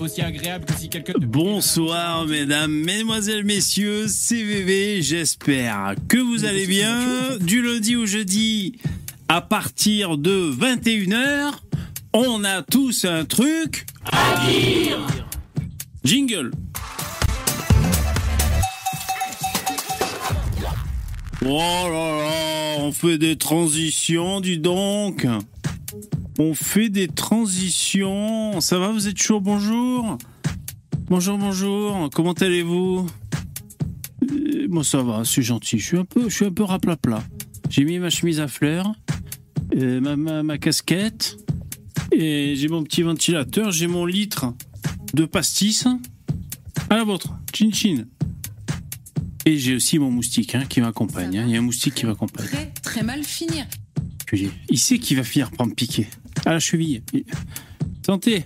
aussi agréable que si quelqu'un... Bonsoir mesdames, mesdemoiselles, messieurs, CVV, j'espère que vous allez bien. Du lundi au jeudi, à partir de 21h, on a tous un truc à dire. Jingle. Oh là là, on fait des transitions, dis donc. On fait des transitions. Ça va, vous êtes chaud Bonjour. Bonjour, bonjour. Comment allez-vous? Euh, Moi, ça va, c'est gentil. Je suis un peu, je suis un peu raplapla. J'ai mis ma chemise à fleurs, euh, ma, ma, ma casquette, et j'ai mon petit ventilateur. J'ai mon litre de pastis. À la vôtre, chin chin. Et j'ai aussi mon moustique hein, qui m'accompagne. hein. Il y a un moustique qui m'accompagne. Très, très mal finir. Il sait qu'il va finir par me piquer. À la cheville. Santé.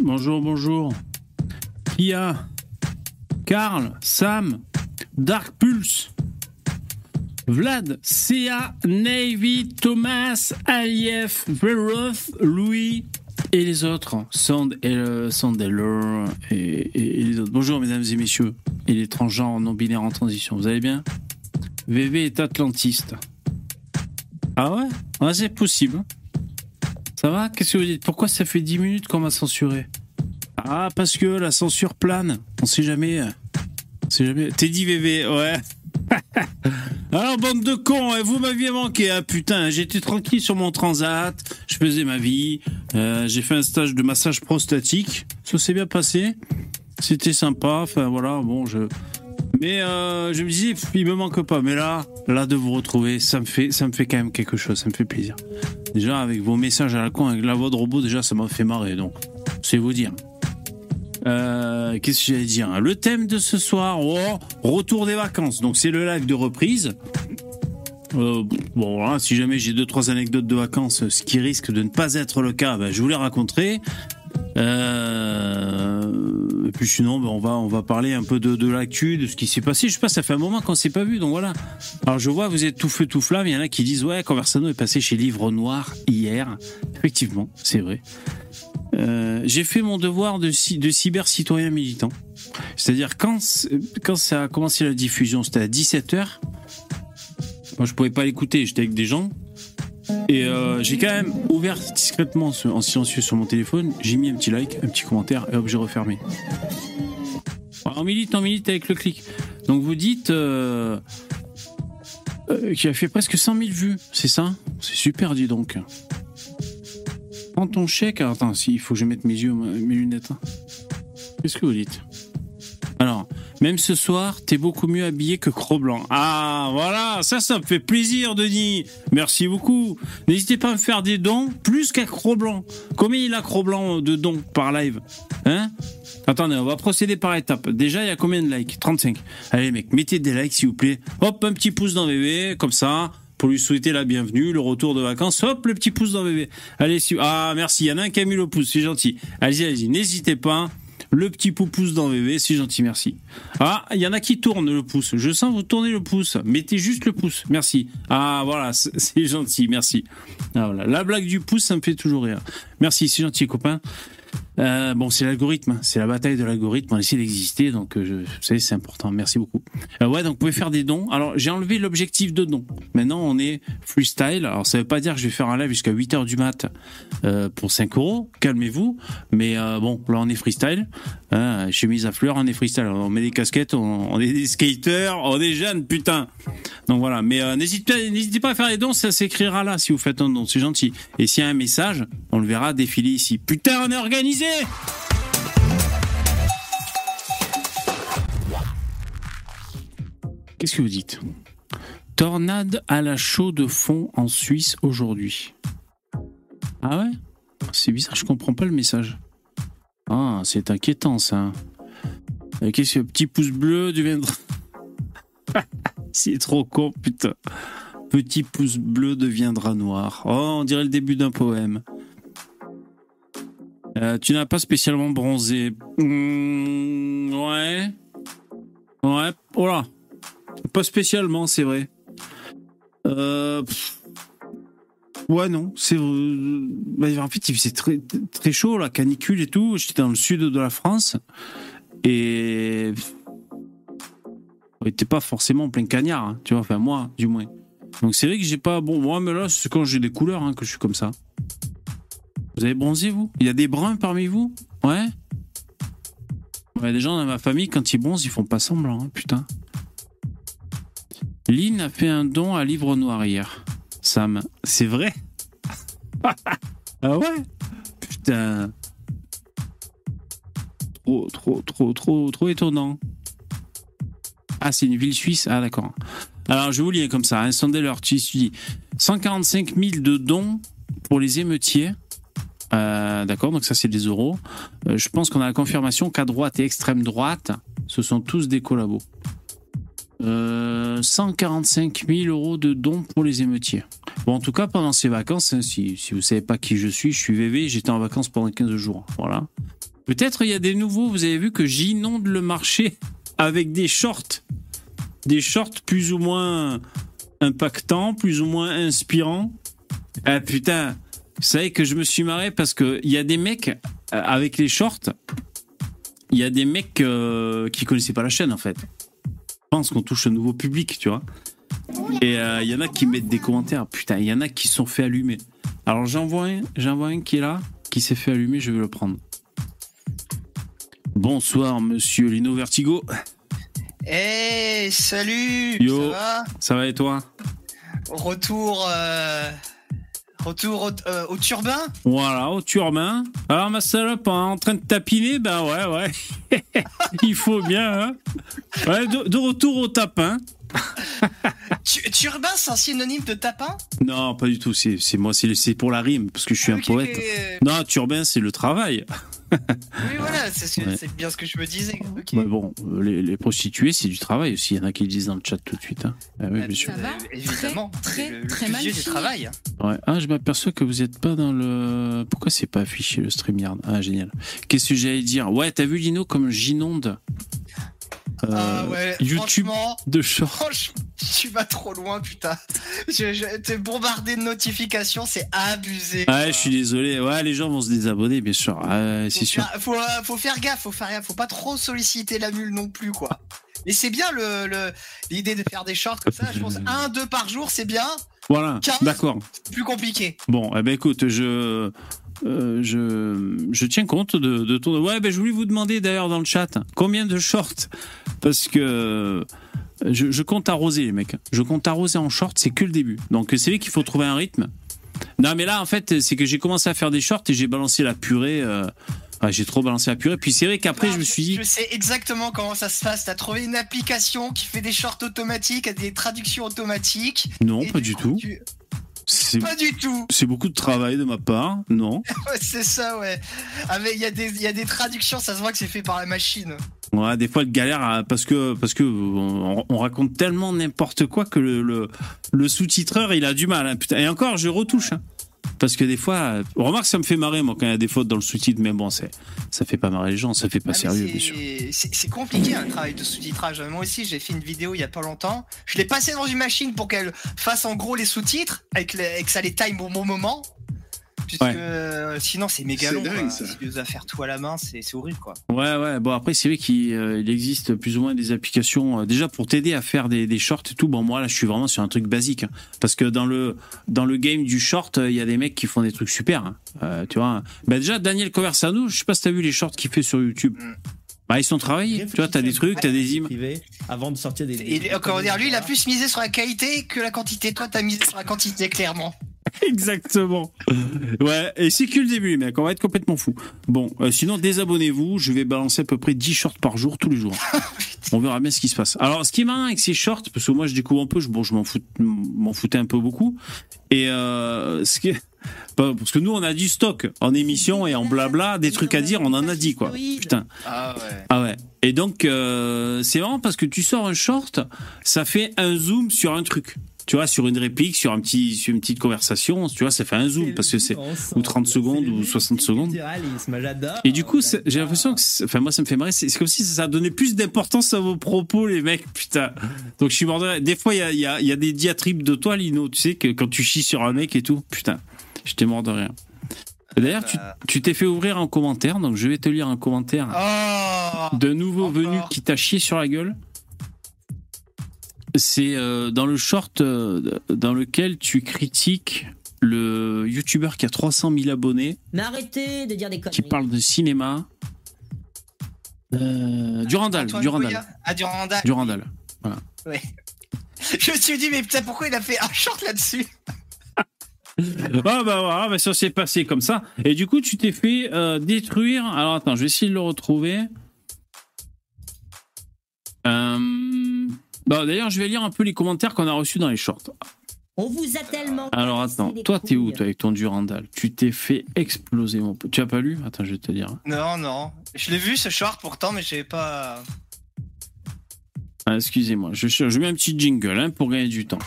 Bonjour, bonjour. Kia, Karl, Sam, Dark Pulse, Vlad, Sia, Navy, Thomas, Alief, Veroth, Louis et les autres. Sand, euh, Sandeller et, et- et les autres. Bonjour, mesdames et messieurs. Et les transgenres non binaires en transition. Vous allez bien? VV est atlantiste. Ah ouais Ouais, c'est possible. Ça va Qu'est-ce que vous dites Pourquoi ça fait 10 minutes qu'on m'a censuré Ah, parce que la censure plane. On sait jamais. euh, On sait jamais. T'es dit VV, ouais. Alors, bande de cons, hein, vous m'aviez manqué, hein, putain. J'étais tranquille sur mon transat, je faisais ma vie, euh, j'ai fait un stage de massage prostatique. Ça s'est bien passé. C'était sympa, enfin voilà, bon, je. Mais euh, je me pff, il me manque pas. Mais là, là de vous retrouver, ça me fait, ça me fait quand même quelque chose. Ça me fait plaisir. Déjà avec vos messages à la con, avec la voix de robot, déjà ça m'a fait marrer. Donc, c'est vous dire. Euh, Qu'est-ce que j'allais dire? Le thème de ce soir, oh, retour des vacances. Donc c'est le live de reprise. Euh, bon, voilà, si jamais j'ai deux trois anecdotes de vacances, ce qui risque de ne pas être le cas, ben, je vous les raconterai. Euh, et puis sinon, ben, on va on va parler un peu de, de l'actu, de ce qui s'est passé. Je sais pas, ça fait un moment qu'on s'est pas vu, donc voilà. Alors je vois, vous êtes tout feu tout flamme. Il y en a qui disent ouais, Conversano est passé chez Livre Noir hier. Effectivement, c'est vrai. Euh, j'ai fait mon devoir de, de cyber citoyen militant. C'est-à-dire quand quand ça a commencé la diffusion, c'était à 17h. Moi, je pouvais pas l'écouter, j'étais avec des gens. Et euh, j'ai quand même ouvert discrètement en silencieux sur mon téléphone. J'ai mis un petit like, un petit commentaire et hop, j'ai refermé. On milite, on milite avec le clic. Donc vous dites euh, euh, qu'il a fait presque 100 000 vues, c'est ça? C'est super, dis donc. Prends ton chèque. Attends, si, il faut que je mette mes yeux, mes lunettes. Qu'est-ce que vous dites? Alors, même ce soir, t'es beaucoup mieux habillé que Cro-Blanc. Ah, voilà, ça, ça me fait plaisir, Denis. Merci beaucoup. N'hésitez pas à me faire des dons, plus qu'à Cro-Blanc. Combien il a Cro-Blanc de dons par live Hein? Attendez, on va procéder par étapes. Déjà, il y a combien de likes? 35. Allez, mec, mettez des likes, s'il vous plaît. Hop, un petit pouce dans bébé, comme ça, pour lui souhaiter la bienvenue, le retour de vacances. Hop, le petit pouce dans bébé. Allez, si... ah, merci. Il y en a un qui a mis le pouce, c'est gentil. Allez-y, allez-y, n'hésitez pas. Le petit pouce dans bébé, c'est gentil, merci. Ah, il y en a qui tournent le pouce. Je sens vous tourner le pouce. Mettez juste le pouce, merci. Ah, voilà, c'est c'est gentil, merci. Ah, voilà. La blague du pouce, ça me fait toujours rire. Merci, c'est gentil, copain. Euh, bon, c'est l'algorithme, hein. c'est la bataille de l'algorithme. On essaie d'exister, donc euh, vous savez, c'est important. Merci beaucoup. Euh, ouais, donc vous pouvez faire des dons. Alors, j'ai enlevé l'objectif de don. Maintenant, on est freestyle. Alors, ça veut pas dire que je vais faire un live jusqu'à 8 heures du mat pour 5 euros. Calmez-vous. Mais bon, là, on est freestyle. Hein, chemise à fleurs, on est freestyle. On met des casquettes, on, est des skaters, on est jeunes, putain. Donc voilà. Mais euh, n'hésitez n'hésitez pas à faire des dons, ça s'écrira là si vous faites un don. C'est gentil. Et s'il y a un message, on le verra défiler ici. Putain, on est organisé Qu'est-ce que vous dites? Tornade à la chaux de fond en Suisse aujourd'hui. Ah ouais? C'est bizarre, je comprends pas le message. Ah, c'est inquiétant ça. Qu'est-ce que petit pouce bleu deviendra. c'est trop con, putain. Petit pouce bleu deviendra noir. Oh, on dirait le début d'un poème. Euh, tu n'as pas spécialement bronzé. Hmm, ouais. Ouais. Oh. Pas spécialement, c'est vrai. Euh. Ouais, non. C'est euh, bah, en fait, il faisait très, très chaud, la canicule et tout. J'étais dans le sud de la France et on n'était pas forcément en plein cagnard, hein, tu vois. Enfin, moi, du moins. Donc c'est vrai que j'ai pas. Bon, moi, mais là, c'est quand j'ai des couleurs hein, que je suis comme ça. Vous avez bronzé, vous? Il y a des bruns parmi vous? Ouais? Ouais, des gens dans ma famille, quand ils bronzent, ils font pas semblant, hein, putain. Lynn a fait un don à Livre Noir hier. Sam, c'est vrai? Ah ouais? Putain. Trop, trop, trop, trop, trop étonnant. Ah, c'est une ville suisse? Ah, d'accord. Alors, je vous lire comme ça. Un sondeur, tu dis 145 000 de dons pour les émeutiers. Euh, d'accord, donc ça c'est des euros. Euh, je pense qu'on a la confirmation qu'à droite et extrême droite, ce sont tous des collabos. 145 euh, 000 euros de dons pour les émeutiers. Bon, en tout cas, pendant ces vacances, hein, si, si vous savez pas qui je suis, je suis VV, j'étais en vacances pendant 15 jours. Voilà. Peut-être il y a des nouveaux, vous avez vu que j'inonde le marché avec des shorts. Des shorts plus ou moins impactants, plus ou moins inspirants. Ah putain, vous savez que je me suis marré parce qu'il y a des mecs euh, avec les shorts, il y a des mecs euh, qui connaissaient pas la chaîne en fait. Je pense qu'on touche un nouveau public, tu vois. Et euh, il y en a qui mettent des commentaires. Putain, il y en a qui sont fait allumer. Alors j'en vois un, j'en vois un qui est là, qui s'est fait allumer, je vais le prendre. Bonsoir, monsieur Lino Vertigo. Hey, salut Yo, ça va, ça va et toi? Retour Retour au, euh, au, turbin Voilà, au turbin. Alors ma salope en train de tapiner, ben ouais, ouais. Il faut bien, hein ouais, de, retour au tapin. turbin, c'est un synonyme de tapin? Non, pas du tout. C'est moi, c'est pour la rime, parce que je suis un poète. Non, turbin, c'est le travail oui, voilà, c'est bien ce que je me disais. bon, les, prostituées, c'est du travail aussi. Il y en a qui le disent dans le chat tout de suite. Hein. Ah oui, bien sûr. évidemment, très, très, mal du travail. Ouais. Ah, je m'aperçois que vous n'êtes pas dans le. Pourquoi c'est pas affiché le StreamYard? Ah, génial. Qu'est-ce que j'allais dire? Ouais, t'as vu Lino comme j'inonde? Euh, ah ouais, YouTube de short. tu vas trop loin, putain. Je, T'es bombardé de notifications, c'est abusé. Ouais, je suis désolé. Ouais, les gens vont se désabonner, bien sûr. c'est sûr. faut, faut, faire gaffe, faut faire Faut pas trop solliciter la mule non plus, quoi. Mais c'est bien le l'idée de faire des shorts comme ça. Je pense un, deux par jour, c'est bien. Voilà, d'accord. Plus compliqué. Bon, eh ben écoute, je euh, je, je, tiens compte de, de ton. Ouais, ben je voulais vous demander d'ailleurs dans le chat combien de shorts? Parce que je, je, compte arroser les mecs. Je compte arroser en short, c'est que le début. Donc c'est vrai qu'il faut trouver un rythme. Non, mais là en fait, c'est que j'ai commencé à faire des shorts et j'ai balancé la purée. Euh, j'ai trop balancé la purée. Puis c'est vrai qu'après, je me suis dit. Je sais exactement comment ça se passe. T'as trouvé une application qui fait des shorts automatiques, des traductions automatiques. Non, pas du, tout. Pas du tout. C'est beaucoup de travail de ma part, non C'est ça, ouais. Ah, il y, a des, y a des traductions, ça se voit que c'est fait par la machine. Ouais, des fois, le galère parce que parce que on, raconte tellement n'importe quoi que le, le, le sous-titreur il a du mal. Hein, putain. Et encore, je retouche. Hein. Parce que des fois, remarque, ça me fait marrer, moi, quand il y a des fautes dans le sous-titre, mais bon, ça fait pas marrer les gens, ça fait pas ah, sérieux, bien sûr. C'est compliqué, un travail de sous-titrage. Moi aussi, j'ai fait une vidéo il y a pas longtemps. Je l'ai passé dans une machine pour qu'elle fasse en gros les sous-titres, avec, et que ça les time au bon moment. Puisque euh, sinon c'est méga long. Dingue, si tu dois faire tout à la main, c'est horrible quoi. Ouais ouais. Bon après c'est vrai qu'il euh, existe plus ou moins des applications euh, déjà pour t'aider à faire des, des, shorts et tout. Bon moi là je suis vraiment sur un truc basique hein. parce que dans le dans le game du short il y a des mecs qui font des trucs super. Hein. tu vois. Bah déjà Daniel Conversano, je sais pas si t'as vu les shorts qu'il fait sur YouTube. Mm. Bah, ils sont travaillés. Tu vois, t'as des trucs, t'as des images. Avant de sortir des. Et, comment dire, lui, il a plus misé sur la qualité que la quantité. Toi, t'as misé sur la quantité, clairement. Exactement. Ouais, et c'est que le début, mec. On va être complètement fou. Bon, euh, sinon, désabonnez-vous. Je vais balancer à peu près 10 shorts par jour, tous les jours. On verra bien ce qui se passe. Alors, ce qui est marrant avec ces shorts, parce que moi, je découvre un peu, je, bon, je m'en foutais un peu beaucoup. Et euh, ce qui est, parce que nous, on a du stock en émission et en blabla, des trucs à dire, on en a dit, quoi. Putain. Ah ouais. Ah ouais. Et donc, euh, c'est marrant parce que tu sors un short, ça fait un zoom sur un truc. Tu vois, sur une réplique, sur un petit, sur une petite conversation, tu vois, ça fait un zoom parce que c'est ou 30 secondes ou 60 secondes. Et du coup, j'ai l'impression que, enfin, moi, ça me fait marrer. C'est comme si ça donnait plus d'importance à vos propos, les mecs, putain. Donc, je suis mort de Des fois, il y a, y, a, y a, des diatribes de toi, Lino, tu sais, que quand tu chies sur un mec et tout, putain, j'étais mort de rien. D'ailleurs, tu t'es fait ouvrir un commentaire, donc je vais te lire un commentaire oh, de nouveau venu qui t'a chié sur la gueule. C'est euh, dans le short euh, dans lequel tu critiques le youtubeur qui a 300 000 abonnés. Mais arrêtez de dire des conneries. Qui parle de cinéma. Euh, Durandal, Durandal. Ah, Durandal. Durandal. Voilà. Ouais. Je me suis dit, mais putain, pourquoi il a fait un short là-dessus? Ah bah voilà, bah ça s'est passé comme ça. Et du coup, tu t'es fait euh, détruire. Alors attends, je vais essayer de le retrouver. Euh... Bah, D'ailleurs, je vais lire un peu les commentaires qu'on a reçus dans les shorts. On vous a tellement. Alors attends, toi t'es où toi avec ton Durandal Tu t'es fait exploser mon pote. Tu as pas lu? Attends, je vais te dire. Non, non. Je l'ai vu ce short pourtant, mais j'ai pas. Ah, Excusez-moi, je, je mets un petit jingle hein, pour gagner du temps.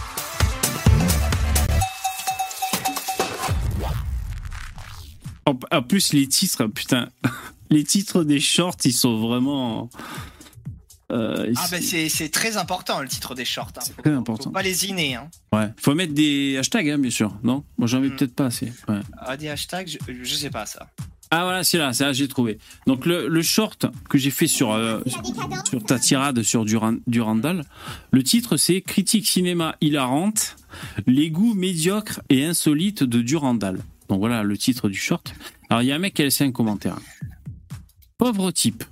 En plus, les titres, putain, les titres des shorts, ils sont vraiment. Euh, ah, ben c'est très important le titre des shorts. Hein. C'est très important. Faut pas les inner. Hein. Ouais. Faut mettre des hashtags, hein, bien sûr. Non? Moi, j'en mets mm. peut-être pas assez. Ouais. Ah, des hashtags, je, je sais pas ça. Ah voilà, c'est là, c'est là, j'ai trouvé. Donc le, le short que j'ai fait sur, euh, sur ta tirade sur Durandal, le titre c'est Critique cinéma hilarante, les goûts médiocres et insolites de Durandal. Donc voilà le titre du short. Alors il y a un mec qui a laissé un commentaire. Pauvre type.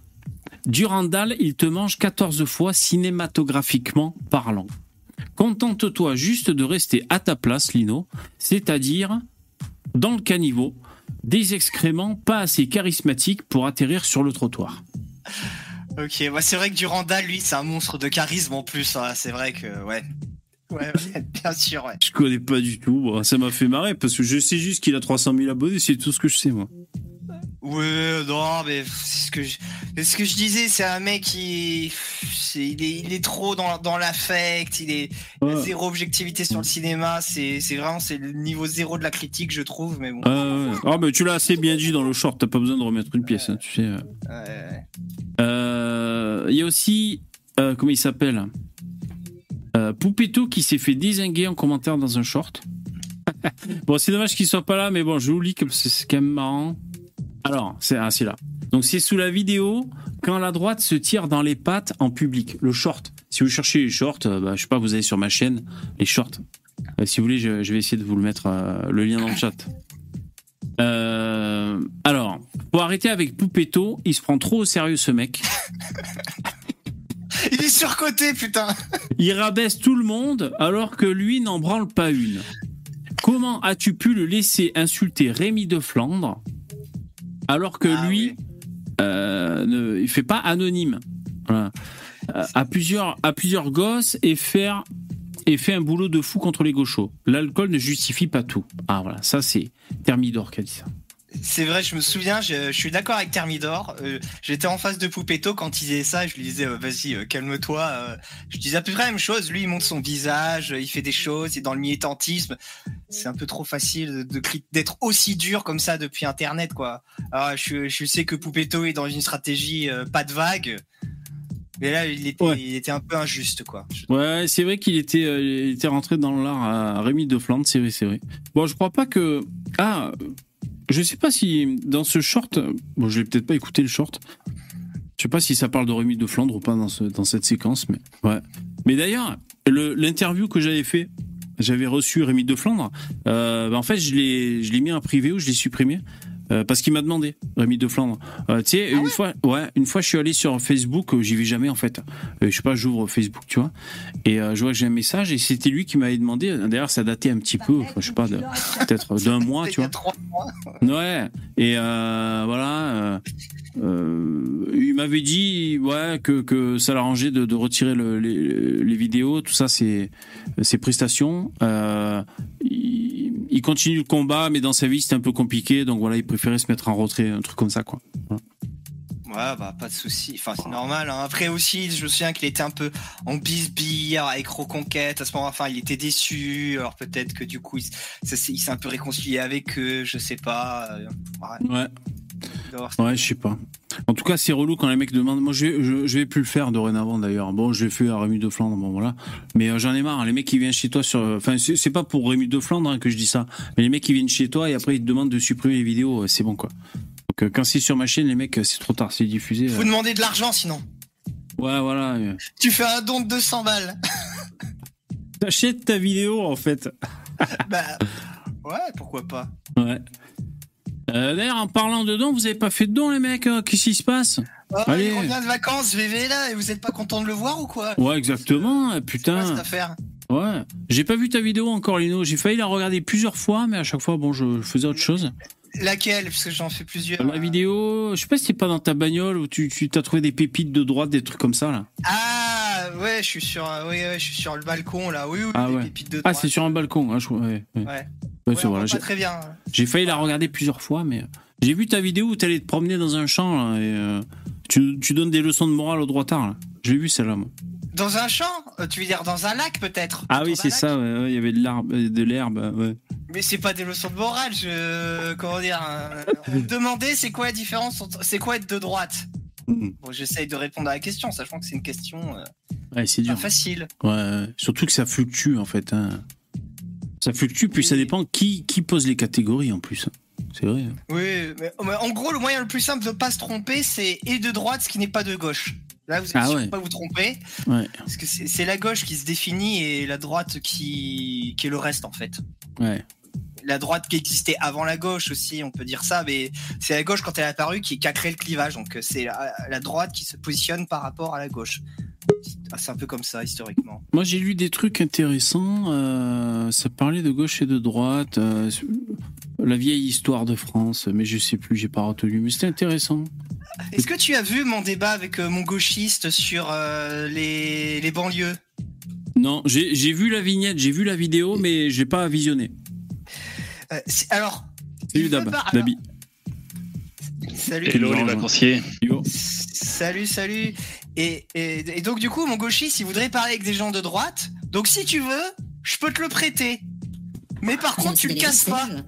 Durandal, il te mange 14 fois cinématographiquement parlant. Contente-toi juste de rester à ta place, Lino, c'est-à-dire dans le caniveau, des excréments pas assez charismatiques pour atterrir sur le trottoir. Ok, c'est vrai que Durandal, lui, c'est un monstre de charisme en plus. Hein. C'est vrai que, ouais. Ouais, bien sûr, ouais. Je connais pas du tout. ça m'a fait marrer parce que je sais juste qu'il a 300 000 abonnés, c'est tout ce que je sais, moi. Ouais, non, mais c'est ce que je, ce que je disais, c'est un mec qui, il est, il est trop dans, dans l'affect, il est a zéro objectivité sur le cinéma, c'est, vraiment c'est le niveau zéro de la critique, je trouve, mais bon. Ah, ouais. ah mais tu l'as assez bien dit dans le short, t'as pas besoin de remettre une pièce, hein, tu sais. Ouais, euh, il y a aussi, euh, comment il s'appelle? Euh, Poupetto qui s'est fait désinguer en commentaire dans un short. bon, c'est dommage qu'il soit pas là, mais bon, je vous lis que c'est quand même marrant. Alors, c'est ah, là. Donc, c'est sous la vidéo quand la droite se tire dans les pattes en public. Le short. Si vous cherchez les shorts, euh, bah, je sais pas, vous allez sur ma chaîne, les shorts. Euh, si vous voulez, je, vais essayer de vous le mettre euh, le lien dans le chat. alors, pour arrêter avec Poupetto, il se prend trop au sérieux ce mec. Il est surcoté, putain. Il rabaisse tout le monde alors que lui n'en branle pas une. Comment as-tu pu le laisser insulter Rémi de Flandre alors que ah lui euh, ne il fait pas anonyme voilà. Euh, à plusieurs à plusieurs gosses et faire et fait un boulot de fou contre les gauchos. L'alcool ne justifie pas tout. Ah voilà, ça c'est Thermidor qui a dit ça. C'est vrai, je me souviens, je, suis d'accord avec Thermidor. Euh, j'étais en face de Poupetto quand il disait ça, je lui disais euh, vas-y, euh, calme-toi. je disais à peu près la même chose. Lui, il montre son visage, il fait des choses, il est dans le militantisme. C'est un peu trop facile d'être aussi dur comme ça depuis Internet, quoi. Alors, je, sais que Poupetto est dans une stratégie pas de vague. Mais là, il était, un peu injuste, quoi. Ouais, c'est vrai qu'il était, était rentré dans l'art à Rémi de Flandre, c'est vrai, c'est vrai. Bon, je crois pas que. Ah, je sais pas si dans ce short, bon, je vais peut-être pas écouter le short. Je sais pas si ça parle de Rémi de Flandre ou pas dans, ce, dans cette séquence, mais ouais. Mais d'ailleurs, l'interview que j'avais fait, j'avais reçu Rémi de Flandre. Euh, bah, en fait, l'ai, je l'ai mis en privé ou je l'ai supprimé euh, parce qu'il m'a demandé, Rémi de Flandre. Euh, tu sais, ah une fois, ouais, une fois, je suis allé sur Facebook, euh, j'y vais jamais en fait. je sais pas, j'ouvre Facebook, tu vois, et je vois que j'ai un message et c'était lui qui m'avait demandé. D'ailleurs, ça datait un petit peu, je sais pas, peut-être d'un mois, tu vois. Ouais. Et voilà. il m'avait dit, ouais, que, que ça l'arrangeait de, de retirer le, les, les, vidéos, tout ça, c'est ses prestations. Il, il continue le combat, mais dans sa vie, c'était un peu compliqué. Donc voilà, il préférait se mettre en retrait, un truc comme ça, quoi. Ouais, bah pas de souci. Enfin, c'est normal. hein. Après aussi, je me souviens qu'il était un peu en bisbille avec Reconquête. À ce moment, enfin, il était déçu. Alors peut-être que du coup, il, s'est- un peu réconcilié avec eux. Je sais pas. euh, ouais, ouais, je sais pas. En tout cas, c'est relou quand les mecs demandent. Moi, je vais, je, je vais plus le faire dorénavant d'ailleurs. Bon, je l'ai fait à Rémi de Flandre, bon voilà. Mais euh, j'en ai marre. Les mecs qui viennent chez toi sur. Enfin, c'est pas pour Rémi de Flandre hein, que je dis ça. Mais les mecs qui viennent chez toi et après ils te demandent de supprimer les vidéos, euh, c'est bon quoi. Donc euh, quand c'est sur ma chaîne, les mecs, c'est trop tard, c'est diffusé. Faut euh. demander de l'argent sinon. Ouais, voilà. Tu fais un don de 200 balles. T'achètes ta vidéo en fait. bah ouais, pourquoi pas. Ouais. Euh, D'ailleurs, en parlant de dons, vous avez pas fait de dons, les mecs euh, Qu'est-ce qui se passe Allez. il revient de vacances, VV là, et vous êtes pas content de le voir ou quoi Ouais, exactement. euh, C'est quoi cette Putain. affaire Ouais. J'ai pas vu ta vidéo encore, Lino. J'ai failli la regarder plusieurs fois, mais à chaque fois, bon, je faisais autre chose. Laquelle? Parce que j'en fais plusieurs. La vidéo, je sais pas si c'est pas dans ta bagnole où tu tu t'as trouvé des pépites de droite, des trucs comme ça là. Ah ouais, je suis sur, euh, oui, ouais, je suis sur le balcon là. Oui, oui, Ah des ouais. pépites de Ah, c'est sur un balcon. hein, je... ouais, ouais. Ouais. Ouais, Ouais, c'est on voilà. voit J'ai pas très bien. j'ai failli la regarder plusieurs fois, mais j'ai vu ta vidéo où t'allais te promener dans un champ là, et euh, tu, tu donnes des leçons de morale aux droitards là. J'ai vu celle-là. moi. Dans un champ? Euh, Tu veux dire dans un lac peut-être? Ah oui, c'est ça. ouais, ouais, Il y avait de l'herbe, euh, de l'herbe. Ouais. Mais c'est pas des leçons de morale. Je comment dire euh, On me demandait c'est quoi la différence entre c'est quoi être de droite? Bon, j'essaye de répondre à la question, sachant que c'est une question euh, Ouais, c'est pas dur. facile. Ouais, surtout que ça fluctue en fait. hein. Ça fluctue, puis ça dépend qui, qui pose les catégories en plus. C'est vrai. hein. Oui, mais, mais en gros, le moyen le plus simple de pas se tromper, c'est et de droite, ce qui n'est pas de gauche. Là, vous êtes Ah sûr ouais. pas vous tromper, Ouais, parce que c'est c'est la gauche qui se définit et la droite qui, qui est le reste en fait. ouais. La droite qui existait avant la gauche aussi, on peut dire ça, mais c'est la gauche quand elle est apparue qui, a créé le clivage. Donc euh, c'est la, la droite qui se positionne par rapport à la gauche. C'est un peu comme ça historiquement. Moi, j'ai lu des trucs intéressants. euh, ça parlait de gauche et de droite. euh, la vieille histoire de France, mais je sais plus, j'ai pas retenu. Mais c'était intéressant. Est-ce que tu as vu mon débat avec euh, mon gauchiste sur les, les banlieues? Non, j'ai vu la vignette, j'ai vu la vidéo, mais j'ai pas visionné. Euh, Alors, Salut Dab, Dabi. Salut. Hello, les vacanciers. Salut, salut. Et, et, et donc du coup, mon gauchiste, il voudrait parler avec des gens de droite. Donc si tu veux, je peux te le prêter. Mais par contre, tu le casses pas.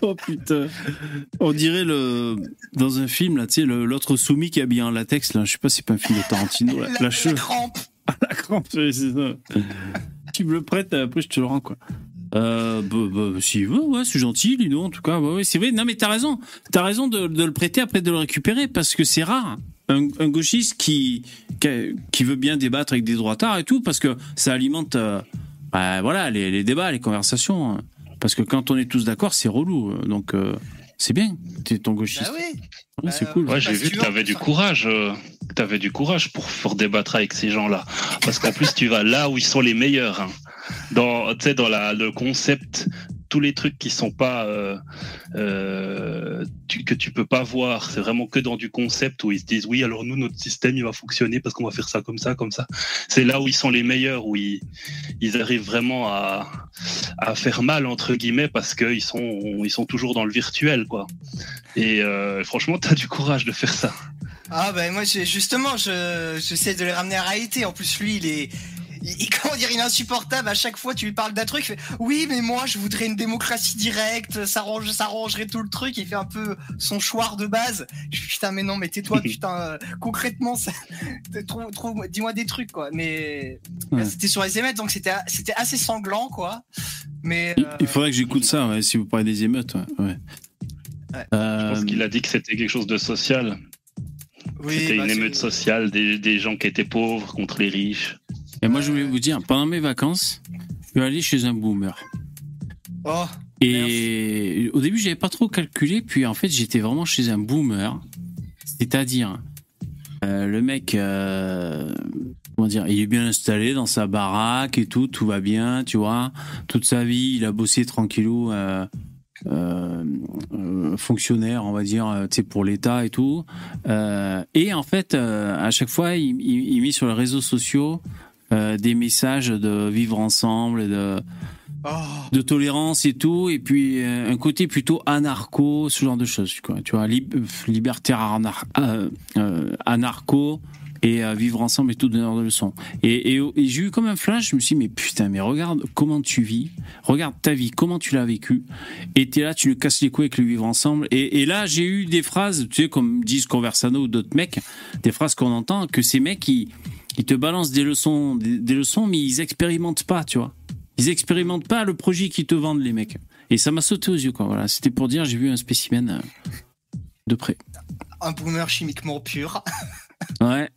Oh putain. On dirait le dans un film là, tu sais, l'autre soumis qui est habillé en latex là. Je sais pas, si c'est pas un film de Tarantino. La, La, la crampe. la crampe, ouais, c'est ça. tu me le prêtes, après je te le rends quoi. Euh, bah, bah, s'il veut, ouais, c'est gentil, Lino, en tout cas, ouais, ouais, c'est vrai. Non, mais t'as raison, t'as raison de, le prêter après de le récupérer parce que c'est rare. Un, un gauchiste qui, qui veut bien débattre avec des droitards et tout parce que ça alimente, euh, bah, voilà, les, les débats, les conversations. hein. Parce que quand on est tous d'accord, c'est relou. euh, Donc euh, c'est bien. T'es ton gauchiste. Bah oui. Ouais, c'est bah, cool. Ouais, j'ai Parce vu que tu t'avais vois, du courage. euh, que t'avais du courage pour, pour débattre avec ces gens-là. Parce qu'en plus, tu vas là où ils sont les meilleurs. hein. Dans, tu sais, dans la, le concept, tous les trucs qui sont pas euh, euh, que tu peux pas voir. C'est vraiment que dans du concept où ils se disent oui, alors nous notre système il va fonctionner parce qu'on va faire ça comme ça, comme ça. C'est là où ils sont les meilleurs, où ils, ils arrivent vraiment à, à faire mal entre guillemets parce qu'ils sont ils sont toujours dans le virtuel quoi. Et euh, franchement, t'as du courage de faire ça. Ah bah moi justement je j'essaie de les ramener à la réalité. En plus lui il est il, comment dire il est insupportable. À chaque fois tu lui parles d'un truc, il fait oui mais moi je voudrais une démocratie directe. Ça range ça rangerait tout le truc. Il fait un peu son choix de base. Je suis putain mais non mais tais-toi putain euh, concrètement ça, dis-moi des trucs quoi. Mais Ouais. c'était sur les émettes donc c'était c'était assez sanglant quoi. Mais Il- euh, Il faudrait que j'écoute ça, ouais, si vous parlez des émeutes. Ouais. Euh, Je pense qu'il a dit que c'était quelque chose de social. oui, c'était bah, une c'est- émeute sociale des, des gens qui étaient pauvres contre les riches. Et moi, je voulais vous dire, pendant mes vacances, je suis allé chez un boomer. Oh Et au début, j'avais pas trop calculé, puis en fait, j'étais vraiment chez un boomer. C'est-à-dire, euh, le mec, euh, comment dire, il est bien installé dans sa baraque et tout, tout va bien, tu vois. Toute sa vie, il a bossé tranquillou, euh, fonctionnaire, on va dire, tu sais, pour l'État et tout. Et en fait, à chaque fois, il, il, il met sur les réseaux sociaux euh, des messages de vivre ensemble de Oh. de tolérance et tout, et puis euh, un côté plutôt anarcho, ce genre de choses, quoi. Tu vois, lib- euh, libertaire anar- anarcho et vivre ensemble et tout donneur de leçons. Et, et, et j'ai eu comme un flash, je me suis dit, mais putain, mais regarde comment tu vis, regarde ta vie, comment tu l'as vécu, et t'es là, tu nous casses les couilles avec le vivre ensemble. Et, et là, j'ai eu des phrases, tu sais, comme disent Conversano ou d'autres mecs, des phrases qu'on entend, que ces mecs, ils, ils te balancent des leçons, des, des leçons, mais ils expérimentent pas, tu vois. Ils expérimentent pas le projet qu'ils te vendent, les mecs. Et ça m'a sauté aux yeux, quoi. Voilà, c'était pour dire, j'ai vu un spécimen euh, de près. Un boomer chimiquement pur. Ouais.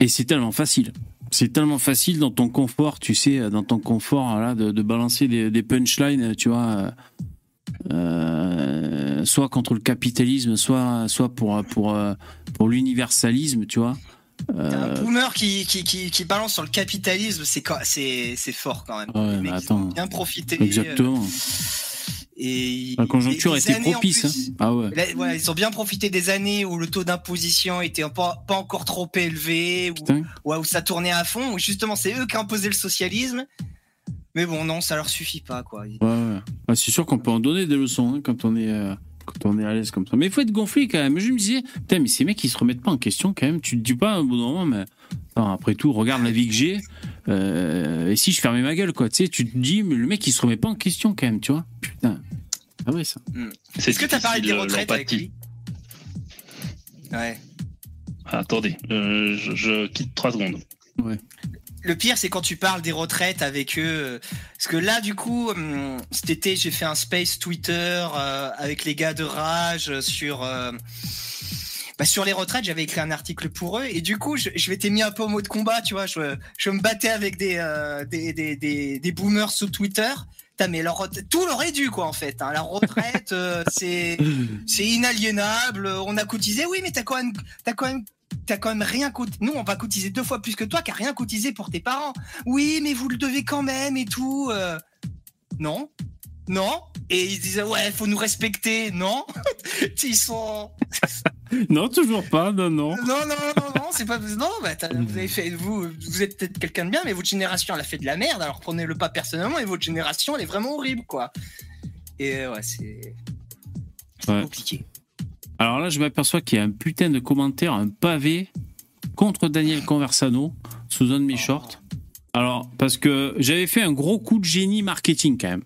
Et c'est tellement facile. C'est tellement facile dans ton confort, tu sais, dans ton confort, là, de, de balancer des, des punchlines, tu vois, euh, euh, soit contre le capitalisme, soit, soit pour, pour, euh, pour l'universalisme, tu vois. Euh, Un boomer qui, qui, qui, qui balance sur le capitalisme, c'est c'est c'est fort quand même. Ouais, Les mecs, ils ont attends. bien profité. exactement. euh, Et La conjoncture était propice. plus. hein. Ah ouais. Là, voilà, ils ont bien profité des années où le taux d'imposition était pas, pas encore trop élevé, où, où ça tournait à fond, où justement c'est eux qui imposaient le socialisme. Mais bon, non, ça leur suffit pas, quoi. Ouais, ouais. Ah, c'est sûr qu'on peut en donner des leçons hein, quand on est euh, quand on est à l'aise comme ça. Mais il faut être gonflé quand même. Je me disais, putain, mais ces mecs ils se remettent pas en question quand même. Tu te dis pas un bon moment, mais après tout, regarde la vie que j'ai. euh, et si je fermais ma gueule, quoi. Tu sais, tu te dis, mais le mec il se remet pas en question quand même, tu vois. Putain. Ah ouais, ça. C'est Est-ce que t'as parlé des retraites avec l'empathie. lui? Ouais. Ah, Attendez, euh, je, je quitte trois secondes. Le pire, c'est quand tu parles des retraites avec eux. euh, Parce que là, du coup, hum, cet été, j'ai fait un space Twitter euh, avec les gars de Rage euh, sur. bah, sur les retraites, j'avais écrit un article pour eux et du coup, je, m'étais mis un peu au mode combat, tu vois. Je, me battais avec des boomers sur Twitter. Mais leur, tout leur est dû, quoi, en fait. Hein. La retraite, euh, c'est inaliénable. On a cotisé, oui, mais t'as quand même, t'as quand même, t'as quand même rien cotisé. Nous, on va cotiser deux fois plus que toi, qui a rien cotisé pour tes parents. Oui, mais vous le devez quand même et tout. euh. Non, non. Et ils disaient ouais, faut nous respecter. Non, ils sont. Non, toujours pas. Non, non. Non, non, non, non, c'est pas. Non, bah, vous avez fait. Vous, vous êtes peut-être quelqu'un de bien, mais votre génération, elle a fait de la merde. Alors prenez-le pas personnellement. Et votre génération, elle est vraiment horrible, quoi. Et euh, ouais, c'est. C'est Ouais. compliqué. Alors là, je m'aperçois qu'il y a un putain de commentaire, un pavé contre Daniel Conversano sous un de mes shorts. Alors, parce que j'avais fait un gros coup de génie marketing quand même.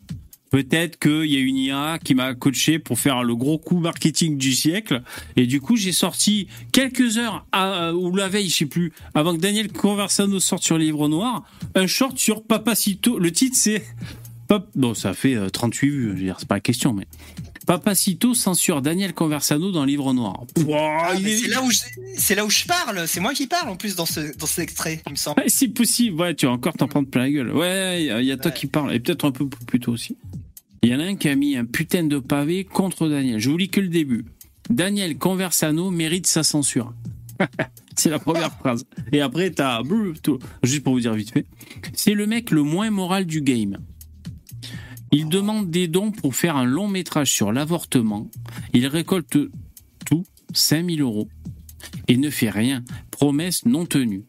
Peut-être qu'il y a une IA qui m'a coaché pour faire le gros coup marketing du siècle. Et du coup, j'ai sorti quelques heures, à- ou la veille, je sais plus, avant que Daniel Conversano sorte sur Livre Noir, un short sur Papacito. Le titre, c'est... Pap- Bon, ça fait euh, 38 vues, je veux dire, c'est pas la question, mais... Papacito censure Daniel Conversano dans Livre Noir. Ah, est- c'est là où je, c'est là où je parle. C'est moi qui parle en plus dans ce dans cet extrait, il me semble. Ouais, c'est possible, ouais, tu vas encore t'en prendre plein la gueule. Ouais, il y a- il y a toi Ouais. qui parle, et peut-être un peu plus tôt aussi. Il y en a un qui a mis un putain de pavé contre Daniel. Je vous lis que le début. Daniel Conversano mérite sa censure. c'est la première phrase. Et après, t'as. Juste pour vous dire vite fait. C'est le mec le moins moral du game. Il demande des dons pour faire un long métrage sur l'avortement. Il récolte tout, 5000 euros. Et ne fait rien. Promesse non tenue.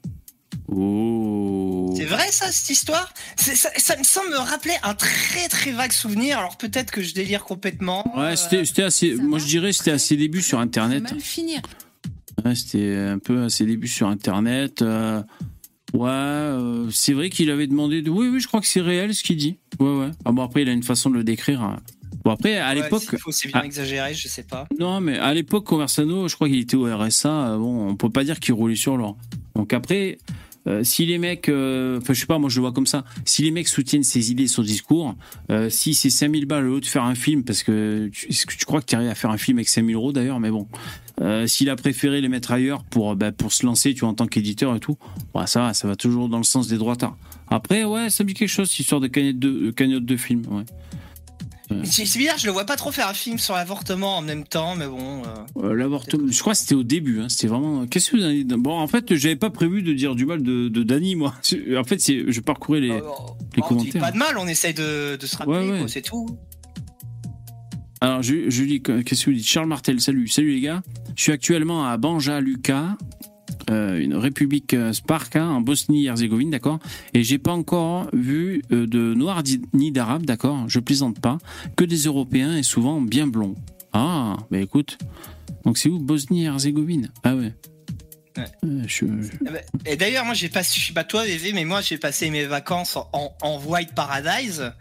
Oh. C'est vrai ça, cette histoire? Ça, ça me semble me rappeler un très très vague souvenir. Alors peut-être que je délire complètement. Ouais, Euh, c'était assez. Moi, je dirais c'était à ses débuts sur Internet. mal finir. Ouais, c'était un peu à ses débuts sur Internet. euh, ouais, euh, c'est vrai qu'il avait demandé. De... Oui, oui, je crois que c'est réel ce qu'il dit. Ouais, ouais. Ah bon, après, il a une façon de le décrire. hein. Bon, après, à ouais, l'époque. c'est bien Ah. exagéré, je sais pas. Non, mais à l'époque, Conversano, je crois qu'il était au RSA. Bon, on peut pas dire qu'il roulait sur l'or. Donc après, euh, si les mecs, euh, enfin, je sais pas, moi je le vois comme ça. Si les mecs soutiennent ses idées, son discours, euh, si c'est 5000 balles au lieu de faire un film, parce que tu, crois que tu arrives à faire un film avec 5000 euros d'ailleurs, mais bon. S'il a préféré les mettre ailleurs pour, bah, pour se lancer, tu en tant qu'éditeur et tout, bah, ça, va, ça va toujours dans le sens des droitards. Après, ouais, ça me dit quelque chose, cette histoire de cagnotte de, de cagnotte de film. Ouais. C'est c'est bizarre, je le vois pas trop faire un film sur l'avortement en même temps, mais bon. euh, Euh, L'avortement, je crois que c'était au début. Hein, c'était vraiment. Qu'est-ce que vous dites Bon, en fait, j'avais pas prévu de dire du mal de, de Dany, moi. En fait, je parcourais les. euh, les on dit commentaires. Pas de mal, on essaye de, de se rappeler, Ouais, ouais. quoi, c'est tout. Alors, lis. Qu'est-ce que vous dites? Charles Martel, salut, salut les gars. Je suis actuellement à Banja Lucas. Euh, une république euh, Sparka en Bosnie-Herzégovine, d'accord. Et j'ai pas encore vu euh, de noirs ni d'arabes, d'accord. Je plaisante pas. Que des Européens et souvent bien blonds. Ah, bah écoute. Donc c'est où Bosnie-Herzégovine? Ah ouais. Ouais. Je- je- Eh ben, Et d'ailleurs, moi, j'ai pas, je suis pas toi, VV, mais moi, j'ai passé mes vacances en, White Paradise.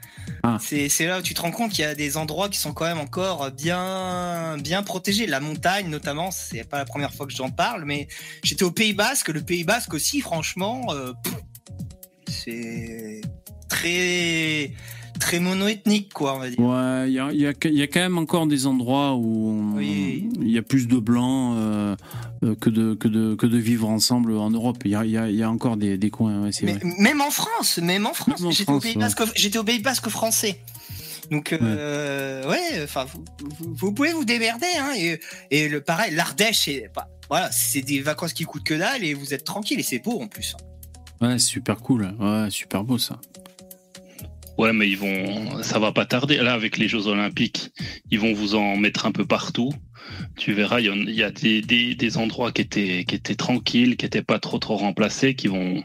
Ah. C'est, là où tu te rends compte qu'il y a des endroits qui sont quand même encore bien, bien protégés. La montagne, notamment, c'est pas la première fois que j'en parle, mais j'étais au Pays Basque. Le Pays Basque aussi, franchement, euh, c'est très, très monoethnique, quoi, on va dire. Ouais, il y a, y a- il y a quand même encore des endroits où Oui. il y a plus de blancs euh, euh, que, de, que, de, que de vivre ensemble en Europe. Il y a, y a- encore des, des coins, ouais, Mais, vrai. même en France, même en France, j'étais au Pays ouais. Basque, au Pays Basque français. Donc euh, ouais, enfin vous, vous- vous pouvez vous démerder hein, et, et le pareil, l'Ardèche, c'est bah, voilà, c'est des vacances qui coûtent que dalle et vous êtes tranquille et c'est beau en plus. Ouais, c'est super cool. Ouais, super beau ça. Ouais, mais ils vont, ça va pas tarder. Là, avec les Jeux Olympiques, ils vont vous en mettre un peu partout. Tu verras, il y, a des, des, des endroits qui étaient, qui étaient tranquilles, qui étaient pas trop trop remplacés, qui vont,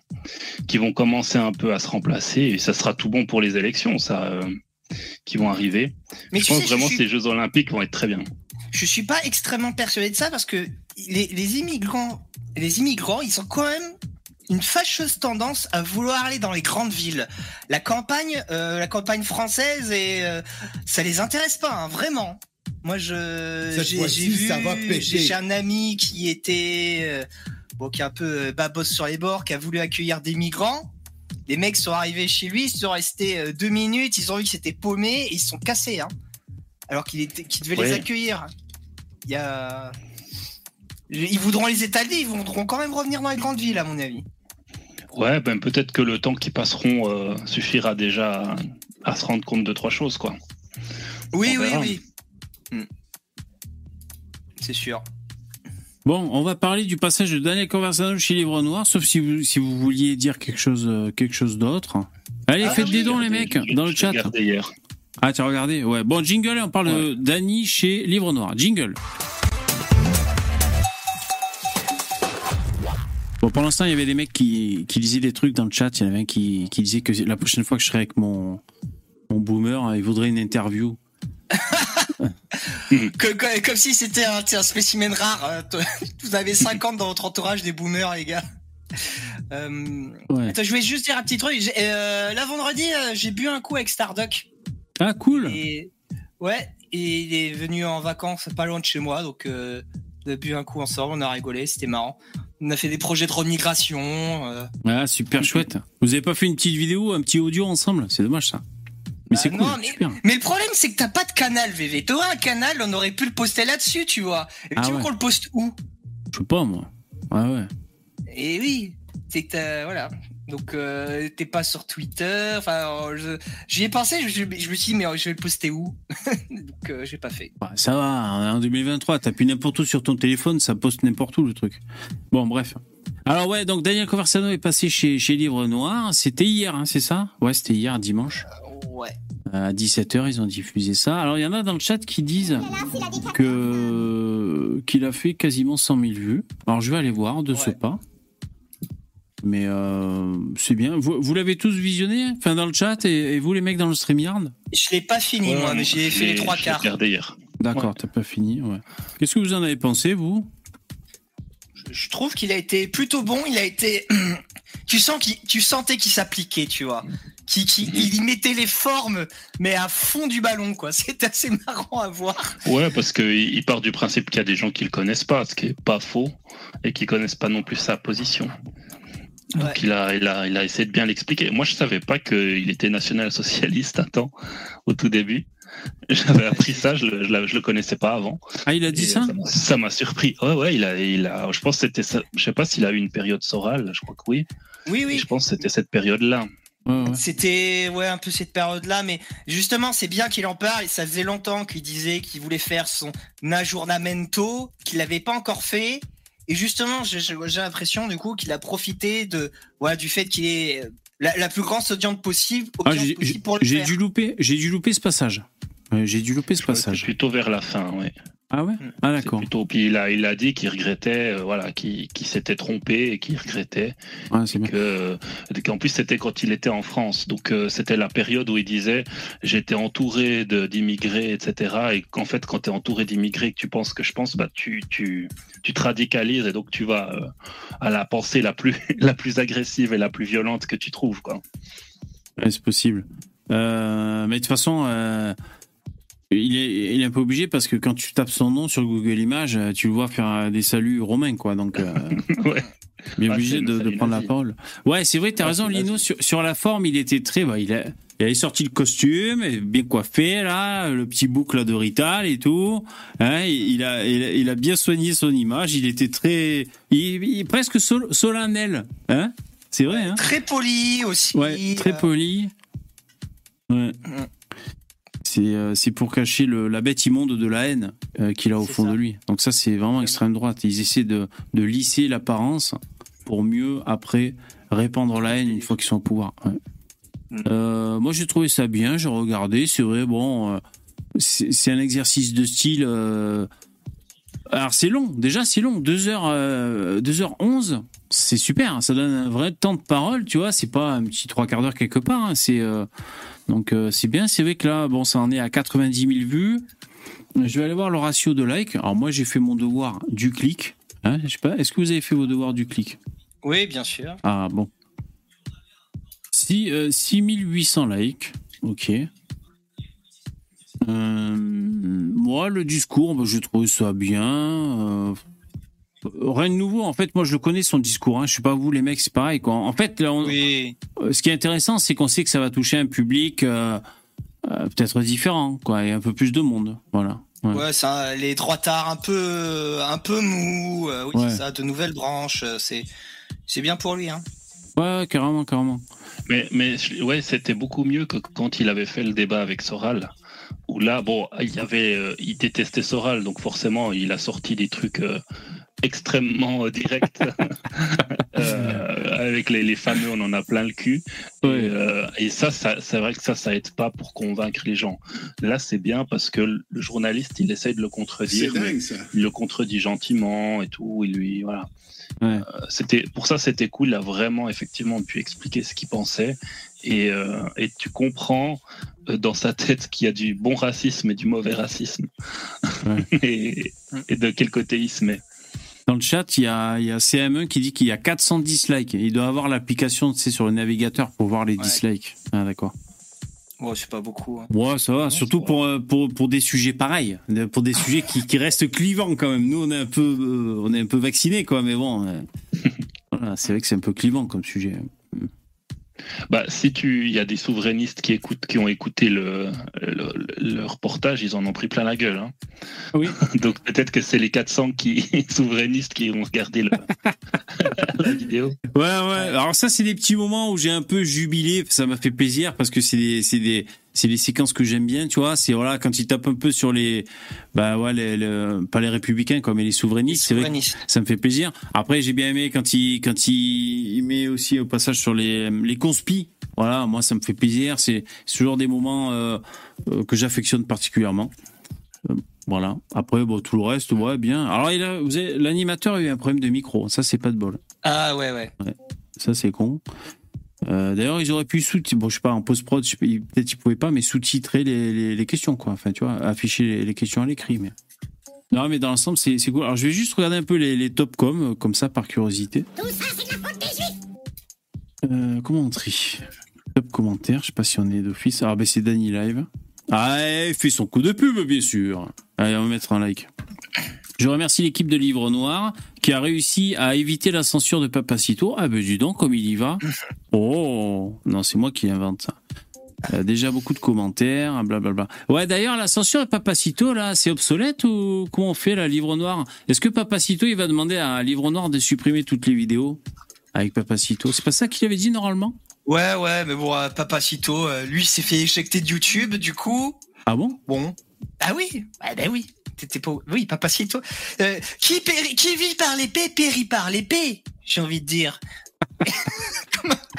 qui vont commencer un peu à se remplacer. Et ça sera tout bon pour les élections, ça, euh, qui vont arriver. Mais je pense sais, vraiment je que ces Jeux Olympiques vont être très bien. je suis pas extrêmement persuadé de ça parce que les, les immigrants, les immigrants, ils sont quand même une fâcheuse tendance à vouloir aller dans les grandes villes. La campagne, euh, la campagne française et euh, ça les intéresse pas, hein, vraiment. Moi, je j'ai vu, ça va péter. j'ai un ami qui était euh, bon, qui est un peu euh, babos sur les bords, qui a voulu accueillir des migrants. Les mecs sont arrivés chez lui, ils sont restés euh, deux minutes, ils ont vu que c'était paumé et ils se sont cassés, hein. Alors qu'il était, qu'il devait les accueillir. Il y a, ils voudront les étaler, ils voudront quand même revenir dans les grandes villes, à mon avis. Ouais, ben peut-être que le temps qu'ils passeront euh, suffira déjà à, à se rendre compte de trois choses, quoi. Oui, oui, oui. Hmm. C'est sûr. Bon, on va parler du passage de Daniel Conversano chez Livre Noir, sauf si vous, si vous vouliez dire quelque chose, euh, quelque chose d'autre. Allez, Ah, faites oui, des dons, les mecs, dans le chat. hier. Ah, tu as regardé? Ouais. Bon, jingle, on parle de Dany chez Livre Noir. Jingle. Bon, pour l'instant, il y avait des mecs qui, qui lisaient des trucs dans le chat. Il y en avait un qui, qui disait que la prochaine fois que je serai avec mon, mon boomer, il voudrait une interview. Comme si c'était un, spécimen rare. hein. Vous avez 50 dans votre entourage des boomers, les gars. Euh, Ouais. attends, je voulais juste dire un petit truc. Euh, là, vendredi, euh, j'ai bu un coup avec Starduck. Ah, cool. Et, ouais, et il est venu en vacances pas loin de chez moi. Donc, euh, on a bu un coup ensemble, on a rigolé, c'était marrant. On a fait des projets de remigration. euh. Ah, super chouette. Vous avez pas fait une petite vidéo, un petit audio ensemble? C'est dommage, ça. Mais Bah c'est cool, non, mais- super. Mais le problème, c'est que t'as pas de canal, VV. T'aurais un canal, on aurait pu le poster là-dessus, tu vois. Et Ah tu veux ouais. qu'on le poste où? Je sais pas, moi. Ah ouais. Et oui, c'est que t'as- voilà. Donc euh, t'es pas sur Twitter. Enfin, euh, je- j'y ai pensé. Je, je me suis dit, mais euh, je vais le poster où? Donc euh, j'ai pas fait. Bah, ça va, en 2023, t'appuies n'importe où sur ton téléphone, ça poste n'importe où le truc. Bon, bref. Alors ouais, donc Daniel Conversano est passé chez, chez Livre Noir. C'était hier, hein, c'est ça? Ouais, c'était hier, dimanche. Ouais. À 17h, ils ont diffusé ça. Alors il y en a dans le chat qui disent que qu'il a fait quasiment 100 000 vues. Alors je vais aller voir de ce pas. Mais euh, c'est bien. Vous, vous l'avez tous visionné Enfin, dans le chat et, et vous, les mecs dans le StreamYard Je l'ai pas fini Ouais, moi, mais j'ai fait les trois quarts. regardé hier. D'accord, Ouais. t'as pas fini. Ouais. Qu'est-ce que vous en avez pensé, vous? Je trouve qu'il a été plutôt bon. Il a été. tu sens qu'il, tu sentais qu'il s'appliquait, tu vois. Qui, qui, il y mettait les formes, mais à fond du ballon, quoi. C'est assez marrant à voir. Ouais, parce qu'il il part du principe qu'il y a des gens qui le connaissent pas, ce qui est pas faux, et qui connaissent pas non plus sa position. Donc Ouais. il, a, il, a, il a essayé de bien l'expliquer. Moi, je savais pas qu'il était national-socialiste un temps, au tout début. J'avais appris ça, je le, je, la- je le connaissais pas avant. Ah, il a dit Et ça Ça m'a surpris. Ouais, ouais, il a, il a, je pense que c'était ça. Je sais pas s'il a eu une période sorale, je crois que oui. Oui, Et oui. je pense que c'était cette période-là. C'était ouais un peu cette période-là, mais justement c'est bien qu'il en parle. Et ça faisait longtemps qu'il disait qu'il voulait faire son aggiornamento, qu'il l'avait pas encore fait. Et justement, j'ai l'impression du coup qu'il a profité de voilà du fait qu'il est euh, la, la plus grande audience possible, Ah, audience j'ai- possible pour le j'ai faire. dû louper, j'ai dû louper ce passage. J'ai dû louper ce passage. plutôt vers la fin, ouais. Ah ouais Mm. Ah d'accord. plutôt. Puis il a, il a dit qu'il regrettait, euh, voilà, qu'il s'était trompé et qu'il regrettait. Ouais, c'est bien. que euh, qu'en plus c'était quand il était en France donc euh, c'était la période où il disait j'étais entouré d'immigrés etc et qu'en fait quand tu es entouré d'immigrés et que tu penses que je pense bah tu tu tu te radicalises et donc tu vas euh, à la pensée la plus la plus agressive et la plus violente que tu trouves quoi Ouais, c'est possible. Euh, mais de toute façon, euh, il, est, il est un peu obligé parce que quand tu tapes son nom sur Google Images, euh, tu le vois faire euh, des saluts romains, quoi. Donc, euh, ouais il est Ouais, obligé de, prendre la parole. Ouais, c'est vrai, t'as Ouais, raison, Lino. Sur, sur la forme, il était très. Bah, il, a, il avait sorti le costume, bien coiffé, là, le petit boucle de Rital et tout. Hein, il, a, il, a, il a bien soigné son image. Il était très. Il, presque sol- solennel. Hein c'est vrai, hein Très poli aussi. Ouais, très euh, poli. Ouais. Mm. C'est euh, c'est pour cacher le, la bête immonde de la haine euh, qu'il a au fond ça. de lui. Donc ça, c'est vraiment extrême droite. Ils essaient de, de lisser l'apparence pour mieux, après, répandre la haine une fois qu'ils sont au pouvoir. Ouais. Mm. Euh, moi, j'ai trouvé ça bien. J'ai regardé. C'est vrai, bon, euh, c'est un exercice de style... euh, alors c'est long, déjà c'est long, 2h, euh, 2h11, c'est super, hein. ça donne un vrai temps de parole, tu vois, c'est pas un petit trois quarts d'heure quelque part, hein. c'est donc euh, c'est bien, c'est vrai que là, bon, ça en est à 90 000 vues. Je vais aller voir le ratio de likes. Alors moi j'ai fait mon devoir du clic, hein, je sais pas, est-ce que vous avez fait vos devoirs du clic? Oui, bien sûr. Ah bon. Si, euh, 6800 likes, ok. Euh, moi, le discours, bah, j'ai trouvé ça bien. Rien de nouveau, en fait, moi je le connais son discours. Hein. Je sais pas vous, les mecs, c'est pareil. Quoi. En fait, là, on- Oui. euh, ce qui est intéressant, c'est qu'on sait que ça va toucher un public euh, euh, peut-être différent, quoi, et un peu plus de monde. Voilà. Ouais. Ouais, ça, les droitards un peu, un peu mous. euh, oui, Ouais. ça, de nouvelles branches. C'est, c'est bien pour lui. Hein. Ouais, carrément, carrément. mais mais ouais c'était beaucoup mieux que quand il avait fait le débat avec Soral où là bon il y avait euh, il détestait Soral donc forcément il a sorti des trucs euh, extrêmement euh, directs Euh, avec les, les fameux on en a plein le cul Ouais. et, euh, et ça, ça c'est vrai que ça ça aide pas pour convaincre les gens là c'est bien parce que le journaliste il essaye de le contredire dingue ça. il le contredit gentiment et tout il lui voilà Ouais. Euh, c'était pour ça c'était cool il a vraiment effectivement pu expliquer ce qu'il pensait et, euh, et tu comprends euh, dans sa tête qu'il y a du bon racisme et du mauvais racisme Ouais. et, et de quel côté il se met Dans le chat, il y a, il y a CME qui dit qu'il y a 400 dislikes. Il doit avoir l'application tu sais, sur le navigateur pour voir les Ouais. dislikes. Ah, d'accord. Ouais, c'est pas beaucoup. hein. Ouais, ça va. Surtout pour, euh, pour, pour des sujets pareils. Pour des sujets qui, qui restent clivants quand même. Nous, on est un peu, euh, on est un peu vaccinés, quoi. Mais bon, euh, voilà, c'est vrai que c'est un peu clivant comme sujet. Bah si tu il y a des souverainistes qui écoutent qui ont écouté le, le, le reportage ils en ont pris plein la gueule hein. Oui. donc peut-être que c'est les 400 qui souverainistes qui ont regardé le, la vidéo Ouais, ouais. Alors ça, c'est des petits moments où j'ai un peu jubilé. Ça m'a fait plaisir parce que c'est des, c'est des, c'est les séquences que j'aime bien, tu vois. C'est voilà quand il tape un peu sur les, bah ouais, les, le- pas les républicains quoi, mais les souverainistes. C'est vrai. Ça me fait plaisir. Après, j'ai bien aimé quand il, quand il, il met aussi au passage sur les, les conspis. Voilà, moi, ça me fait plaisir. C'est ce genre des moments euh, euh, que j'affectionne particulièrement. Euh, voilà. Après, bon, tout le reste, ouais, bien. Alors, il a, l'animateur a eu un problème de micro. Ça, c'est pas de bol. Ah ouais, ouais. Ça, c'est con. Euh, D'ailleurs, ils auraient pu sous bon, je sais pas, en post-prod, peut-être ils pouvaient pas, mais sous-titrer les, les, les questions, quoi. Enfin, tu vois, afficher les, les questions à l'écrit, mais. Non, mais dans l'ensemble, c'est c'est cool. Alors, je vais juste regarder un peu les, les top com, euh, comme ça, par curiosité. Euh, comment on trie? Top commentaire, je sais pas si on est d'office. Ah, ben c'est Danny Live. Ah, il fait son coup de pub, bien sûr. Allez, on va mettre un like. Je remercie l'équipe de Livre Noir qui a réussi à éviter la censure de Papacito. Ah ben dis donc, comme il y va. Oh, non, c'est moi qui invente ça. Euh, déjà beaucoup de commentaires, blablabla. Ouais, d'ailleurs, la censure de Papacito, là, c'est obsolète ou comment on fait, la Livre Noir? Est-ce que Papacito, il va demander à Livre Noir de supprimer toutes les vidéos avec Papacito C'est pas ça qu'il avait dit normalement? Ouais, ouais, mais bon, euh, Papacito, euh, lui, s'est fait éjecter de YouTube, du coup. Ah bon? Bon. Ah oui, ah ben oui. T'étais pas. Oui, Papacito. Euh, qui, qui vit par l'épée périt par l'épée, j'ai envie de dire.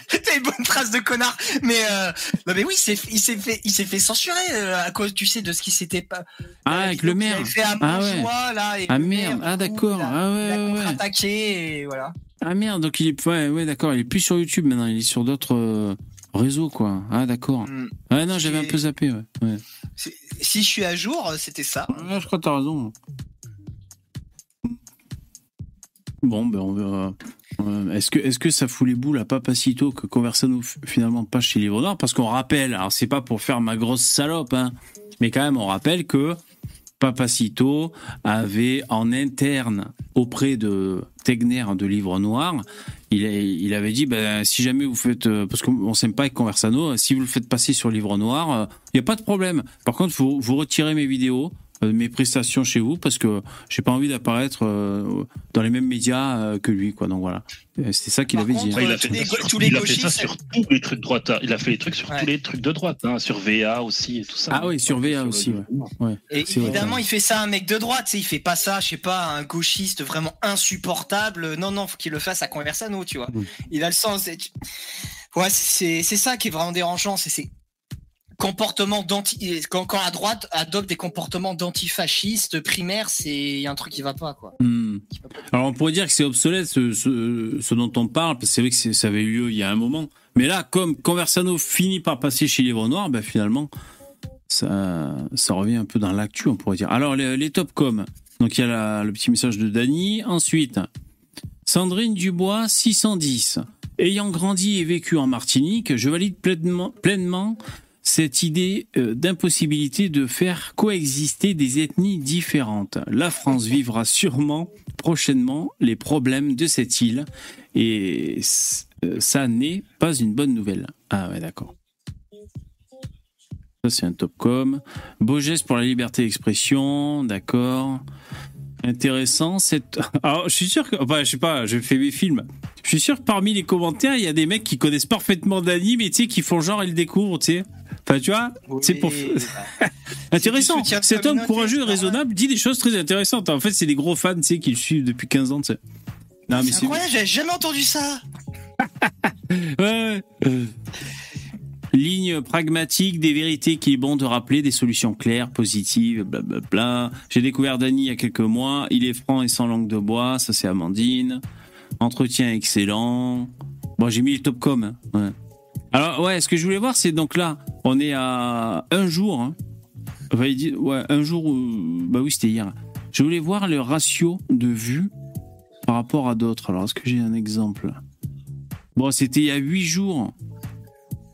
T'as une bonne trace de connard. Mais euh, non mais oui, c'est- il s'est fait, il s'est fait censurer euh, à cause, tu sais, de ce qui s'était pas. Ah, avec le maire. Fait Ah ouais. Là. Et Ah merde, ah d'accord, ah ouais, ouais, ouais. contre-attaqué et voilà. Ah merde, donc il est, ouais, ouais, d'accord, il est plus sur YouTube maintenant, il est sur d'autres réseaux, quoi. Ah d'accord. Hmm. Ah non, j'avais un peu zappé, ouais. ouais. C'est- Si je suis à jour, c'était ça. Je crois que t'as raison. Bon, ben on verra. Euh, Est-ce que, ça fout les boules à Papacito que Conversano finalement passe chez Livre Noir Parce qu'on rappelle, alors c'est pas pour faire ma grosse salope, hein, mais quand même on rappelle que Papacito avait en interne auprès de Tegner de Livre Noir, il, avait dit ben, si jamais vous faites, euh, parce qu'on s'aime pas avec Conversano, si vous le faites passer sur Livre Noir, il n'y a pas de problème. Par contre, vous, retirez mes vidéos, euh, mes prestations chez vous, parce que j'ai pas envie d'apparaître euh, dans les mêmes médias euh, que lui, quoi. Donc voilà, Euh, c'était ça qu'il avait contre, dit. hein. Il a tous fait, les ça sur, tous les il a fait ça gauchistes- sur tous les trucs de droite. hein. Il a fait les trucs sur Ouais. tous les trucs de droite, hein, sur VA aussi et tout ça. Ah oui, sur VA aussi, ouais. Ouais, Et c'est vrai. évidemment, il fait ça à un mec de droite, tu sais, il fait pas ça, je sais pas, un gauchiste vraiment insupportable. Non, non, faut qu'il le fasse à Conversano, tu vois. Mm. Il a le sens. c'est- Ouais, c'est c'est ça qui est vraiment dérangeant, c'est ces comportements d'anti. Quand, la droite adopte des comportements d'antifascistes primaires, c'est un truc qui va pas, quoi. Hmm. Alors on pourrait dire que c'est obsolète ce, dont on parle, parce que c'est vrai que ça avait eu lieu il y a un moment. Mais là, comme Conversano finit par passer chez Livre Noir, ben finalement, ça, ça revient un peu dans l'actu, on pourrait dire. Alors les, les donc il y a le petit message de Dany. Ensuite, Sandrine Dubois 610. Ayant grandi et vécu en Martinique, je valide pleinement cette idée euh, d'impossibilité de faire coexister des ethnies différentes. La France vivra sûrement prochainement les problèmes de cette île et euh, ça n'est pas une bonne nouvelle. Ah ouais, d'accord. Ça, c'est un top com. Beau geste pour la liberté d'expression, d'accord. Intéressant. Alors, je suis sûr que. Enfin, je sais pas, je fais mes films. Je suis sûr que parmi les commentaires, il y a des mecs qui connaissent parfaitement Dany, mais tu sais, qui font genre, ils le découvrent, tu sais. Enfin, tu vois, c'est pour. Bah, Intéressant. Cet homme courageux et raisonnable dit des choses très intéressantes. En fait, c'est des gros fans, tu sais, qui le suivent depuis 15 ans, tu sais. Non, mais c'est incroyable, j'avais jamais entendu ça. Ouais, ouais. Ligne pragmatique, des vérités qu'il est bon de rappeler, des solutions claires, positives, blablabla. J'ai découvert Dany il y a quelques mois. Il est franc et sans langue de bois. Ça, c'est Amandine. Entretien excellent. Bon, j'ai mis les top com. hein. Ouais. Alors, ouais, ce que je voulais voir, c'est donc là, on est à un jour. hein. Ouais, un jour. euh, Bah oui, c'était hier. Je voulais voir le ratio de vues par rapport à d'autres. Alors, est-ce que j'ai un exemple? Bon, c'était il y a huit jours.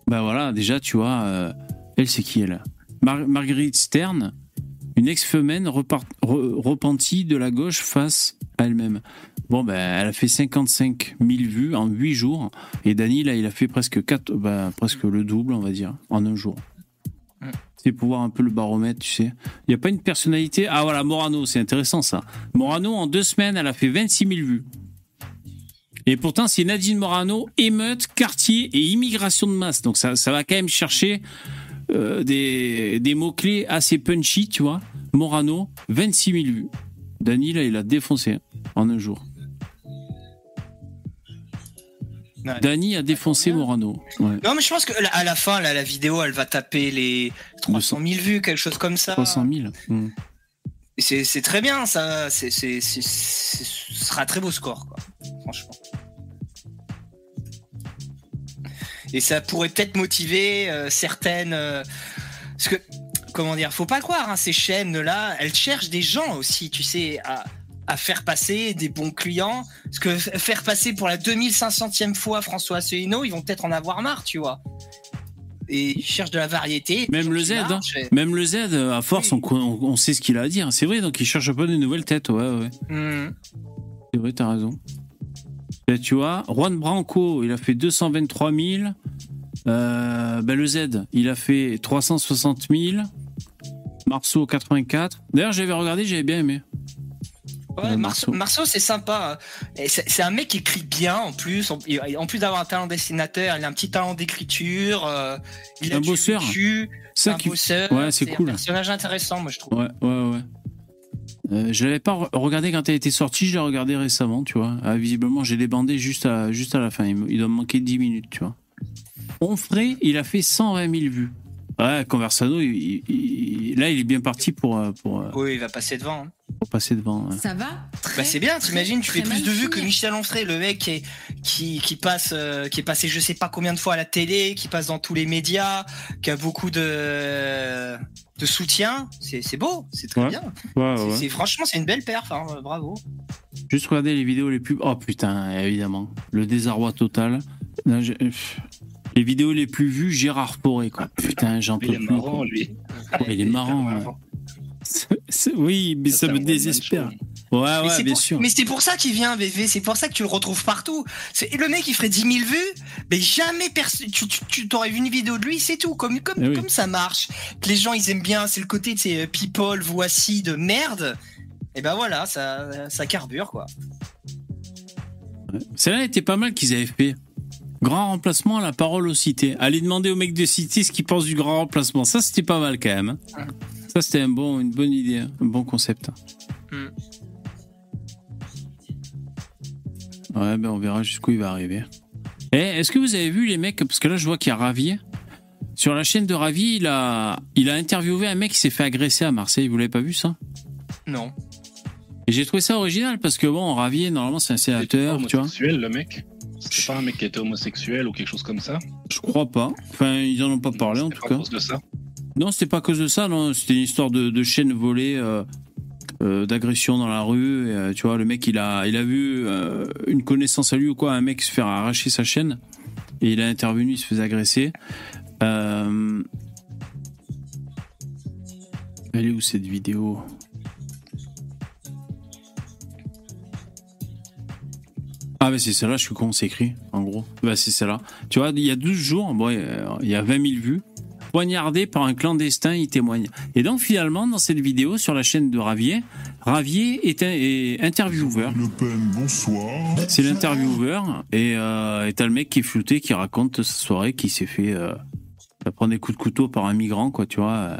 Ben voilà, déjà, tu vois, euh, elle, c'est qui elle? Mar- Marguerite Stern, une ex-femelle repentie de la gauche face à elle-même. Bon, ben, elle a fait 55 000 vues en huit jours. Et Dany, là, il a fait presque, quatre, ben, presque le double, on va dire, en un jour. Mm. C'est pour voir un peu le baromètre, tu sais. Il n'y a pas une personnalité. Ah voilà, Morano, c'est intéressant ça. Morano, en deux semaines, elle a fait 26 000 vues. Et pourtant, c'est Nadine Morano, émeute, quartier et immigration de masse. Donc ça, ça va quand même chercher euh, des, des mots-clés assez punchy, tu vois. Morano, 26 000 vues. Dany, là, il a défoncé en un jour. Ouais. Dany a défoncé. Morano. Ouais. Non, mais je pense que la- à la fin, là, la vidéo, elle va taper les 300 000 vues, quelque chose comme ça. 300 000. Mm. Et C'est c'est très bien, ça. C'est- ce sera un très beau score, quoi. Franchement. Et ça pourrait peut-être motiver euh, certaines. euh, parce que, comment dire, faut pas croire, hein, ces chaînes-là, elles cherchent des gens aussi, tu sais, à, à faire passer des bons clients. Parce que faire passer pour la 2500e fois François Asselineau, ils vont peut-être en avoir marre, tu vois. Et ils cherchent de la variété. Même le Z, hein. Même le Z, à force, Oui. on, on- sait ce qu'il a à dire. C'est vrai, donc il cherche un peu de nouvelles têtes. Ouais, ouais. Hmm. C'est vrai, t'as raison. Tu vois, Juan Branco, il a fait 223 000. Euh, ben le Z, il a fait 360 000. Marceau, 84. D'ailleurs, j'avais regardé, j'avais bien aimé. Ouais, Marceau, c'est sympa. C'est un mec qui écrit bien en plus. En, plus d'avoir un talent dessinateur, il a un petit talent d'écriture. euh, il a Un bosseur. C'est Ça un qui... bosseur. Ouais, c'est cool. un personnage intéressant, moi je trouve. Ouais, ouais, ouais. Euh, je l'avais pas re- regardé quand elle était sortie, je l'ai regardé récemment, tu vois. Ah, visiblement, j'ai débandé juste à, juste à la fin. Il doit me manquer 10 minutes, tu vois. Onfray, il a fait 120 000 vues. Ouais, Conversano, il- il- il- là, il est bien parti pour, euh, pour, euh, Oui, il va passer devant. hein. pour passer devant. ouais. Ça va très, Bah c'est bien, t'imagines, tu fais plus de vues que. Michel Onfray, le mec qui, est- qui, qui passe, euh, qui est passé je sais pas combien de fois à la télé, qui passe dans tous les médias, qui a beaucoup de, de soutien. C'est c'est beau, c'est très Ouais. bien. Ouais, C'est- ouais. c'est- franchement, c'est une belle perf, hein, bravo. Juste regarder les vidéos les plus. Oh putain, évidemment. Le désarroi total. Là, je-. Les vidéos les plus vues, Gérard Poré, quoi. Putain, j'en peux Il est plus. marrant, quoi. lui. Il est marrant, ouais. C'est- c'est- Oui, mais ça C'est me désespère. Ouais, mais ouais, c'est bien pour, sûr. mais c'est pour ça qu'il vient, VV. C'est pour ça que tu le retrouves partout. C'est le mec, il ferait 10 000 vues, mais jamais personne. Tu, tu, tu t'aurais vu une vidéo de lui, c'est tout. Comme, comme, Eh oui. comme ça marche. Que les gens, ils aiment bien. C'est le côté de ces euh, people, voici de merde. Et ben voilà, ça, ça carbure, quoi. Celle-là était pas mal qu'ils avaient fait. Grand remplacement à la parole aux cités. Allez demander au mec de cité ce qu'il pense du grand remplacement. Ça, c'était pas mal quand même. hein. Ça, c'était un bon, une bonne idée, hein. un bon concept. Hmm. Ouais, ben on verra jusqu'où il va arriver. Eh, est-ce que vous avez vu les mecs Parce que là, je vois qu'il y a Ravier. Sur la chaîne de Ravier, il a, il a interviewé un mec qui s'est fait agresser à Marseille. Vous l'avez pas vu ça? Non. Et j'ai trouvé ça original parce que bon, Ravier, normalement, c'est un sénateur, tu vois. homosexuel, le mec. C'est pas un mec qui était homosexuel ou quelque chose comme ça. Je crois pas. Enfin, ils en ont pas parlé en C'était tout pas cas. à cause de ça. Non, c'était pas à cause de ça, non. C'était une histoire de, de chaîne volée, euh, euh, d'agression dans la rue. et, euh, tu vois, le mec, il a, il a vu une connaissance à lui ou quoi, un mec se faire arracher sa chaîne. Et il a intervenu, il se faisait agresser. Elle est où cette vidéo? Ah, mais c'est celle-là, je suis con, c'est écrit, en gros. Bah, c'est celle-là. Tu vois, il y a 12 jours, bon, il y a 20 000 vues poignardé par un clandestin, il témoigne. Et donc finalement, dans cette vidéo sur la chaîne de Ravier, Ravier est, un, est intervieweur. Le Pen, bonsoir. C'est l'intervieweur et euh, et t'as le mec qui est flouté, qui raconte sa soirée, qui s'est fait euh, prendre des coups de couteau par un migrant, quoi, tu vois. euh.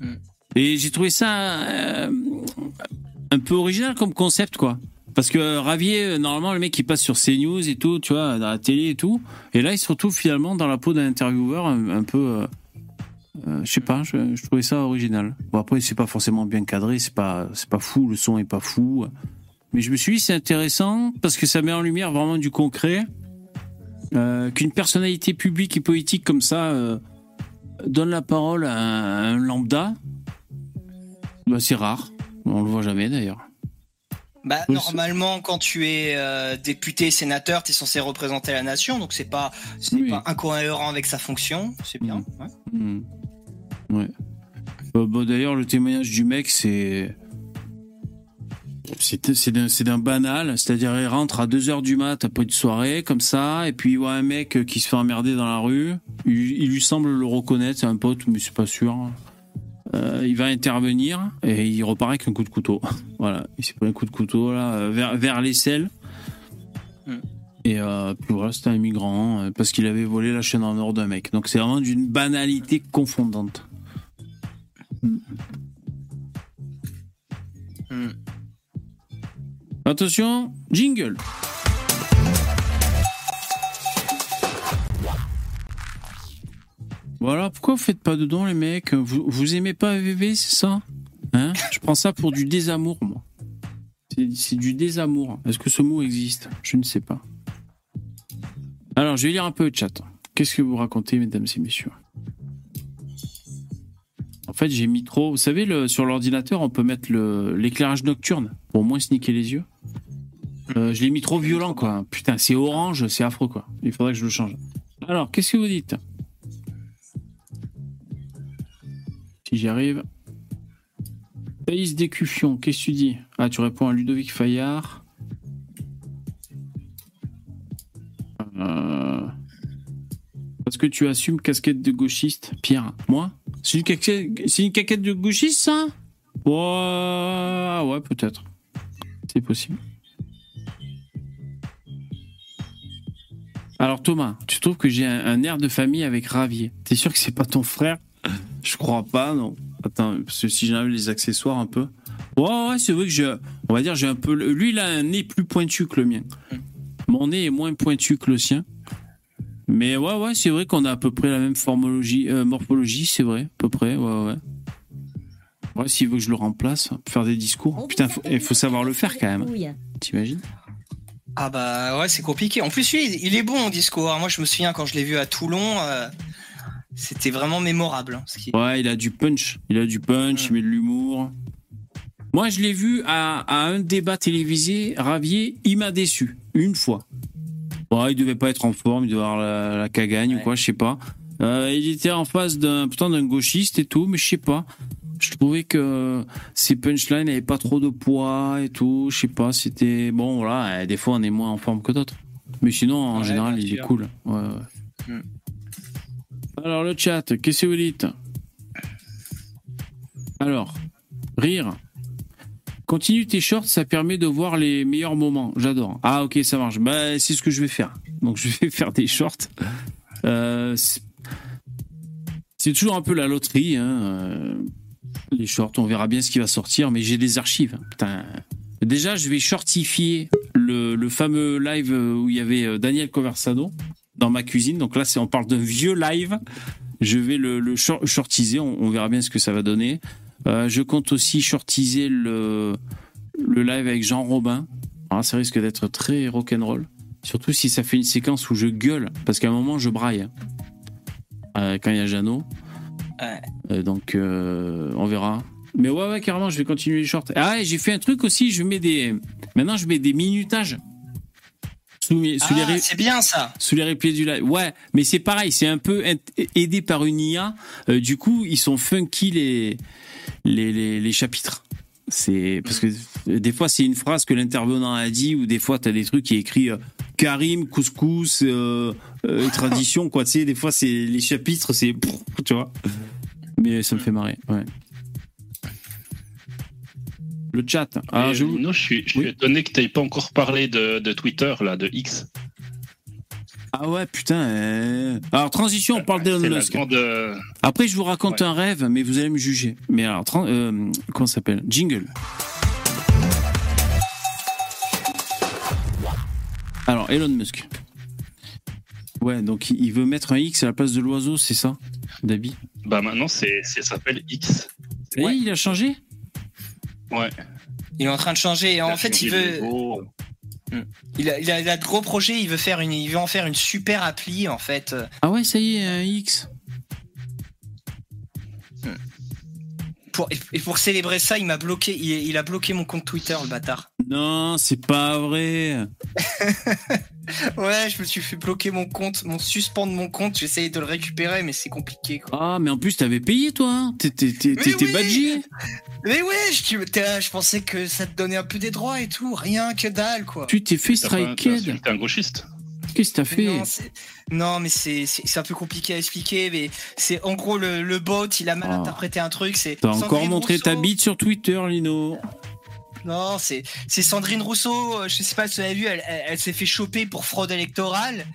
Mm. Et j'ai trouvé ça euh, un peu original comme concept, quoi. Parce que Ravier, normalement, le mec, il passe sur CNews et tout, tu vois, dans la télé et tout. Et là, il se retrouve finalement dans la peau d'un intervieweur un, peu. euh, euh, je sais pas, je, trouvais ça original. Bon, après, c'est pas forcément bien cadré, c'est pas, pas fou, le son est pas fou. Mais je me suis dit, c'est intéressant parce que ça met en lumière vraiment du concret. Euh, Qu'une personnalité publique et politique comme ça donne la parole à un, un lambda, bah, c'est rare. On le voit jamais d'ailleurs. Bah, normalement, quand tu es euh, député, sénateur, tu es censé représenter la nation, donc c'est pas, c'est Oui. pas incohérent avec sa fonction, c'est bien. Mm. ouais. Ouais. Euh, bon, D'ailleurs, le témoignage du mec, c'est. C'est d'un banal, c'est-à-dire il rentre à 2h du mat après une soirée comme ça, et puis il voit un mec qui se fait emmerder dans la rue, il, il lui semble le reconnaître, c'est un pote, mais c'est pas sûr. Euh, il va intervenir et il repart avec un coup de couteau. voilà, il s'est pris un coup de couteau là, vers, vers l'aisselle. Hmm. Et euh, puis voilà, c'était un migrant euh, parce qu'il avait volé la chaîne en or d'un mec. Donc c'est vraiment d'une banalité confondante. Mm. Attention, jingle. Voilà, pourquoi vous faites pas de dons les mecs? Vous, vous aimez pas VV, c'est ça? Hein? Je prends ça pour du désamour, moi. C'est- du désamour. Est-ce que ce mot existe? Je ne sais pas. Alors, je vais lire un peu le chat. Qu'est-ce que vous racontez, mesdames et messieurs? En fait, j'ai mis trop. Vous savez, sur l'ordinateur, on peut mettre l'éclairage nocturne pour au moins sniquer les yeux. Euh, je l'ai mis trop violent, quoi. Putain, c'est orange, c'est affreux, quoi. Il faudrait que je le change. Alors, qu'est-ce que vous dites? Si j'y arrive. Thaïs qu'est-ce que tu dis? Ah, tu réponds à Ludovic Fayard. Euh, Parce que tu assumes casquette de gauchiste, Pierre. Moi? C'est une, casquette- de gauchiste, ça? Ouais, ouais, peut-être. C'est possible. Alors Thomas, tu trouves que j'ai un air de famille avec Ravier? T'es sûr que c'est pas ton frère? Je crois pas, non. Attends, parce que si j'enlève les accessoires un peu. Ouais, ouais, c'est vrai que j'ai, on va dire, j'ai un peu, le- lui, il a un nez plus pointu que le mien. Mon nez est moins pointu que le sien. Mais ouais, ouais, c'est vrai qu'on a à peu près la même formologie, euh, morphologie, c'est vrai, à peu près, ouais, ouais. Ouais, s'il veut que je le remplace, pour faire des discours. On Putain, faut- il faut savoir le faire quand même. T'imagines? Ah bah ouais, c'est compliqué. En plus, lui, il est bon en discours. Moi, je me souviens quand je l'ai vu à Toulon, euh, c'était vraiment mémorable. hein, ce qui- Ouais, il a du punch. Il a du punch, il met de l'humour. Moi, je l'ai vu à, à un débat télévisé, Ravier, il m'a déçu. Une fois. Ouais, il devait pas être en forme, il devait avoir la, la cagagne ou Ouais. quoi, je sais pas. Euh, il était en face d'un putain d'un gauchiste et tout, mais je sais pas. Je trouvais que ses punchlines n'avaient pas trop de poids et tout. Je sais pas, c'était bon. Voilà, euh, des fois on est moins en forme que d'autres. Mais sinon, en Ouais, général, il est cool. Ouais, ouais. Hmm. Alors le chat, qu'est-ce que vous dites Alors, rire. Continue tes shorts, ça permet de voir les meilleurs moments. J'adore. Ah ok, ça marche. Bah c'est ce que je vais faire. Donc je vais faire des shorts. Euh, c'est- toujours un peu la loterie. hein, euh, Les shorts, on verra bien ce qui va sortir, mais j'ai des archives. Déjà, je vais shortifier le, fameux live où il y avait euh, Daniel Conversano dans ma cuisine. Donc là, c'est on parle d'un vieux live. Je vais le, le short- shortiser. On, on verra bien ce que ça va donner. Euh, je compte aussi shortiser le, le live avec Jean Robin. Alors, ça risque d'être très rock'n'roll. Surtout si ça fait une séquence où je gueule. Parce qu'à un moment, je braille. Euh, quand il y a Jeannot. Ouais. Euh, donc, on verra. Mais ouais, ouais, carrément, je vais continuer les shorts. Ah ouais, j'ai fait un truc aussi. Je mets des. Maintenant, je mets des minutages. Sous, sous Ah, c'est bien ça. sous les replays du live. Ouais, mais c'est pareil, c'est un peu aidé par une IA. Euh, du coup, ils sont funky les les, les, les chapitres. C'est parce que des fois c'est une phrase que l'intervenant a dit ou des fois t'as des trucs qui est écrit euh, Karim couscous euh, euh, tradition quoi. Tu sais, des fois c'est les chapitres c'est tu vois. Mais ça me fait marrer. Ouais. Le chat. Ah, Et, je... Lino, je suis, je suis Oui. étonné que tu pas encore parlé de, de Twitter, là, de X. ah ouais putain. euh. Alors transition, on parle d'Elon C'est la Musk. grande. euh, Après, je vous raconte Ouais. un rêve, mais vous allez me juger. Mais alors, euh, comment ça s'appelle? Jingle. Alors, Elon Musk. Ouais, donc il veut mettre un X à la place de l'oiseau, c'est ça Dabi Bah maintenant, c'est, ça s'appelle X. Est, Ouais. il a changé? Ouais. Il est en train de changer. Et en fait, il veut, Oh. il a, il a, il a de gros projets. Il veut faire une, il veut en faire une super appli en fait. Ah ouais, ça y est, un X. Pour, et- pour célébrer ça, il m'a bloqué. Il, il a bloqué mon compte Twitter, le bâtard. Non, c'est pas vrai. Ouais, je me suis fait bloquer mon compte, mon suspendre mon compte. J'essayais de le récupérer, mais c'est compliqué. Quoi. Ah, mais en plus, t'avais payé, toi. hein T'étais oui. badgé. Mais ouais, je, t'es je pensais que ça te donnait un peu des droits et tout. Rien que dalle, quoi. Tu t'es fait striked. insulté un gauchiste. Qu'est-ce que t'as fait Non, mais c'est un peu compliqué à expliquer. Mais c'est en gros le, le bot, il a mal Ah. interprété un truc. T'as encore montré ta bite sur Twitter, Lino. Non, c'est Sandrine Rousseau. euh, Je sais pas si vous avez vu, elle, elle- elle s'est fait choper pour fraude électorale.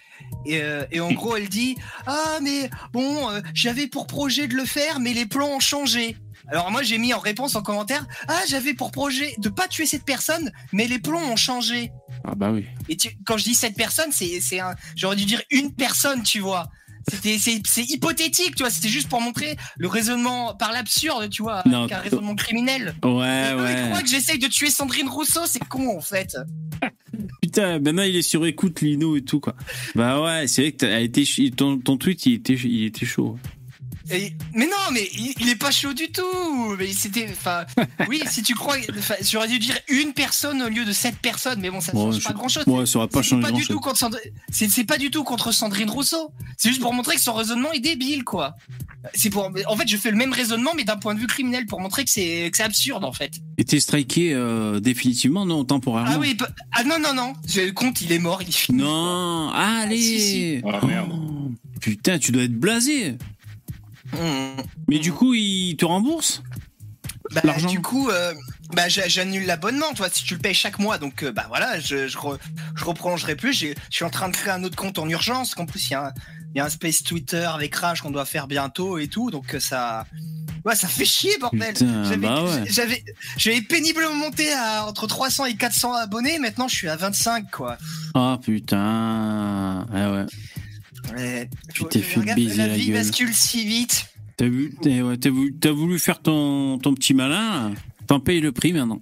Et, euh, et en gros, elle dit Ah, mais bon, euh, j'avais pour projet de le faire, mais les plans ont changé. Alors moi, j'ai mis en réponse en commentaire Ah, j'avais pour projet de pas tuer cette personne, mais les plans ont changé. Ah bah oui. Et tu- quand je dis cette personne, c'est un. J'aurais dû dire une personne, tu vois. C'était c'est hypothétique, tu vois. C'était juste pour montrer le raisonnement par l'absurde, tu vois, Non, un raisonnement criminel. Ouais, Et ouais. croient que j'essaye de tuer Sandrine Rousseau, c'est con en fait. Putain, maintenant il est sur écoute, Lino et tout, quoi. Bah ouais, c'est vrai que t'as été, ton, ton tweet, il était, il était chaud. Et- mais non, mais il, il est pas chaud du tout. Mais c'était, enfin, oui, si tu crois, j'aurais dû dire une personne au lieu de sept personnes. Mais bon, ça Ouais, change je- pas grand chose. Ouais, ça aurait pas C'est changé pas grand du chose. tout contre c'est pas du tout contre Sandrine Rousseau. C'est juste pour montrer que son raisonnement est débile, quoi. C'est pour, en fait, je fais le même raisonnement, mais d'un point de vue criminel, pour montrer que c'est que c'est absurde, en fait. Et t'es striké euh, définitivement, non, temporairement? Ah oui, ah non, non, non. Le compte, il est mort, il est fini. Non, allez si, si. Ah, merde. Oh, Putain, tu dois être blasé. Mmh. Mais du coup, il te rembourse Bah, du coup, euh, bah, j'a- j'annule l'abonnement, toi, si tu le payes chaque mois. Donc, euh, bah voilà, je, je, re- je reprolongerai plus. Je suis en train de créer un autre compte en urgence. qu'en plus, il y, a un- il y a un space Twitter avec Rage qu'on doit faire bientôt et tout. Donc, euh, ça, Ouais, ça fait chier, bordel. J'avais- bah ouais. Péniblement monté à entre 300 et 400 abonnés. Maintenant, je suis à 25, quoi. Ah putain. Ah ouais. Ouais. Tu t'es fait Regarde, baiser la la vie gueule. bascule si vite. T'as vu, t'as ouais, t'as voulu, t'as voulu faire ton, ton petit malin, t'en payes le prix maintenant.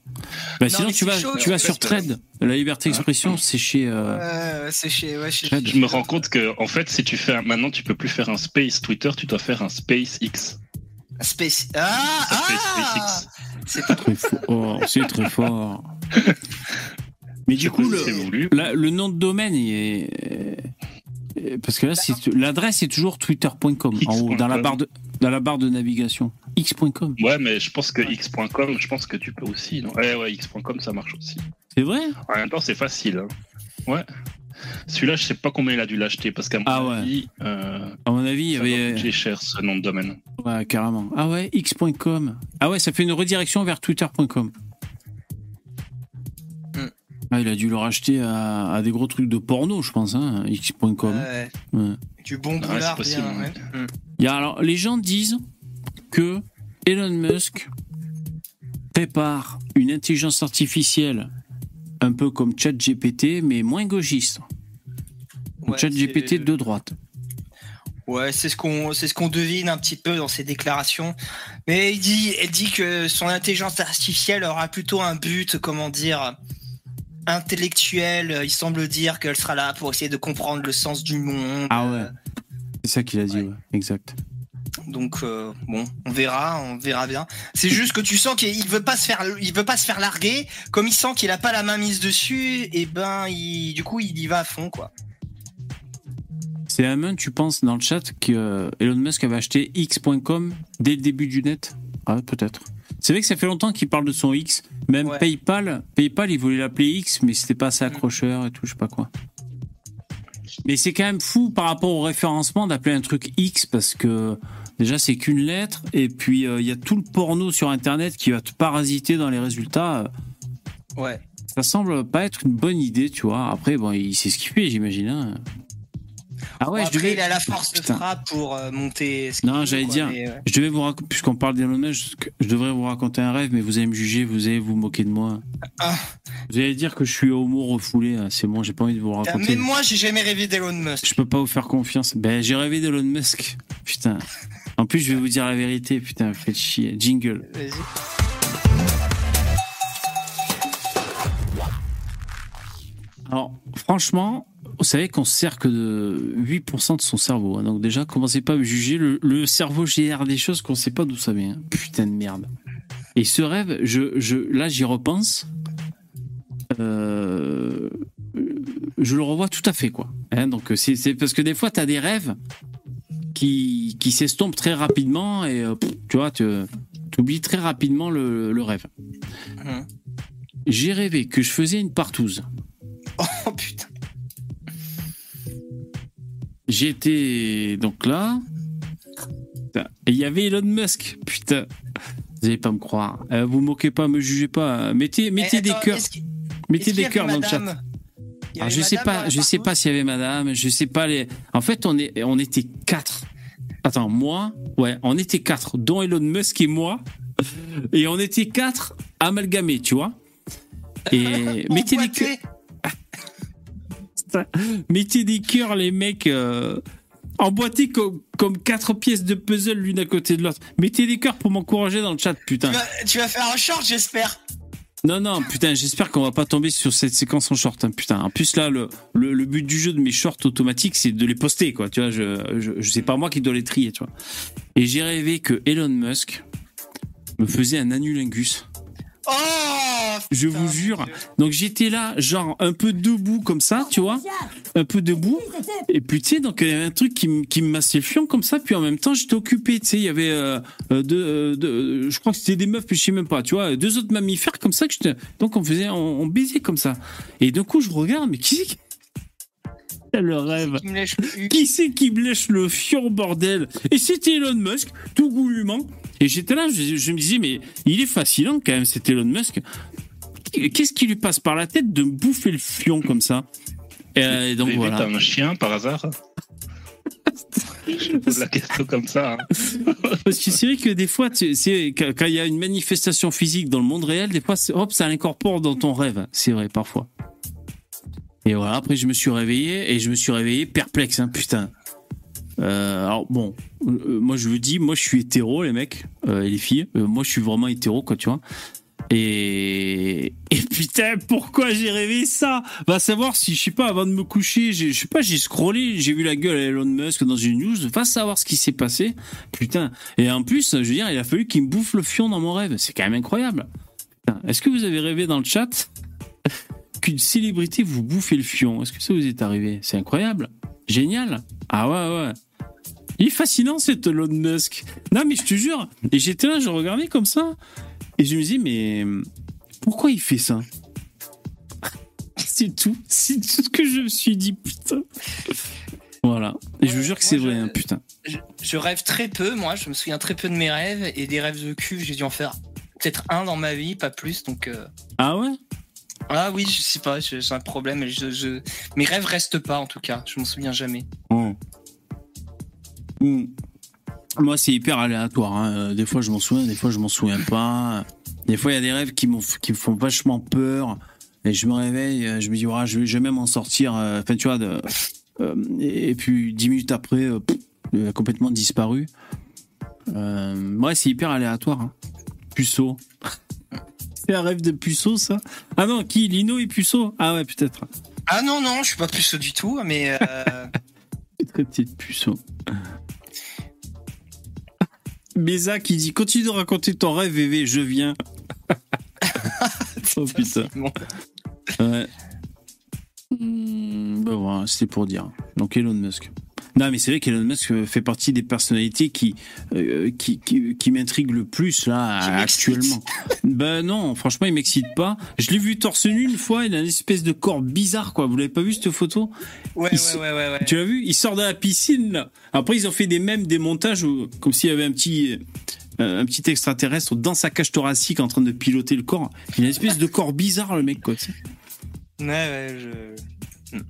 Bah, sinon, tu vas, chaud, tu vas en sur. Trade. La liberté d'expression, c'est chez. euh, Euh, c'est chez, ouais, chez- Trade. Je me rends compte que, en fait, si tu fais un- maintenant, tu peux plus faire un space Twitter, tu dois faire un space X. Space. Ah, ah SpaceX. C'est pas Très fort. Oh, c'est très fort. Mais du coup, le, voulu. le nom de domaine est. euh, Parce que là, l'adresse est toujours twitter.com en haut, dans la barre de, dans la barre de navigation. X.com. Ouais, mais je pense que x.com, je pense que tu peux aussi. Non? Ouais, ouais, x.com, ça marche aussi. C'est vrai? En même temps, c'est facile. hein. Ouais. Celui-là, je sais pas combien il a dû l'acheter parce qu'à mon Ah ouais. avis, euh, À mon avis, il ça avait. coûter cher ce nom de domaine. Ouais, carrément. Ah ouais, x.com. Ah ouais, ça fait une redirection vers twitter.com. Ah, il a dû le racheter à, à des gros trucs de porno, je pense, hein, x.com. Ouais, Ouais. du bon boulard, bien, ouais. Il y a, alors, les gens disent que Elon Musk prépare une intelligence artificielle un peu comme ChatGPT, mais moins gauchiste. Ouais, ChatGPT de droite. Ouais, c'est ce qu'on c'est ce qu'on devine un petit peu dans ses déclarations. Mais il dit elle dit que son intelligence artificielle aura plutôt un but, comment dire, intellectuel. Il semble dire qu'elle sera là pour essayer de comprendre le sens du monde. Ah ouais. C'est ça qu'il a dit, Ouais. ouais. exact. Donc euh, bon, on verra, on verra bien. C'est juste que tu sens qu'il veut pas se faire, il veut pas se faire larguer. Comme il sent qu'il a pas la main mise dessus, et ben il, du coup il y va à fond quoi. C'est Amen, tu penses dans le chat que euh, Elon Musk avait acheté X.com dès le début du net? Ah, peut-être. C'est vrai que ça fait longtemps qu'il parle de son X. Même Ouais. PayPal, PayPal, il voulait l'appeler X, mais c'était pas Mm. assez accrocheur et tout, je sais pas quoi. Mais c'est quand même fou par rapport au référencement d'appeler un truc X parce que déjà c'est qu'une lettre et puis euh, il y a tout le porno sur Internet qui va te parasiter dans les résultats. Ouais. Ça semble pas être une bonne idée, tu vois. Après, bon, il sait ce qu'il fait, j'imagine. hein. Ah ouais, Bon, je après, devais... il a la force Putain. de frappe pour euh, monter. ce Non, j'allais dire, mais, ouais. je devais vous raconter, puisqu'on parle d'Elon Musk, je devrais vous raconter un rêve, mais vous allez me juger, vous allez vous moquer de moi. Ah. Vous allez dire que je suis homo refoulé, hein, c'est bon, j'ai pas envie de vous raconter. Même moi, j'ai jamais rêvé d'Elon Musk. Je peux pas vous faire confiance. Ben, j'ai rêvé d'Elon Musk. Putain. En plus, je vais vous dire la vérité, putain, faites chier. Jingle. Vas-y. Alors, franchement, vous savez qu'on se sert que de 8% de son cerveau. hein. Donc déjà, commencez pas à me juger. Le, le cerveau génère des choses qu'on sait pas d'où ça vient. Putain de merde. Et ce rêve, je, je, là, j'y repense. Euh, je le revois tout à fait, quoi. Hein, donc c'est c'est parce que des fois, tu as des rêves qui, qui s'estompent très rapidement et euh, tu vois, tu oublies très rapidement le, le rêve. Mhm. J'ai rêvé que je faisais une partouze. Oh putain. J'étais donc là. Et il y avait Elon Musk. Putain. Vous allez pas me croire. Euh, vous moquez pas, me jugez pas. Mettez, mettez Eh, des attends, cœurs. Mettez des cœurs dans le chat. Alors, je sais pas, je sais pas s'il y avait madame, je sais pas les. En fait, on est, on était quatre. Attends, moi, ouais, on était quatre, dont Elon Musk et moi, et on était quatre amalgamés, tu vois. Et mettez des cœurs, Mettez des cœurs, les mecs, euh, emboîtés comme, comme quatre pièces de puzzle l'une à côté de l'autre. Mettez des cœurs pour m'encourager dans le chat, putain. Tu vas, tu vas faire un short, j'espère. Non, non, putain, j'espère qu'on va pas tomber sur cette séquence en short, hein, putain. En plus, là, le, le, le but du jeu de mes shorts automatiques, c'est de les poster, quoi. Tu vois, je, je, je sais pas moi qui dois les trier, tu vois. Et j'ai rêvé que Elon Musk me faisait un anulingus. Oh Je vous jure. Donc j'étais là, genre un peu debout comme ça, tu vois, un peu debout. Et puis tu sais, donc il y avait un truc qui, me- qui me massait le fion comme ça. Puis en même temps, j'étais occupé. Tu sais, il y avait euh, euh, deux, euh, deux- euh, je crois que c'était des meufs, puis je sais même pas. Tu vois, deux autres mammifères comme ça que. Donc on faisait, on, on baisait comme ça. Et d'un coup, je regarde, mais qui c'est qui le rêve Qui me lèche le cul. qui c'est qui me lèche le fion, bordel? Et c'était Elon Musk, tout goulûment. Et j'étais là, je, je me disais, mais il est fascinant quand même, cet Elon Musk. Qu'est-ce qui lui passe par la tête de me bouffer le fion comme ça? Euh, Et donc Et voilà. T'as un chien par hasard? Je pose la question comme ça. hein. Parce que c'est vrai que des fois, quand il y a une manifestation physique dans le monde réel, des fois, c'est- hop, ça l'incorpore dans ton rêve. C'est vrai, parfois. Et voilà, après, je me suis réveillé et je me suis réveillé perplexe, hein, putain. Euh, alors bon, euh, moi je vous dis, moi je suis hétéro, les mecs euh, et les filles. Moi je suis vraiment hétéro, quoi, tu vois. Et, et putain, pourquoi j'ai rêvé ça? Va savoir si, je sais pas, avant de me coucher, je sais pas, j'ai scrollé, j'ai vu la gueule à Elon Musk dans une news, va savoir ce qui s'est passé. Putain. Et en plus, je veux dire, il a fallu qu'il me bouffe le fion dans mon rêve. C'est quand même incroyable. Est-ce que vous avez rêvé dans le chat? Qu'une célébrité vous bouffait le fion Est-ce que ça vous est arrivé? C'est incroyable. Génial. Ah ouais, ouais. Il est fascinant cet Elon Musk. Non, mais je te jure. Et j'étais là, je regardais comme ça. Et je me disais, mais pourquoi il fait ça? C'est tout. C'est tout ce que je me suis dit, putain. Voilà. Et je vous jure que c'est vrai, hein, putain. Je, je rêve très peu, moi, je me souviens très peu de mes rêves et des rêves de cul, j'ai dû en faire peut-être un dans ma vie, pas plus. Donc, euh, Ah ouais? Ah oui, je sais pas, j'ai un problème. Mes rêves restent pas, en tout cas, je m'en souviens jamais. Oh. Mm. Moi, c'est hyper aléatoire. hein. Euh, Des fois, je m'en souviens, des fois, je m'en souviens pas. Des fois, il y a des rêves qui, qui me font vachement peur. Et je me réveille, euh, je me dis, je vais jamais m'en sortir. euh, Enfin, tu vois, et puis dix minutes après, complètement disparu. Euh, ouais, c'est hyper aléatoire. Hein. Puceau. C'est un rêve de puceau, ça Ah non, qui Lino et puceau Ah ouais, peut-être. Ah non, non, je suis pas puceau du tout, mais euh, Très petite puceau. Beza qui dit continue de raconter ton rêve, VV, je viens. oh putain. Ouais. Ben voilà, c'était pour dire. Donc Elon Musk. Non, mais c'est vrai qu'Elon Musk fait partie des personnalités qui, euh, qui, qui, qui m'intriguent le plus, là, actuellement. Ben non, franchement, il m'excite pas. Je l'ai vu torse nu une fois, il a une espèce de corps bizarre, quoi. Vous l'avez pas vu, cette photo? Ouais, ouais, ouais, ouais, ouais. tu l'as vu? Il sort de la piscine là. Après ils ont fait des mêmes des montages où- comme s'il y avait un petit euh, un petit extraterrestre dans sa cage thoracique en train de piloter le corps. Il a une espèce de corps bizarre le mec quoi. Ouais, ouais, je...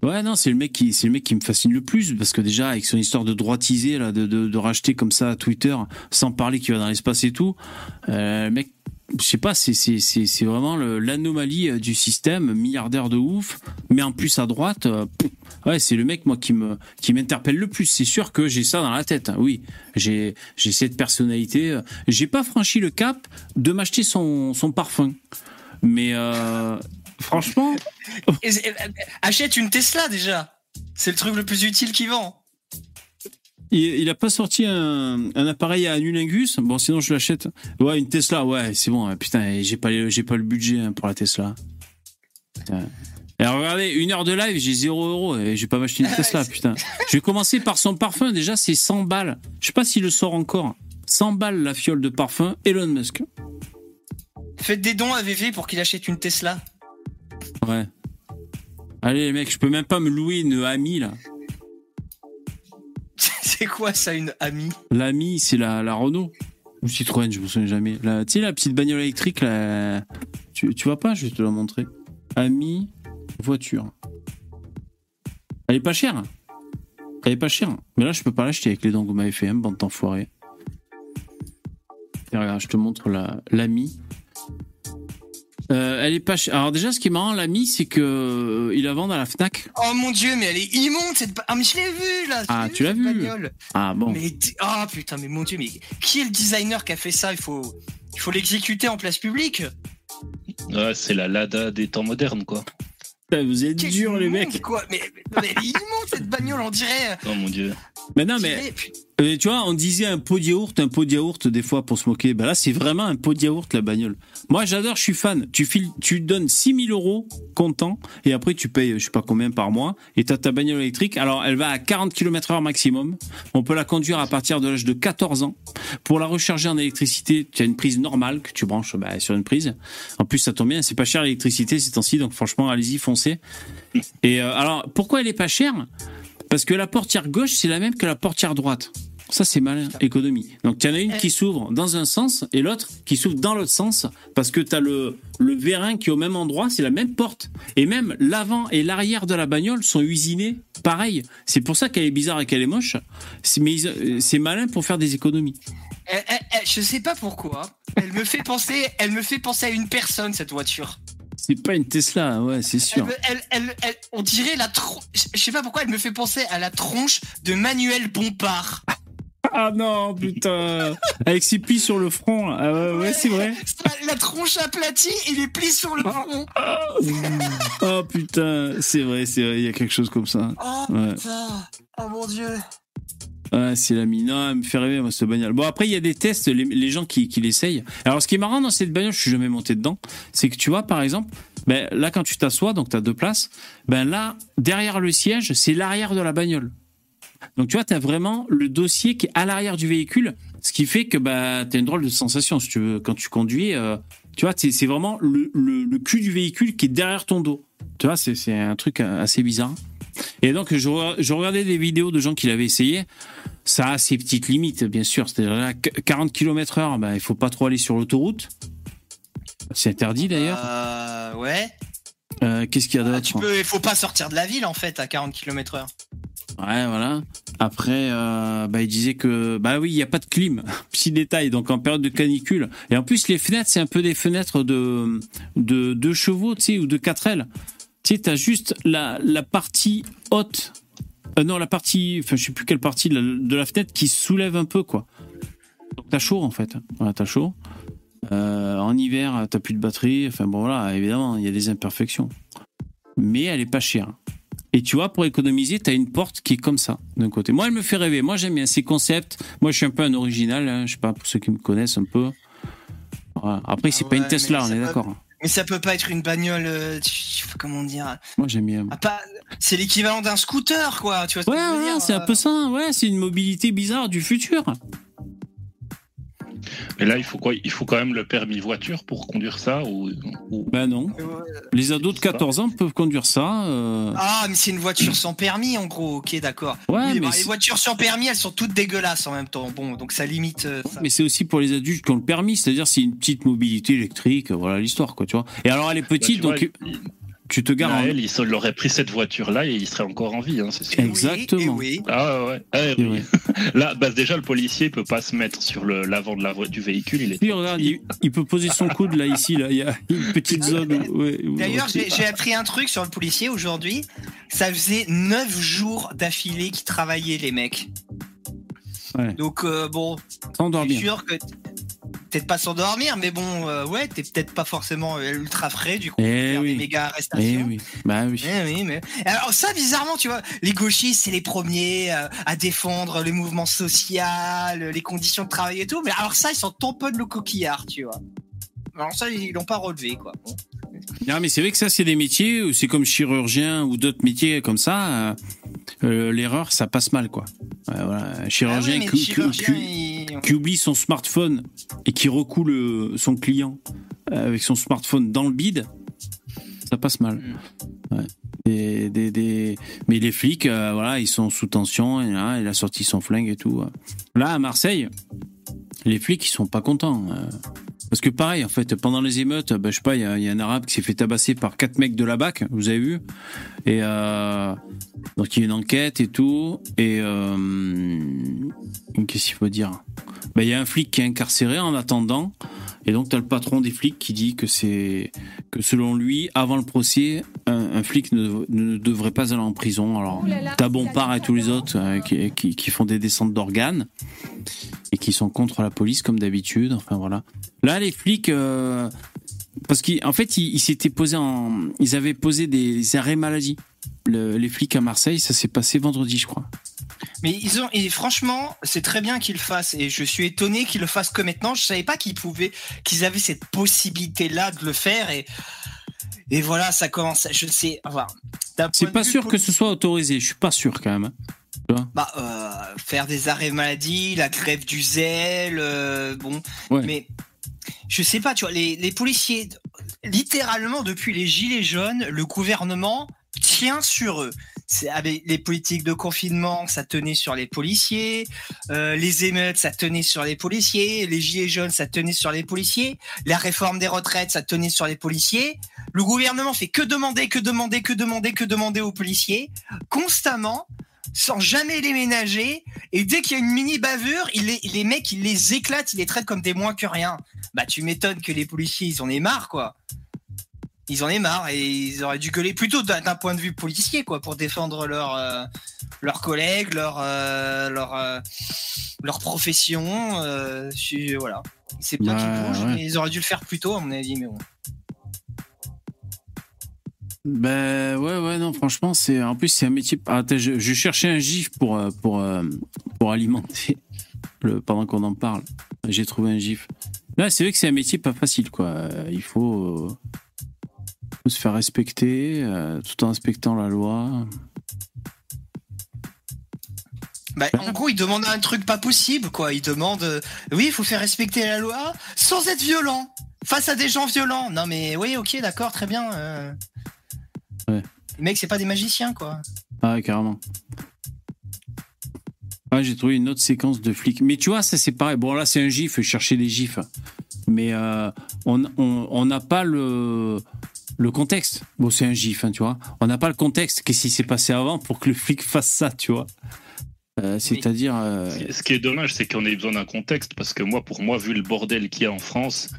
Ouais non c'est le mec qui c'est le mec qui me fascine le plus parce que déjà avec son histoire de droitiser là de, de, racheter comme ça Twitter sans parler qu'il va dans l'espace et tout. euh, le mec je sais pas, c'est c'est c'est vraiment l'anomalie euh, du système, milliardaire de ouf, mais en plus à droite, euh, ouais, c'est le mec moi qui me qui m'interpelle le plus. C'est sûr que j'ai ça dans la tête. hein, Oui, j'ai j'ai cette personnalité. euh, J'ai pas franchi le cap de m'acheter son son parfum, mais euh, franchement, et- Achète une Tesla déjà. C'est le truc le plus utile qui vend. il, il a pas sorti un, un appareil à anulingus. Bon, sinon je l'achète. Ouais, une Tesla. Ouais, c'est bon. Putain, j'ai pas j'ai pas le budget hein, pour la Tesla. Putain. Et regardez, une heure de live, j'ai 0 euros et j'ai pas m'acheter une Ah, Tesla, putain. Je vais commencer par son parfum. Déjà, c'est 100 balles. Je sais pas s'il le sort encore. 100 balles la fiole de parfum Elon Musk. Faites des dons à VV pour qu'il achète une Tesla. Ouais. Allez, les mecs, je peux même pas me louer une Ami, là. C'est quoi ça, une amie? L'Ami, c'est la, la Renault. Ou Citroën, je me souviens jamais. La- Tu sais, la petite bagnole électrique, là. Tu, tu vois pas? Je vais te la montrer. Ami, voiture. Elle est pas chère. Elle est pas chère. Mais là, je peux pas l'acheter avec les dents que vous m'avez fait, hein, bande d'enfoirés. Et Regarde, je te montre la l'Ami. Euh, elle est pas chère. Alors déjà, ce qui est marrant, l'Ami, c'est que euh, il la vend à la Fnac. Oh mon dieu, mais elle est immonde cette. Ah, mais je l'ai vue là Ah, tu l'as vue. Ah bon. Mais ah putain, mais mon dieu, mais qui est le designer qui a fait ça? Il faut, il faut l'exécuter en place publique. Ouais, c'est la Lada des temps modernes, quoi. Putain, Vous êtes durs, les mecs. Quoi mais, mais elle est immonde cette bagnole, on dirait. Oh mon dieu. Mais non, mais tu vois, on disait un pot de yaourt, un pot de yaourt des fois pour se moquer. Ben là, c'est vraiment un pot de yaourt la bagnole. Moi, j'adore, je suis fan. Tu files, tu donnes 6000 euros comptant et après tu payes, je sais pas combien par mois et t'as ta bagnole électrique. Alors, elle va à 40 km heure maximum. On peut la conduire à partir de l'âge de 14 ans. Pour la recharger en électricité, tu as une prise normale que tu branches bah, sur une prise. En plus, ça tombe bien, c'est pas cher l'électricité ces temps-ci, donc franchement, allez-y, foncez. Et euh, alors, pourquoi elle est pas chère? Parce que la portière gauche, c'est la même que la portière droite. Ça, c'est malin, économie. Donc, il y en a une Euh. qui s'ouvre dans un sens et l'autre qui s'ouvre dans l'autre sens parce que tu as le, le vérin qui est au même endroit, c'est la même porte. Et même l'avant et l'arrière de la bagnole sont usinés pareil. C'est pour ça qu'elle est bizarre et qu'elle est moche. C'est- Mais euh, c'est malin pour faire des économies. Elle- elle- elle- je sais pas pourquoi. Elle me fait penser, elle me fait penser à une personne cette voiture. C'est pas une Tesla, ouais, c'est sûr. elle- elle- elle- on dirait la tron- je sais pas pourquoi elle me fait penser à la tronche de Manuel Bompard. Ah non, putain Avec ses plis sur le front, là. Ah ouais, ouais, c'est vrai. La, la tronche aplatie et les plis sur le front. Oh putain, c'est vrai, c'est vrai, il y a quelque chose comme ça. Oh Ouais. putain. Oh mon dieu. Ouais, c'est la mine. Non, elle me fait rêver, moi, cette bagnole. Bon, après, il y a des tests, les, gens qui, l'essayent. Alors, ce qui est marrant dans cette bagnole, je suis jamais monté dedans, c'est que tu vois, par exemple, ben, là, quand tu t'assois, donc tu as deux places, ben là, derrière le siège, c'est l'arrière de la bagnole. Donc, tu vois, tu as vraiment le dossier qui est à l'arrière du véhicule, ce qui fait que bah, tu as une drôle de sensation, si tu veux, quand tu conduis. euh, tu vois, c'est vraiment le, le, le cul du véhicule qui est derrière ton dos. Tu vois, c'est un truc assez bizarre. Et donc, je, re- je regardais des vidéos de gens qui l'avaient essayé. Ça a ses petites limites, bien sûr. C'est-à-dire, là, 40 km heure, ben, il faut pas trop aller sur l'autoroute. C'est interdit, d'ailleurs. Euh, ouais. Euh, Qu'est-ce qu'il y a Ah, d'autre tu peux, il faut pas sortir de la ville en fait à 40 km heure. Ouais, voilà. Après, euh, bah, il disait que, bah oui, il n'y a pas de clim. Petit détail. Donc, en période de canicule. Et en plus, les fenêtres, c'est un peu des fenêtres de, de, deux chevaux, tu sais, ou de 4 ailes. Tu sais, t'as juste la, la partie haute. Euh, non, la partie, enfin, je sais plus quelle partie de la, de la fenêtre qui se soulève un peu, quoi. Donc, t'as chaud, en fait. Voilà, t'as chaud. Euh, en hiver, t'as plus de batterie. Enfin, bon, voilà, évidemment, il y a des imperfections. Mais elle est pas chère. Et tu vois, pour économiser, tu as une porte qui est comme ça, d'un côté. Moi, elle me fait rêver. Moi, j'aime bien ces concepts. Moi, je suis un peu un original. hein. Je sais pas, pour ceux qui me connaissent un peu. Voilà. Après, c'est Ah pas une Tesla, on est d'accord. Mais ça peut pas être une bagnole. euh, tu- comment dire Moi, j'aime bien. ah, pas, C'est l'équivalent d'un scooter quoi. Tu vois ce Ouais, ouais, c'est un euh, peu ça. Ouais, c'est une mobilité bizarre du futur. Mais là, il faut quoi? Il faut quand même le permis voiture pour conduire ça ou, ou- Ben non. Les ados de 14 ans peuvent conduire ça. euh, Ah, mais c'est une voiture sans permis en gros. Ok, d'accord. Ouais, mais bah, les voitures sans permis, elles sont toutes dégueulasses en même temps. Bon, donc ça limite. euh, ça. Mais c'est aussi pour les adultes qui ont le permis, c'est-à-dire c'est une petite mobilité électrique, voilà l'histoire quoi, tu vois. Et alors elle est Bah, petite, vois, donc il- tu te gares. Naël, il se- il aurait pris cette voiture-là et il serait encore en vie, hein, c'est sûr. Eh oui, Exactement. eh oui. Ah ouais. Ah, C'est oui. vrai. Là, bah, déjà, le policier peut pas se mettre sur le- l'avant de la vo- du véhicule. Il est Puis regarde, il, il peut poser son coude là, ici, là, il y a une petite zone. où- D'ailleurs, j'ai j'ai appris un truc sur le policier aujourd'hui. Ça faisait 9 jours d'affilée qu'ils travaillaient, les mecs. Ouais. Donc, euh, bon, je suis sûr que peut-être pas s'endormir, mais bon, euh, ouais, t'es peut-être pas forcément ultra frais, du coup, Eh faire des oui. méga Eh arrestations. oui, bah oui. Eh oui, mais alors ça bizarrement, tu vois, les gauchistes c'est les premiers euh, à défendre le mouvement social, les conditions de travail et tout, mais alors ça ils sont tamponnent le coquillard, tu vois. Alors ça ils l'ont pas relevé quoi. Bon. Non, mais c'est vrai que ça, c'est des métiers, c'est comme chirurgien ou d'autres métiers comme ça. euh, euh, L'erreur, ça passe mal, quoi. Voilà. Un Ah chirurgien, oui, mais qui, oublie son smartphone et qui recoule euh, son client euh, avec son smartphone dans le bide, ça passe mal. Mm. Ouais. Des, des, des... Mais les flics, euh, voilà, ils sont sous tension. Et là, il a sorti son flingue et tout. Là, à Marseille, les flics, ils sont pas contents. euh. Parce que pareil, en fait, pendant les émeutes, bah, je sais pas, il y, a- il y a un arabe qui s'est fait tabasser par quatre mecs de la BAC, vous avez vu Et euh, donc il y a une enquête et tout. Et euh, qu'est-ce qu'il faut dire? Bah, Il y a un flic qui est incarcéré en attendant. Et donc tu as le patron des flics qui dit que c'est que selon lui, avant le procès, un, un flic ne, ne devrait pas aller en prison. Alors t'as Bompard et tous les autres euh, qui, qui, qui font des descentes d'organes et qui sont contre la police comme d'habitude. Enfin voilà. Là, les flics, euh, parce qu'en fait, ils, s'étaient posés en, ils avaient posé des arrêts maladie. Le- les flics à Marseille, ça s'est passé vendredi, je crois. Mais ils ont et franchement c'est très bien qu'ils le fassent et je suis étonné qu'ils le fassent que maintenant. Je savais pas qu'ils pouvaient, qu'ils avaient cette possibilité là de le faire et et voilà ça commence. Je sais. Enfin, C'est pas sûr que ce soit autorisé. Je suis pas sûr quand même. Bah, euh, faire des arrêts maladie, la grève du zèle, euh, bon. Ouais. Mais je sais pas, tu vois, les, les policiers, littéralement depuis les gilets jaunes, le gouvernement tient sur eux. avec les politiques de confinement, ça tenait sur les policiers. Euh, les émeutes, ça tenait sur les policiers. Les gilets jaunes, ça tenait sur les policiers. La réforme des retraites, ça tenait sur les policiers. Le gouvernement fait que demander, que demander, que demander, que demander aux policiers, constamment, sans jamais les ménager. Et dès qu'il y a une mini bavure, il les, les mecs, ils les éclatent, ils les traitent comme des moins que rien. Bah, tu m'étonnes que les policiers, ils en aient marre, quoi ils en aient marre et ils auraient dû gueuler plutôt d'un point de vue policier quoi pour défendre leurs euh, leurs collègues leur euh, leur euh, leur profession voilà c'est bien Bah, qu'ils bougent ouais. mais ils auraient dû le faire plus tôt à mon avis mais bon Ben ouais, ouais, non, franchement, c'est en plus c'est un métier. Ah, attends, je, cherchais un gif pour euh, pour euh, pour alimenter le pendant qu'on en parle. J'ai trouvé un gif. Là, c'est vrai que c'est un métier pas facile, quoi. Euh, Il faut, euh, faut se faire respecter tout en respectant la loi. bah, en gros ils demandent un truc pas possible quoi ils demandent euh, oui il faut faire respecter la loi sans être violent face à des gens violents non mais oui ok d'accord très bien. Ouais. les mecs c'est pas des magiciens quoi Ah, ouais, carrément. Ah, j'ai trouvé une autre séquence de flics. Mais tu vois, ça c'est pareil. Bon, là, c'est un gif, je cherchais des gifs. Mais euh, on on- on n'a pas le, le contexte. Bon, c'est un gif, hein, tu vois. On n'a pas le contexte. Qu'est-ce qui s'est passé avant pour que le flic fasse ça, tu vois? Euh, C'est-à-dire. euh, Ce qui- Ce qui est dommage, c'est qu'on ait besoin d'un contexte, parce que moi, pour moi, vu le bordel qu'il y a en France,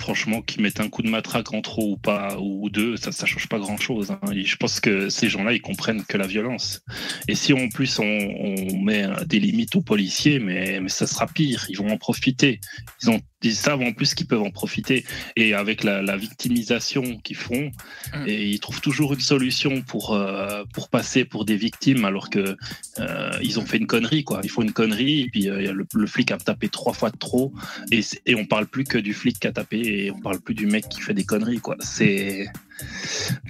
franchement, qu'ils mettent un coup de matraque en trop ou pas, ou deux, ça, ça change pas grand-chose. hein. Je pense que ces gens-là, ils comprennent que la violence. Et si en plus on, on met euh, des limites aux policiers, mais, mais ça sera pire. Ils vont en profiter. Ils, ont, ils savent en plus qu'ils peuvent en profiter. Et avec la, la victimisation qu'ils font, et ils trouvent toujours une solution pour euh, pour passer pour des victimes, alors que euh, ils ont fait une connerie, quoi. Ils font une connerie, et puis euh, le, le flic a tapé trois fois de trop, et, et on parle plus que du flic qui a tapé, et on parle plus du mec qui fait des conneries, quoi. C'est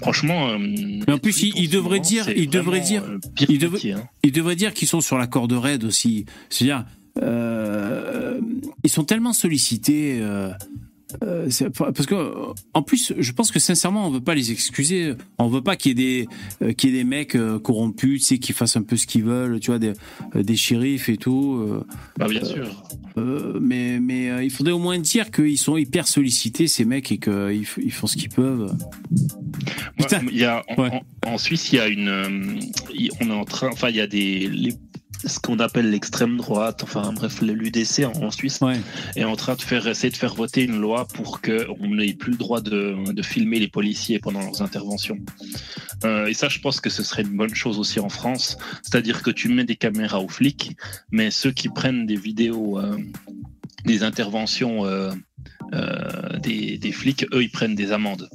franchement. euh, Mais en plus, il- il devrait dire- il devrait dire- il devrait- métier, hein. Il devrait dire qu'ils sont sur la corde raide aussi. C'est-à-dire, euh, ils sont tellement sollicités. euh, euh, parce que, en plus, je pense que sincèrement, on veut pas les excuser. On veut pas qu'il y ait des, euh, qu'il y ait des mecs euh, corrompus, tu sais, qui fassent un peu ce qu'ils veulent, tu vois, des, des shérifs et tout. Bah, bien sûr. mais mais il faudrait au moins dire qu'ils sont hyper sollicités ces mecs et qu'ils ils font ce qu'ils peuvent. Putain. Y a, en, Ouais. en- en Suisse, il y a une. on est en train. Enfin, il y a des. les- ce qu'on appelle l'extrême droite, enfin bref, l'UDC en, en Suisse Ouais. est en train de faire essayer de faire voter une loi pour qu'on n'ait plus le droit de, de filmer les policiers pendant leurs interventions. Euh, et ça, je pense que ce serait une bonne chose aussi en France, c'est-à-dire que tu mets des caméras aux flics, mais ceux qui prennent des vidéos euh, des interventions euh, euh, des, des flics, eux, ils prennent des amendes.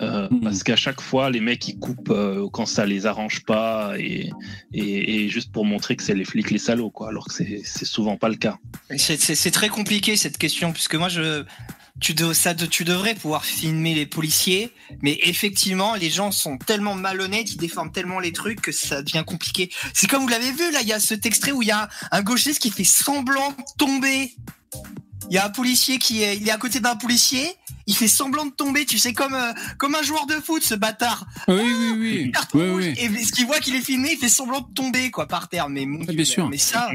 Euh. Parce qu'à chaque fois, les mecs ils coupent euh, quand ça les arrange pas et, et, et juste pour montrer que c'est les flics les salauds, quoi, alors que c'est souvent pas le cas. C'est- très compliqué cette question, puisque moi, je, tu, de- ça, de- tu devrais pouvoir filmer les policiers, mais effectivement, les gens sont tellement malhonnêtes, ils déforment tellement les trucs que ça devient compliqué. C'est comme vous l'avez vu, là, il y a cet extrait où il y a un gauchiste qui fait semblant de tomber. Il y a un policier qui est, il est à côté d'un policier, il fait semblant de tomber, tu sais, comme, euh, comme un joueur de foot, ce bâtard. Oui, oui, oui. Carton oui. Et ce qu'il voit qu'il est filmé, il fait semblant de tomber, quoi, par terre. Mais mon Dieu, bien sûr. Mais ça,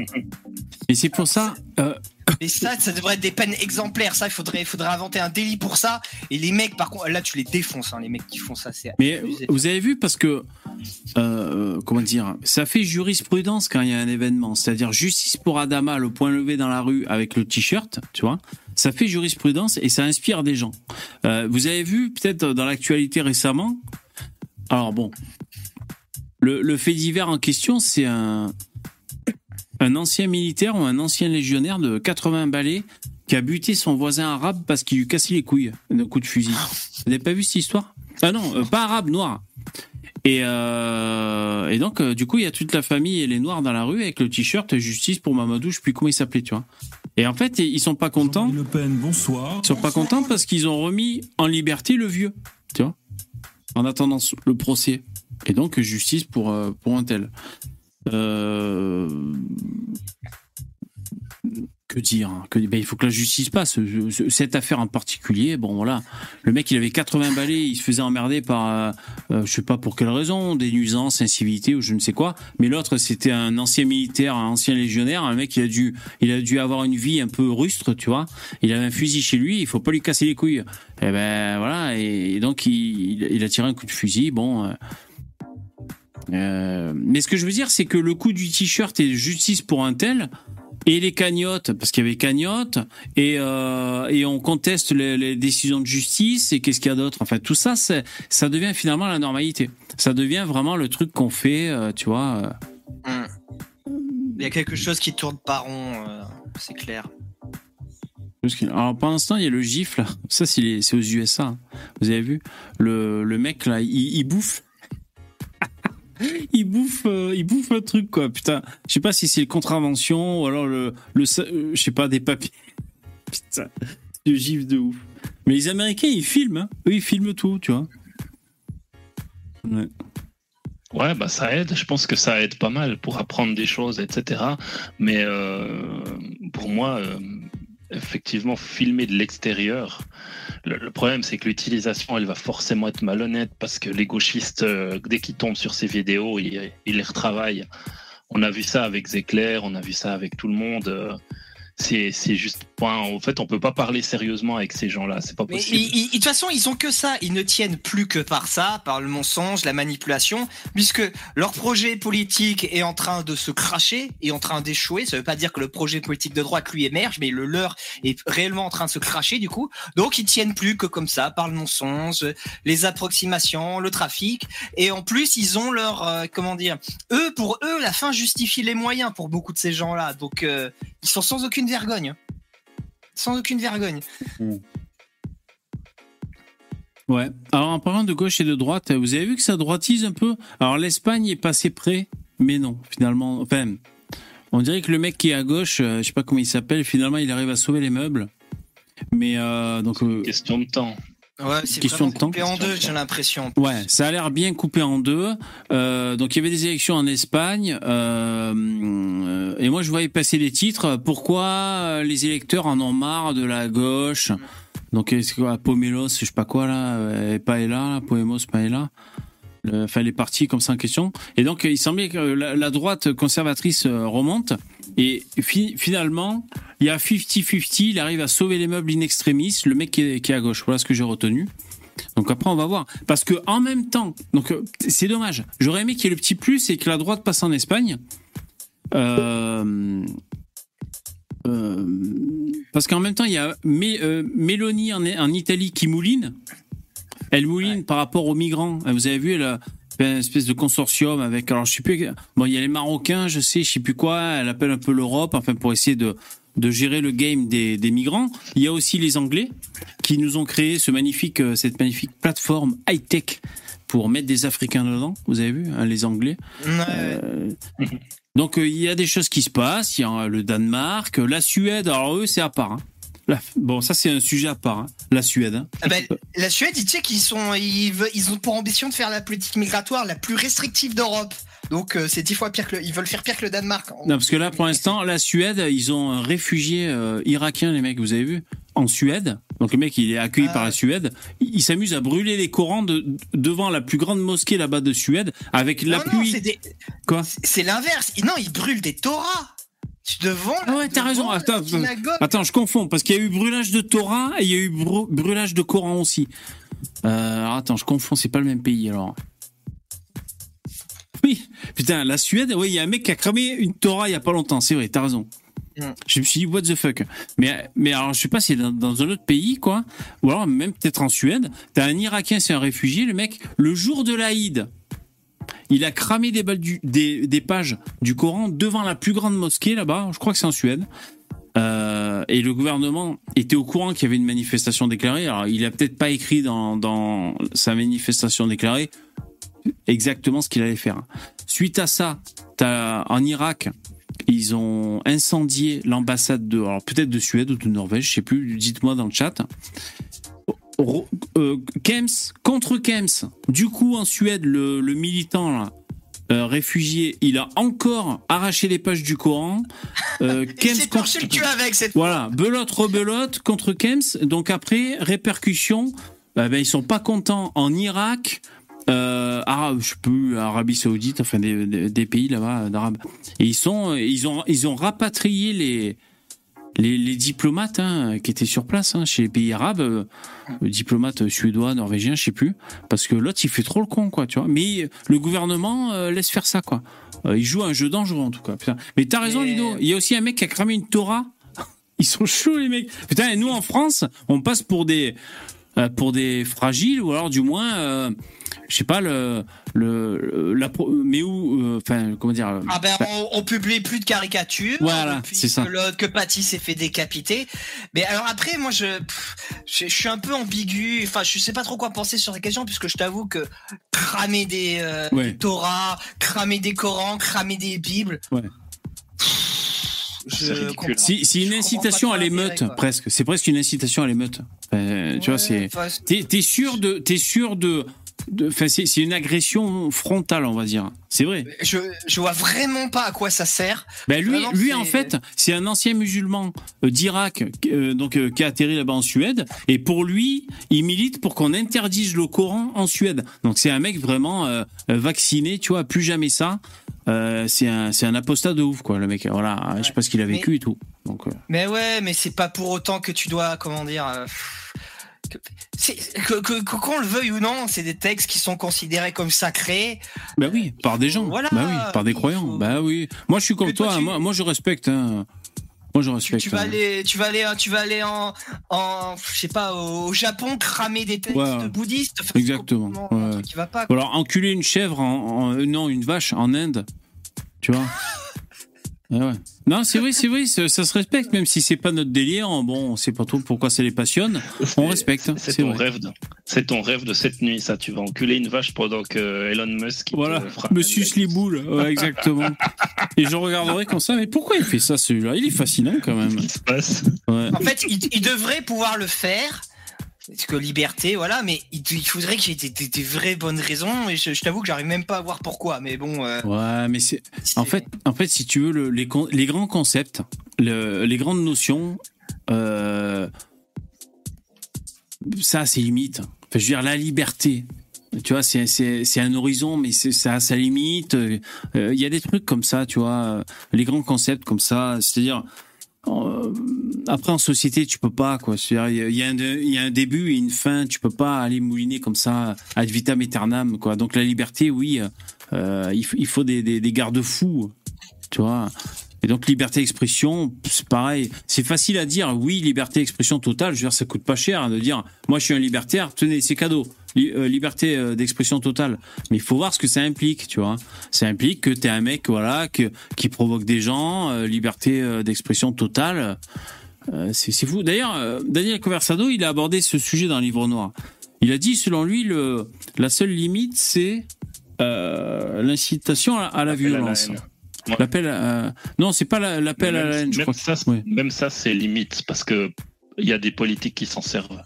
Et c'est pour ça. euh, Mais ça, ça devrait être des peines exemplaires. Ça, il faudrait, faudrait inventer un délit pour ça. Et les mecs, par contre, là, tu les défonces, hein, les mecs qui font ça. C'est Mais abusé. vous avez vu parce que euh, comment dire, ça fait jurisprudence quand il y a un événement, c'est-à-dire justice pour Adama, le point levé dans la rue avec le t-shirt, tu vois. Ça fait jurisprudence et ça inspire des gens. Euh, vous avez vu peut-être dans l'actualité récemment. Alors bon, le, le fait divers en question, c'est un un ancien militaire ou un ancien légionnaire de 80 balais qui a buté son voisin arabe parce qu'il lui cassait les couilles d'un coup de fusil. Vous n'avez pas vu cette histoire? Ah non, euh, pas arabe, noir. Et, euh, et donc, euh, du coup, il y a toute la famille et les noirs dans la rue avec le t-shirt justice pour Mamadou, je sais plus comment il s'appelait, tu vois. Et en fait, ils sont pas contents. Le Pen, bonsoir. Ils sont pas contents parce qu'ils ont remis en liberté le vieux, tu vois, en attendant le procès. Et donc, justice pour, pour un tel. Euh... que dire hein, que, ben, Il faut que la justice passe. Ce- ce- Cette affaire en particulier, bon voilà, le mec il avait 80 balais, il se faisait emmerder par, euh, euh, je sais pas pour quelle raison, des nuisances, incivilités ou je ne sais quoi. Mais l'autre c'était un ancien militaire, un ancien légionnaire, un mec il a dû, il a dû avoir une vie un peu rustre, tu vois. Il avait un fusil chez lui, il faut pas lui casser les couilles. Et ben voilà, et, donc il, il a tiré un coup de fusil. Bon. euh, euh, mais ce que je veux dire, c'est que le coup du t-shirt et justice pour un tel, et les cagnottes, parce qu'il y avait cagnottes, et, euh, et on conteste les, les décisions de justice, et qu'est-ce qu'il y a d'autre? Enfin, tout ça, ça devient finalement la normalité. Ça devient vraiment le truc qu'on fait, euh, tu vois. euh. Il y a quelque chose qui tourne pas rond, c'est clair. Alors, pour l'instant, il y a le gif, là. Ça, c'est aux USA. hein. Vous avez vu? Le, le mec, là, il, il bouffe. il bouffe, euh, il bouffe un truc, quoi. Putain, je sais pas si c'est le contravention ou alors le, le, euh, je sais pas, des papiers. Putain, le gif de ouf. Mais les Américains, ils filment, hein. Eux, ils filment tout, tu vois. Ouais. Ouais, bah ça aide. Je pense que ça aide pas mal pour apprendre des choses, etc. Mais euh, pour moi, euh, effectivement, filmer de l'extérieur, le, problème c'est que l'utilisation, elle va forcément être malhonnête parce que les gauchistes, euh, dès qu'ils tombent sur ces vidéos, ils, les retravaillent. On a vu ça avec Zéclair, on a vu ça avec tout le monde. euh, c'est juste point. En fait, on peut pas parler sérieusement avec ces gens-là. C'est pas possible. de toute façon, ils ont que ça. Ils ne tiennent plus que par ça, par le mensonge, la manipulation, puisque leur projet politique est en train de se cracher, est en train d'échouer. Ça veut pas dire que le projet politique de droite lui émerge, mais le leur est réellement en train de se cracher du coup. Donc ils tiennent plus que comme ça, par le mensonge, les approximations, le trafic, et en plus ils ont leur euh, comment dire, eux pour eux la fin justifie les moyens pour beaucoup de ces gens-là. Donc euh, ils sont sans aucune vergogne. Sans aucune vergogne. Ouais. Alors, en parlant de gauche et de droite, vous avez vu que ça droitise un peu? Alors, l'Espagne est passée près, mais non, finalement. Enfin, on dirait que le mec qui est à gauche, euh, je sais pas comment il s'appelle, finalement, il arrive à sauver les meubles. Mais, euh, donc, euh, Question de temps. Ouais, c'est Question de temps. coupé en deux, de j'ai l'impression. Ouais, ça a l'air bien coupé en deux. Euh, donc il y avait des élections en Espagne, euh, et moi je voyais passer les titres. Pourquoi euh, les électeurs en ont marre de la gauche? Donc euh, c'est quoi, Pomelos, je sais pas quoi là, Paella, là, Poemos, Paella. Le- Enfin les partis comme ça en question. Et donc euh, il semblait que la, droite conservatrice euh, remonte. Et fi- finalement, il y a 50-50, il arrive à sauver les meubles in extremis, le mec qui est, à gauche. Voilà ce que j'ai retenu. Donc après on va voir parce que en même temps donc euh, c'est dommage j'aurais aimé qu'il y ait le petit plus et que la droite passe en Espagne Euh, euh, parce qu'en même temps il y a Mé- euh, Mélanie en, en Italie qui mouline elle mouline par rapport aux migrants vous avez vu elle a fait une espèce de consortium avec alors je sais plus bon il y a les Marocains je sais je sais plus quoi elle appelle un peu l'Europe enfin pour essayer de de gérer le game des, des migrants. Il y a aussi les Anglais qui nous ont créé ce magnifique, euh, cette magnifique plateforme high-tech pour mettre des Africains dedans. Vous avez vu, hein, les Anglais. Ouais. Euh, donc euh, il y a des choses qui se passent. Il y a euh, le Danemark, euh, la Suède. Alors eux, c'est à part. hein. La- bon, ça c'est un sujet à part. hein. La Suède. hein. Ah ben, la Suède, tu sais qu'ils sont, ils, ont pour ambition de faire la politique migratoire la plus restrictive d'Europe. Donc euh, c'est dix fois pire que, le- ils veulent faire pire que le Danemark. Non, parce que là, pour l'instant, la Suède, ils ont un réfugié euh, irakien, les mecs, vous avez vu En Suède. Donc le mec, il est accueilli Ah. par la Suède. Il, il s'amuse à brûler les Corans de, devant la plus grande mosquée là-bas de Suède avec la non, pluie. des- Quoi? C'est l'inverse. Non, ils brûlent des Torahs. Devant. Ah ouais, t'as raison. Attends, je confonds parce qu'il y a eu brûlage de Torah et il y a eu brûlage de Coran aussi. Euh, alors attends, je confonds, c'est pas le même pays alors. Oui, putain, la Suède, oui, il y a un mec qui a cramé une Torah il y a pas longtemps, c'est vrai, t'as raison. Mm. Je me suis dit, what the fuck. Mais, mais alors, je sais pas si c'est dans, dans un autre pays, quoi. Ou alors, même peut-être en Suède. T'as un Irakien, c'est un réfugié, le mec, le jour de l'Aïd, il a cramé des, balles des, pages du Coran devant la plus grande mosquée là-bas. Je crois que c'est en Suède. Euh, et le gouvernement était au courant qu'il y avait une manifestation déclarée. Alors, il a peut-être pas écrit dans, sa manifestation déclarée exactement ce qu'il allait faire. Suite à ça, en Irak, ils ont incendié l'ambassade de, alors peut-être de Suède ou de Norvège, je sais plus. Dites-moi dans le chat. Euh, Kems contre Kems. Du coup, en Suède, le, le militant là, euh, réfugié, il a encore arraché les pages du Coran. Euh, Il Kems s'est contre- le cul avec cette. Voilà, belote rebelote contre Kems. Donc après, répercussions, bah, ben, ils sont pas contents en Irak, euh, Arabe, je sais plus, Arabie Saoudite, enfin des, des- des pays là-bas d'Arabes. Et ils sont, ils ont, ils ont rapatrié les les, les diplomates hein, qui étaient sur place hein, chez les pays arabes, euh, diplomates suédois, norvégiens, je sais plus, parce que l'autre il fait trop le con quoi, tu vois. Mais le gouvernement euh, laisse faire ça quoi. Euh, il joue un jeu dangereux en tout cas. Putain. Mais t'as raison Mais- Ludo, il y a aussi un mec qui a cramé une Torah. Ils sont chauds les mecs. Putain, et nous en France, on passe pour des pour des fragiles ou alors du moins euh, je sais pas le le la pro- mais où euh, enfin comment dire euh, Ah ben, on, on publie plus de caricatures. Voilà, c'est ça. Que que Patty s'est fait décapiter. Mais alors après, moi, je, pff, je, je suis un peu ambigu. Enfin, je sais pas trop quoi penser sur cette question, puisque je t'avoue que cramer des, euh, Ouais. des Torahs, cramer des Korans, cramer des Bibles. Ouais. C'est Si, une incitation à l'émeute, presque. C'est presque une incitation à l'émeute. Tu vois, c'est. T'es sûr de. T'es sûr de. Enfin, c'est une agression frontale, on va dire. C'est vrai. je, je vois vraiment pas à quoi ça sert. Ben lui, Vraiment, lui en fait, c'est un ancien musulman euh, d'Irak, euh, donc euh, qui a atterri là-bas en Suède. Et pour lui, il milite pour qu'on interdise le Coran en Suède. Donc c'est un mec vraiment euh, vacciné, tu vois, plus jamais ça. C'est un, un apostat de ouf, quoi, le mec. Voilà, je sais pas ce qu'il a vécu et tout. Donc, Mais ouais, mais c'est pas pour autant que tu dois, comment dire. Que, qu'on le veuille ou non, c'est des textes qui sont considérés comme sacrés. Bah oui, par des gens. Voilà, bah oui, par des croyants. faut- Bah oui. Moi, je suis comme toi, toi. tu- Moi, moi, je respecte. hein. Moi, je Tu, respecte. tu vas hein. aller, tu vas aller, tu vas aller en, en, je sais pas, au Japon cramer des textes Ouais. bouddhistes. Enfin, Exactement, ouais. truc qui va pas. Ou alors enculer une chèvre, en, en- non, une vache en Inde. Tu vois? ouais. Non, c'est vrai, c'est vrai, ça, ça se respecte, même si c'est pas notre délire. Bon, on sait pas trop pourquoi ça les passionne. On respecte. hein, C'est C'est ton vrai. rêve, de- c'est ton rêve de cette nuit, ça. Tu vas enculer une vache pendant que Elon Musk. Voilà, fera- Monsieur Sliboul, ouais, exactement. Et je regarderai comme ça, mais pourquoi il fait ça celui-là? Il est fascinant quand même. Qu'est-ce qui se passe Ouais. En fait, il, il devrait pouvoir le faire. Parce que liberté, voilà, mais il, il faudrait qu'il y ait des, des- des vraies bonnes raisons. Et je, je t'avoue que j'arrive même pas à voir pourquoi. Mais bon. euh, Ouais, mais c'est En fait, en fait, si tu veux, le- les, les grands concepts, le- les grandes notions, euh, ça, c'est limite. Enfin, je veux dire, la liberté. Tu vois, c'est un horizon, mais ça a sa limite. Euh, Il y a des trucs comme ça, tu vois, les grands concepts comme ça. C'est-à-dire, après en société, tu peux pas, quoi. C'est-à-dire, il y y, a un début et une fin. Tu peux pas aller mouliner comme ça ad vitam aeternam, quoi. Donc la liberté, oui, euh, il, faut- il faut des, des, des garde-fous, tu vois. Et donc liberté d'expression, c'est pareil. C'est facile à dire, oui, liberté d'expression totale. Je veux dire, ça coûte pas cher hein, de dire, moi je suis un libertaire, tenez, c'est cadeau. Li- euh, liberté euh, d'expression totale. Mais il faut voir ce que ça implique, tu vois. Ça implique que t'es un mec, voilà, que, qui provoque des gens, euh, liberté d'expression totale. C'est fou. D'ailleurs, Daniel Conversado, il a abordé ce sujet dans le livre noir. Il a dit, selon lui, le, la seule limite, c'est l'incitation à, à la L'appel à la violence. haine. Ouais. L'appel à... Non, c'est pas la- l'appel à la haine, je même crois. Ça, Ouais. Même ça, c'est limite parce que il y a des politiques qui s'en servent.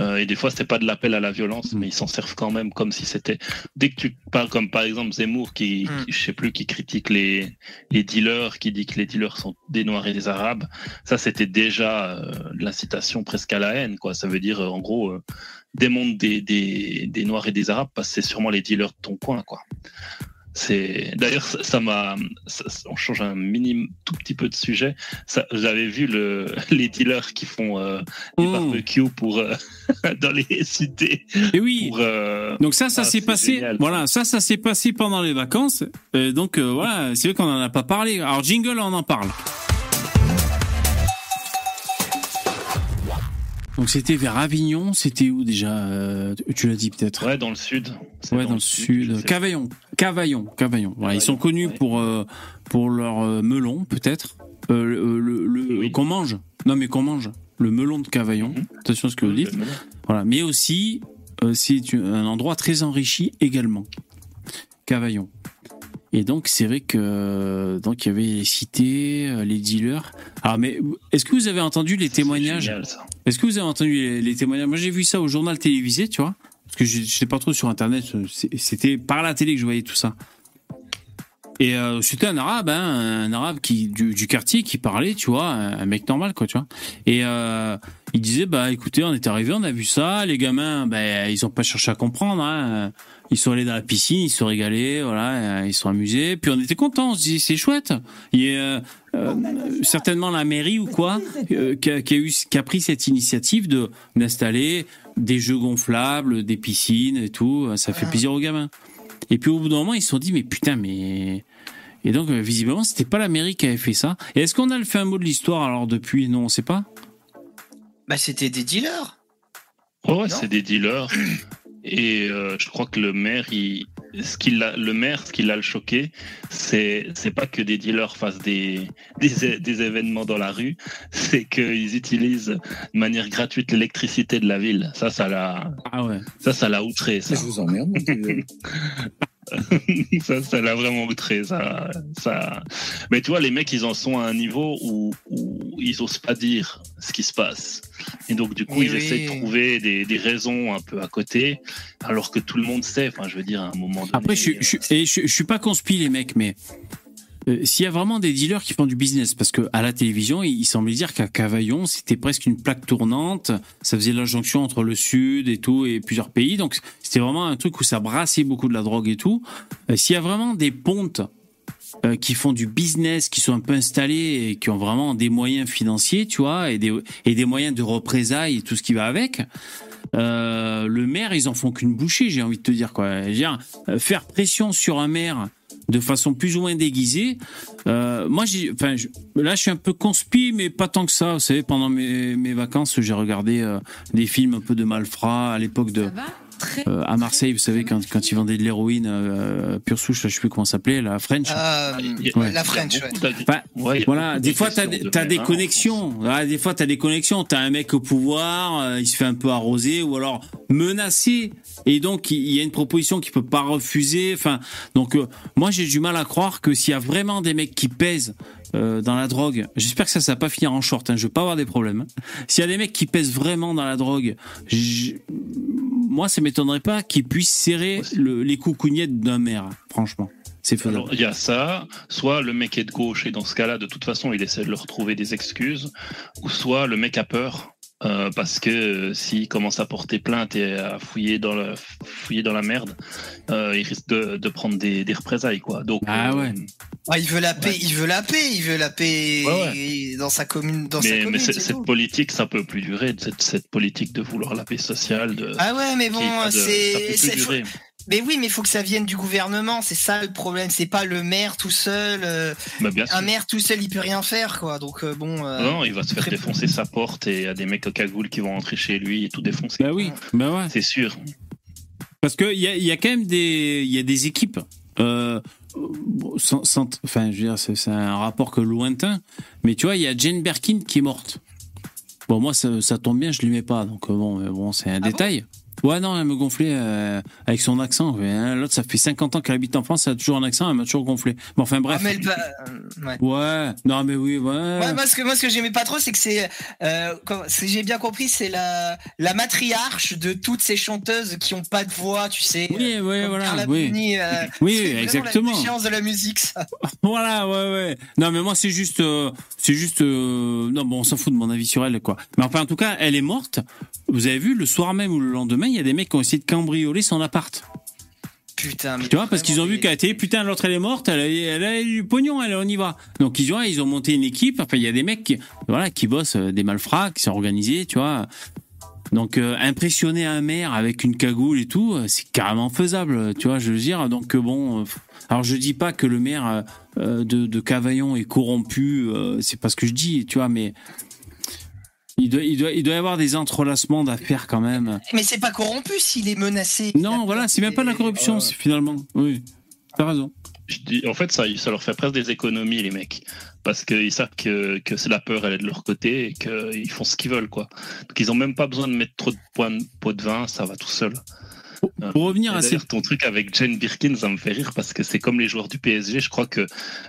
Euh, et des fois, c'est pas de l'appel à la violence, Mm. mais ils s'en servent quand même comme si c'était. Dès que tu parles comme par exemple Zemmour qui, Mm. qui- je sais plus, qui critique les les dealers, qui dit que les dealers sont des Noirs et des Arabes, ça c'était déjà euh, l'incitation presque à la haine, quoi. Ça veut dire euh, en gros euh, démonte des, des des Noirs et des Arabes parce que c'est sûrement les dealers de ton coin, quoi. C'est d'ailleurs ça m'a on change un minimum tout petit peu de sujet. J'avais vu le les dealers qui font euh, des Mm. barbecues pour euh, dans les cités Et oui. pour euh, Donc ça, ça Ah, s'est passé. génial. Voilà, ça, ça s'est passé pendant les vacances. Euh, donc voilà, c'est vrai qu'on en a pas parlé. Alors jingle, on en parle. Donc c'était vers Avignon. C'était où déjà Euh, Tu l'as dit peut-être. ouais dans le sud. Ouais, dans, le sud. Cavaillon. Cavaillon. Cavaillon. Voilà, ils sont connus ouais. pour euh, pour leur euh, melon, peut-être. Euh, le le- le- Oui. qu'on mange. Non, mais qu'on mange. Le melon de Cavaillon. Mhm. Attention à ce que vous dites. Voilà, mais aussi c'est un endroit très enrichi également. Cavaillon. Et donc c'est vrai que donc il y avait les cités, euh, les dealers. Alors mais est-ce que vous avez entendu les témoignages. Est-ce que vous avez entendu les, les témoignages Moi j'ai vu ça au journal télévisé, tu vois, parce que je n'étais pas trop sur internet. c'est- C'était par la télé que je voyais tout ça. Et euh, c'était un arabe, hein, un arabe qui du, du quartier qui parlait, tu vois, un, mec normal, quoi, tu vois. Et euh, il disait, bah écoutez, on est arrivé, on a vu ça, les gamins, ben ils ont pas cherché à comprendre, hein. Ils sont allés dans la piscine, ils se sont régalés, voilà, euh, ils se sont amusés. Puis on était contents, on se dit c'est chouette. Il y a euh, certainement la mairie ou quoi euh, qui, a, qui a eu, qui a pris cette initiative de d'installer des jeux gonflables, des piscines et tout. Ça fait plaisir aux gamins. Et puis au bout d'un moment, ils se sont dit mais putain mais et donc euh, visiblement c'était pas la mairie qui avait fait ça. Et est-ce qu'on a le fait un mot de l'histoire alors depuis? Non, on sait pas. Bah, c'était des dealers. Ouais, c'est des dealers. Et euh, je crois que le maire, il, ce qui l'a, le maire, ce qui l'a le choqué, c'est, c'est pas que des dealers fassent des, des, des événements dans la rue, c'est qu'ils utilisent de manière gratuite l'électricité de la ville. Ça, ça l'a, Ah ouais. ça, ça l'a outré. Ça. Je vous emmerde. ça, ça l'a vraiment outré. Ça, ça. Mais tu vois, les mecs, ils en sont à un niveau où, où ils osent pas dire ce qui se passe. Et donc, du coup, ils oui. essaient de trouver des, des raisons un peu à côté, alors que tout le monde sait. Enfin, je veux dire, à un moment donné. Après, je, je, et je, je suis pas conspi les mecs, mais euh, s'il y a vraiment des dealers qui font du business, parce que à la télévision, il, semblait dire qu'à Cavaillon, c'était presque une plaque tournante. Ça faisait la jonction entre le sud et tout et plusieurs pays, donc c'était vraiment un truc où ça brassait beaucoup de la drogue et tout. Euh, s'il y a vraiment des pontes euh, qui font du business, qui sont un peu installés et qui ont vraiment des moyens financiers, tu vois, et des, moyens de représailles et tout ce qui va avec. Euh, le maire, ils en font qu'une bouchée, j'ai envie de te dire quoi. Dire, faire pression sur un maire de façon plus ou moins déguisée. Euh, moi, j'ai, enfin, je- là, je suis un peu conspi, mais pas tant que ça. Vous savez, pendant mes, mes vacances, j'ai regardé euh, des films un peu de malfrats à l'époque de. Très euh, à Marseille, vous savez, quand, quand ils vendaient de l'héroïne euh, pure souche, là, je sais plus comment ça s'appelait, la French. Euh, Ouais. La French, ouais. Enfin, Ouais, voilà, des fois t'as d'agressions des, de hein, connexions. Ah, des fois t'as des connexions. T'as un mec au pouvoir, euh, il se fait un peu arroser ou alors menacé, et donc il il y a une proposition qu'il peut pas refuser. Enfin, donc euh, moi j'ai du mal à croire que s'il y a vraiment des mecs qui pèsent euh, dans la drogue, j'espère que ça ça va pas finir en short. Hein, je veux pas avoir des problèmes. S'il y a des mecs qui pèsent vraiment dans la drogue, moi ça m'étonnerait pas qu'ils puissent serrer le- les coucougnettes d'un maire. Franchement, c'est faisable. Alors, il y a ça, soit le mec est de gauche et dans ce cas-là, de toute façon, il essaie de leur trouver des excuses, ou soit le mec a peur. Euh, parce que euh, s'il commence à porter plainte et à fouiller dans, le, fouiller dans la merde, euh, il risque de, de prendre des, des représailles. Quoi. Donc, Ah euh, ouais. Ah, il veut la paix, Ouais. il veut la paix, il veut la paix Ouais, dans sa commune, dans sa mais, commune. mais cette politique, ça peut plus durer, cette, cette politique de vouloir la paix sociale. De, Ah ouais, mais bon, c'est, mais oui, mais il faut que ça vienne du gouvernement. C'est ça le problème. C'est pas le maire tout seul. euh, Bah, bien sûr. un maire tout seul, il peut rien faire, quoi. Donc euh, bon. euh, Non, il va se faire très- défoncer sa porte et il y a des mecs au cagoule qui vont rentrer chez lui et tout défoncer. Bah oui, bah ouais. C'est sûr. Parce que il y a, il y a quand même des, il y a des équipes. Euh, bon, sans, sans- enfin, je veux dire, c'est c'est un rapport que lointain. Mais tu vois, il y a Jane Birkin qui est morte. Bon, moi, ça, ça tombe bien, je l'aimais pas. Donc bon, mais bon, c'est un bon? détail. Ouais, non, elle me gonflait euh, avec son accent. Ouais, hein, L'autre, ça fait 50 ans qu'elle habite en France, elle a toujours un accent, elle m'a toujours gonflé. Bon, enfin ah, bref. mais va- euh, ouais. Ouais, non, mais oui, ouais. Ouais, moi, ce que, moi, ce que j'aimais pas trop, c'est que c'est, euh, j'ai bien compris, c'est la, la matriarche de toutes ces chanteuses qui ont pas de voix, tu sais. oui, oui, Comme voilà, Carla oui. Bruni, euh, Oui, c'est exactement. La déchéance de la musique, ça. Voilà, ouais, ouais. Non, mais moi, c'est juste, euh, c'est juste, euh, non, bon, on s'en fout de mon avis sur elle, quoi. Mais enfin, en tout cas, elle est morte. Vous avez vu, le soir même ou le lendemain, il y a des mecs qui ont essayé de cambrioler son appart. Putain, mais Tu vois, parce qu'ils ont vu qu'à télé, putain, l'autre, elle est morte, elle a, elle a du pognon, elle, on y va. Donc, ils ont, ils ont monté une équipe. Enfin, il y a des mecs qui, voilà, qui bossent, euh, des malfrats, qui sont organisés, tu vois. Donc, euh, impressionner un maire avec une cagoule et tout, euh, c'est carrément faisable, tu vois, je veux dire. Donc, bon, euh, alors je dis pas que le maire euh, de, de Cavaillon est corrompu, c'est pas ce que je dis, tu vois, mais il doit, il doit, il doit y avoir des entrelacements d'affaires quand même. Mais c'est pas corrompu s'il est menacé. Non, voilà, c'est même pas de la corruption, finalement. Oui, t'as raison. Je dis, en fait, ça, ça leur fait presque des économies, les mecs. Parce qu'ils savent que, que c'est la peur, elle est de leur côté et qu'ils font ce qu'ils veulent, quoi. Donc, ils ont même pas besoin de mettre trop de points de pot de vin, ça va tout seul. Pour revenir à ces ton truc avec Jane Birkin, ça me fait rire parce que c'est comme les joueurs du PSG. Je crois que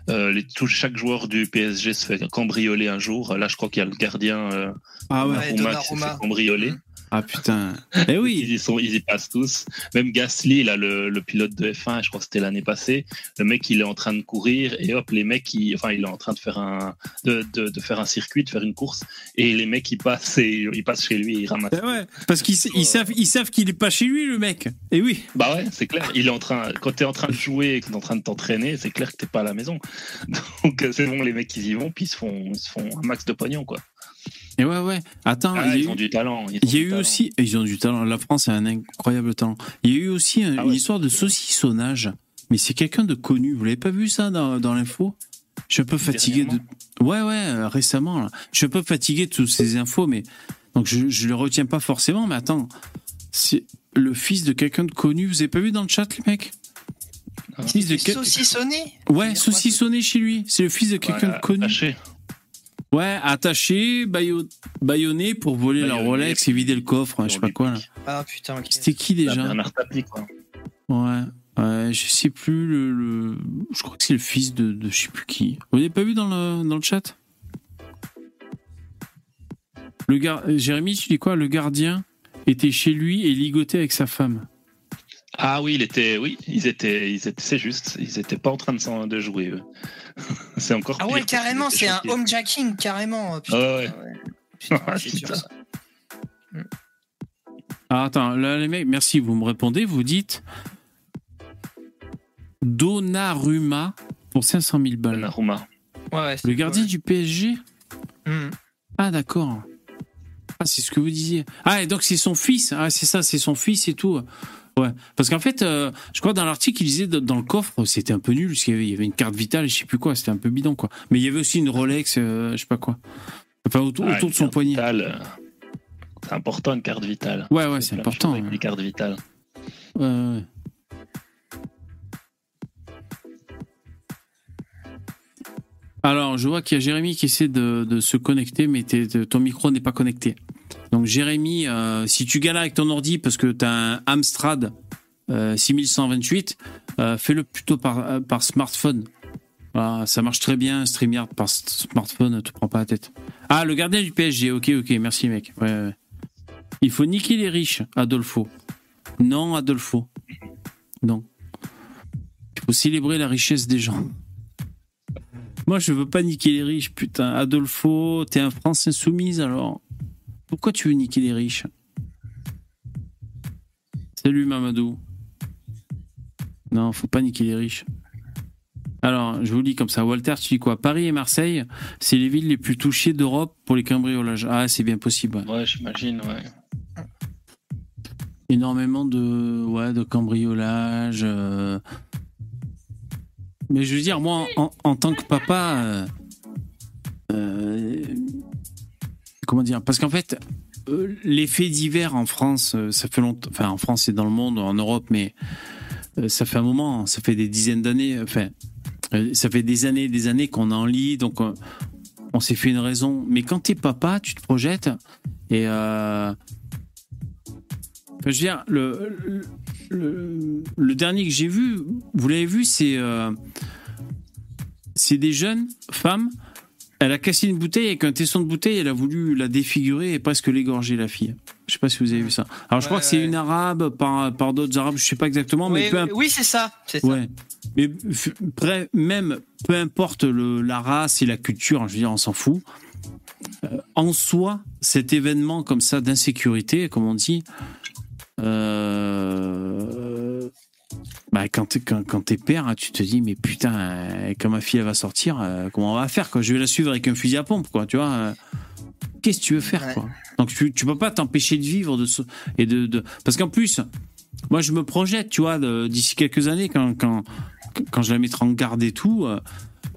euh, les, tout, chaque joueur du PSG se fait cambrioler un jour. Là, je crois qu'il y a le gardien euh, Ah ouais. Ouais, Donnarumma qui s'est fait cambrioler. Ah putain. Eh oui. Ils y, sont, ils y passent tous. Même Gasly, là, le, le pilote de F1, je crois que c'était l'année passée, le mec, il est en train de courir et hop, les mecs, ils- enfin, il est en train de faire un, de, de, de faire un circuit, de faire une course et les mecs, ils passent, et, ils passent chez lui et ils ramassent. Eh ouais, parce qu'ils ils savent, ils savent qu'il est pas chez lui, le mec. Et oui. Bah ouais, c'est clair. Il est en train, quand t'es en train de jouer et que t'es en train de t'entraîner, c'est clair que t'es pas à la maison. Donc c'est bon, les mecs, ils y vont, puis ils se font, ils se font un max de pognon, quoi. Et ouais, ouais. Attends, Ah, il y ils eu- ont du talent. Il y a du eu talent. aussi, ils ont du talent. La France a un incroyable talent. Il y a eu aussi un- Ah une ouais. histoire de saucissonnage. Mais c'est quelqu'un de connu. Vous l'avez pas vu ça dans, dans l'info? Je suis un peu fatigué de. Ouais, ouais, euh, récemment. Là. Je suis un peu fatigué de toutes ces infos, mais donc je, je les retiens pas forcément. Mais attends, c'est le fils de quelqu'un de connu. Vous avez pas vu dans le chat, les mecs Ah. Fils de quel- Saucissonné Ouais, saucissonné chez lui. C'est le fils de quelqu'un Voilà, de connu. attaché. Ouais, attaché, baïonné pour voler leur Rolex et vider le coffre. Je sais pas quoi là. Ah putain, ok. C'était qui déjà Tapie, quoi. Ouais, ouais, je sais plus le, le- je crois que c'est le fils de, de je sais plus qui. Vous l'avez pas vu dans le dans le chat? Le gar... Jérémy, tu dis quoi? Le gardien était chez lui et ligoté avec sa femme. Ah oui, il était, oui, ils étaient, ils étaient, c'est juste, ils étaient pas en train de, jouer. eux. c'est encore. Ah pire, ouais, carrément, c'est un choqués. homejacking, carrément. Putain, Ah ouais. Putain, Ah, c'est putain. dur, ça. Ah, attends, là les mecs, merci, vous me répondez, vous dites Donnarumma pour 500 000 balles. Donnarumma. Ouais, ouais, c'est Le gardien cool. du PSG Hmm. Ah d'accord. Ah c'est ce que vous disiez. Ah et donc c'est son fils. Ah c'est ça, c'est son fils et tout. Ouais. Parce qu'en fait, euh, je crois dans l'article il disait dans le coffre c'était un peu nul parce qu'il y avait, une carte vitale et je sais plus quoi. C'était un peu bidon quoi. Mais il y avait aussi une Rolex, euh, je sais pas quoi. Enfin autour, Ah, autour de son poignet. vitale, euh, C'est important une carte vitale. Ouais ouais c'est important. Avec les cartes vitales. Ouais, ouais. Alors, je vois qu'il y a Jérémy qui essaie de, de se connecter, mais ton micro n'est pas connecté. Donc, Jérémy, euh, si tu galères avec ton ordi parce que tu as un Amstrad euh, 6128, euh, fais-le plutôt par, euh, smartphone. Ça marche très bien, StreamYard par smartphone, ne te prends pas la tête. Ah, le gardien du PSG, ok, ok, merci mec. Il faut niquer les riches, Adolfo. Non, Adolfo. Non. Il faut célébrer la richesse des gens. Moi, je veux pas niquer les riches, putain. Adolfo, t'es un France insoumise alors. Pourquoi tu veux niquer les riches? Salut Mamadou. Non, faut pas niquer les riches. Alors, je vous lis comme ça. Walter, tu dis quoi? Paris et Marseille, c'est les villes les plus touchées d'Europe pour les cambriolages. Ah, c'est bien possible. ouais. Ouais, j'imagine, ouais. énormément de ouais de cambriolage euh. mais je veux dire moi en, en tant que papa euh, comment dire parce qu'en fait euh, les faits divers en France euh, ça fait longtemps enfin en France et dans le monde en Europe mais euh, ça fait un moment ça fait des dizaines d'années enfin euh, ça fait des années et des années qu'on en lit donc on s'est fait une raison mais quand t'es papa tu te projettes et je veux dire, le, dernier que j'ai vu, vous l'avez vu, c'est c'est des jeunes femmes. Elle a cassé une bouteille avec un tesson de bouteille, elle a voulu la défigurer et presque l'égorger la fille. Je sais pas si vous avez vu ça. Alors je crois Ouais, que c'est une arabe par, par d'autres arabes, je sais pas exactement, mais Oui, peu oui, c'est ça. Mais même peu importe le, la race et la culture, je veux dire, on s'en fout. Euh, en soi, cet événement comme ça d'insécurité, comme on dit, euh, bah, quand t'es quand, père, tu te dis mais putain, euh, quand ma fille elle va sortir, euh, comment on va faire quoi? Je vais la suivre avec un fusil à pompe quoi, tu vois euh, Qu'est-ce que tu veux faire Ouais. quoi? Donc tu, tu peux pas t'empêcher de vivre de ce, et de, de parce qu'en plus, moi je me projette, tu vois, d'ici quelques années quand quand quand je la mettrai en garde et tout.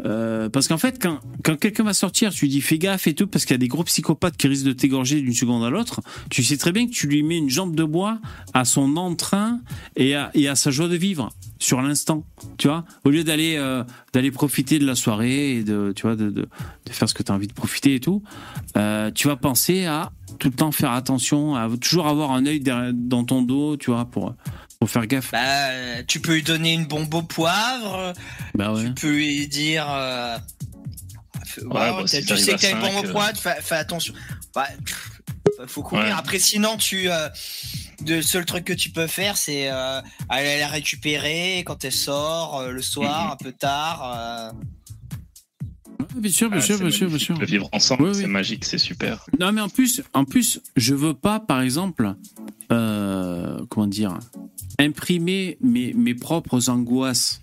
Euh, parce qu'en fait, quand, quand quelqu'un va sortir, tu lui dis fais gaffe et tout, parce qu'il y a des gros psychopathes qui risquent de t'égorger d'une seconde à l'autre. Tu sais très bien que tu lui mets une jambe de bois à son entrain et à, et à sa joie de vivre sur l'instant. Tu vois, au lieu d'aller euh, profiter de la soirée et de tu vois de, de, faire ce que tu as envie de profiter et tout, euh, tu vas penser à tout le temps faire attention, à toujours avoir un œil dans ton dos, tu vois, pour pour faire gaffe. Bah, tu peux lui donner une bombe au poivre. Bah ouais. Tu peux lui dire. euh, Ouais, ouais, bah, si tu sais que t'as une bombe au euh. poivre, fais, fais attention. Pff, faut courir. Ouais. Après, sinon, tu, euh, le seul truc que tu peux faire, c'est euh, aller la récupérer quand elle sort euh, le soir, un peu tard. Bien sûr, bien Ah, sûr, bien sûr, bien sûr. Le vivre ensemble, Oui, oui. c'est magique, c'est super. Non, mais en plus, en plus, je veux pas, par exemple, euh, comment dire, imprimer mes, mes propres angoisses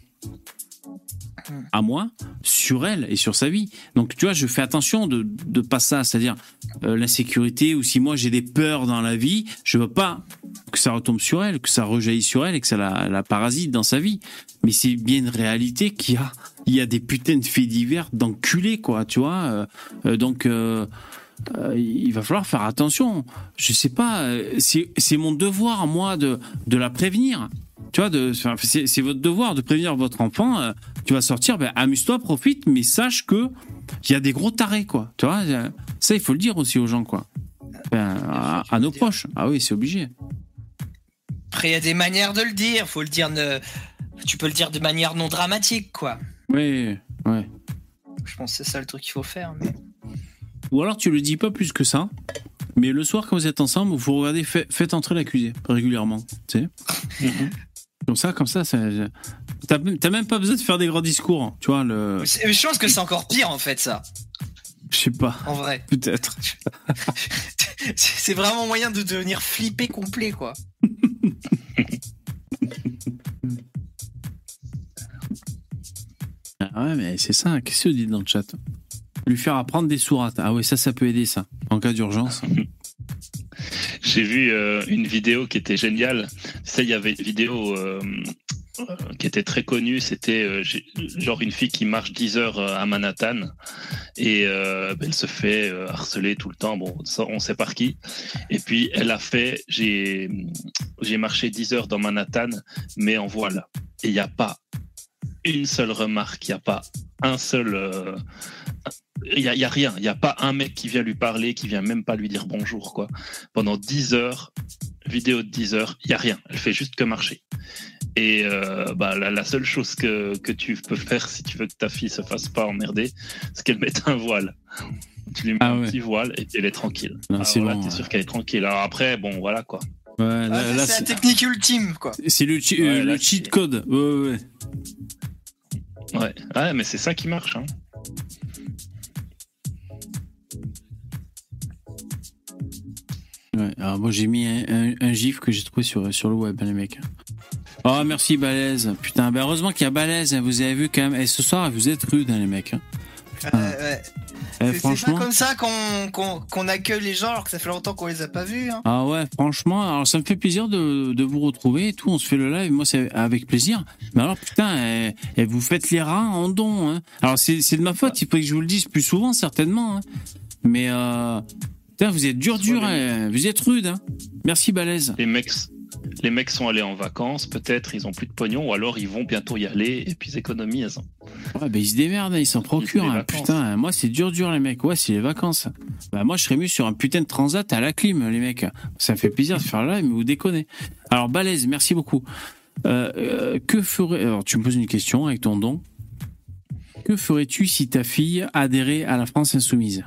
à moi sur elle et sur sa vie. Donc, tu vois, je fais attention de, de pas ça, c'est-à-dire euh, l'insécurité ou si moi j'ai des peurs dans la vie, je veux pas que ça retombe sur elle, que ça rejaillisse sur elle et que ça la, la parasite dans sa vie. Mais c'est bien une réalité qu'il y a, il y a des putains de faits divers d'enculés, quoi, tu vois. euh, euh, donc, euh, euh, il va falloir faire attention. Je sais pas, c'est c'est mon devoir, moi, de, de la prévenir. Tu vois, c'est votre devoir de prévenir votre enfant. euh, tu vas sortir, ben, amuse-toi, profite, mais sache que il y a des gros tarés, quoi. Tu vois, ça, il faut le dire aussi aux gens, quoi. Ben, à, tu à nos proches. Ah oui, c'est obligé. Après, il y a des manières de le dire. Faut le dire. ne- Tu peux le dire de manière non dramatique, quoi. Oui, ouais. Je pense que c'est ça le truc qu'il faut faire. Mais... Ou alors tu le dis pas plus que ça, mais le soir quand vous êtes ensemble, vous regardez, fait- faites entrer l'accusé régulièrement, tu sais. Comme ça, comme ça, ça t'as même- pas besoin de faire des grands discours, hein, tu vois. Le, Je pense que c'est encore pire, en fait, ça. je sais pas, En vrai. peut-être. C'est vraiment moyen de devenir flippé complet, quoi. Ah ouais, mais c'est ça. Qu'est-ce que dites dans le chat Lui faire apprendre des sourates. Ah ouais, ça, ça peut aider ça. En cas d'urgence. J'ai vu euh, une vidéo qui était géniale. Ça, il y avait une vidéo euh, euh, qui était très connue. C'était genre une fille qui marche 10 heures à Manhattan et elle se fait harceler tout le temps. Bon, on sait par qui. Et puis elle a fait j'ai j'ai marché 10 heures dans Manhattan, mais en voile. Et il n'y a pas une seule remarque. Il n'y a pas un seul. euh, il y a, il y a rien, il n'y a pas un mec qui vient lui parler, qui vient même pas lui dire bonjour, quoi pendant 10 heures, vidéo de 10 heures, il y a rien. Elle fait juste que marcher. Et euh, bah, la, la seule chose que, que tu peux faire si tu veux que ta fille se fasse pas emmerder, c'est qu'elle mette un voile. Tu lui mets Ah un ouais. petit voile et elle est tranquille. Non, Alors c'est là, bon, t'es ouais. sûr qu'elle est tranquille. Alors après, bon, voilà quoi. Ouais, Ah, c'est la technique ultime, quoi. c'est le, chi- Ouais, euh, là, le cheat code. Ouais, ouais, ouais. Ouais, ouais mais c'est ça qui marche. Hein. Ouais, alors moi j'ai mis un, un- un gif que j'ai trouvé sur, sur le web, hein, les mecs. Oh, merci Balèze. Putain, ben heureusement qu'il y a Balèze, hein, vous avez vu quand même. Et ce soir, vous êtes rude, hein, les mecs. hein. Euh, ouais. Eh, C'est- C'est franchement. pas comme ça qu'on qu'on- qu'on accueille les gens alors que ça fait longtemps qu'on les a pas vus. Hein. Ah ouais, franchement, alors ça me fait plaisir de, de vous retrouver et tout. On se fait le live, moi c'est avec plaisir. Mais alors putain, eh, eh, vous faites les rats en don. Hein. Alors c'est c'est de ma faute, il faut que je vous le dise plus souvent certainement. hein. Mais euh, putain, vous êtes dur dur, hein. vous êtes rude. Hein. Merci Balèze. Les mecs, les mecs sont allés en vacances, peut-être ils ont plus de pognon, ou alors ils vont bientôt y aller et puis ils économisent. Ouais, ben ils se démerdent, hein, ils s'en procurent. hein. vacances. Putain, moi c'est dur dur les mecs. Ouais, c'est les vacances. Bah moi je serais mieux sur un putain de transat à la clim les mecs. Ça me fait plaisir de faire live, mais vous déconnez. Alors Balèze, merci beaucoup. Euh, euh, que ferais alors tu me poses une question avec ton don. Que ferais-tu si ta fille adhérait à la France insoumise?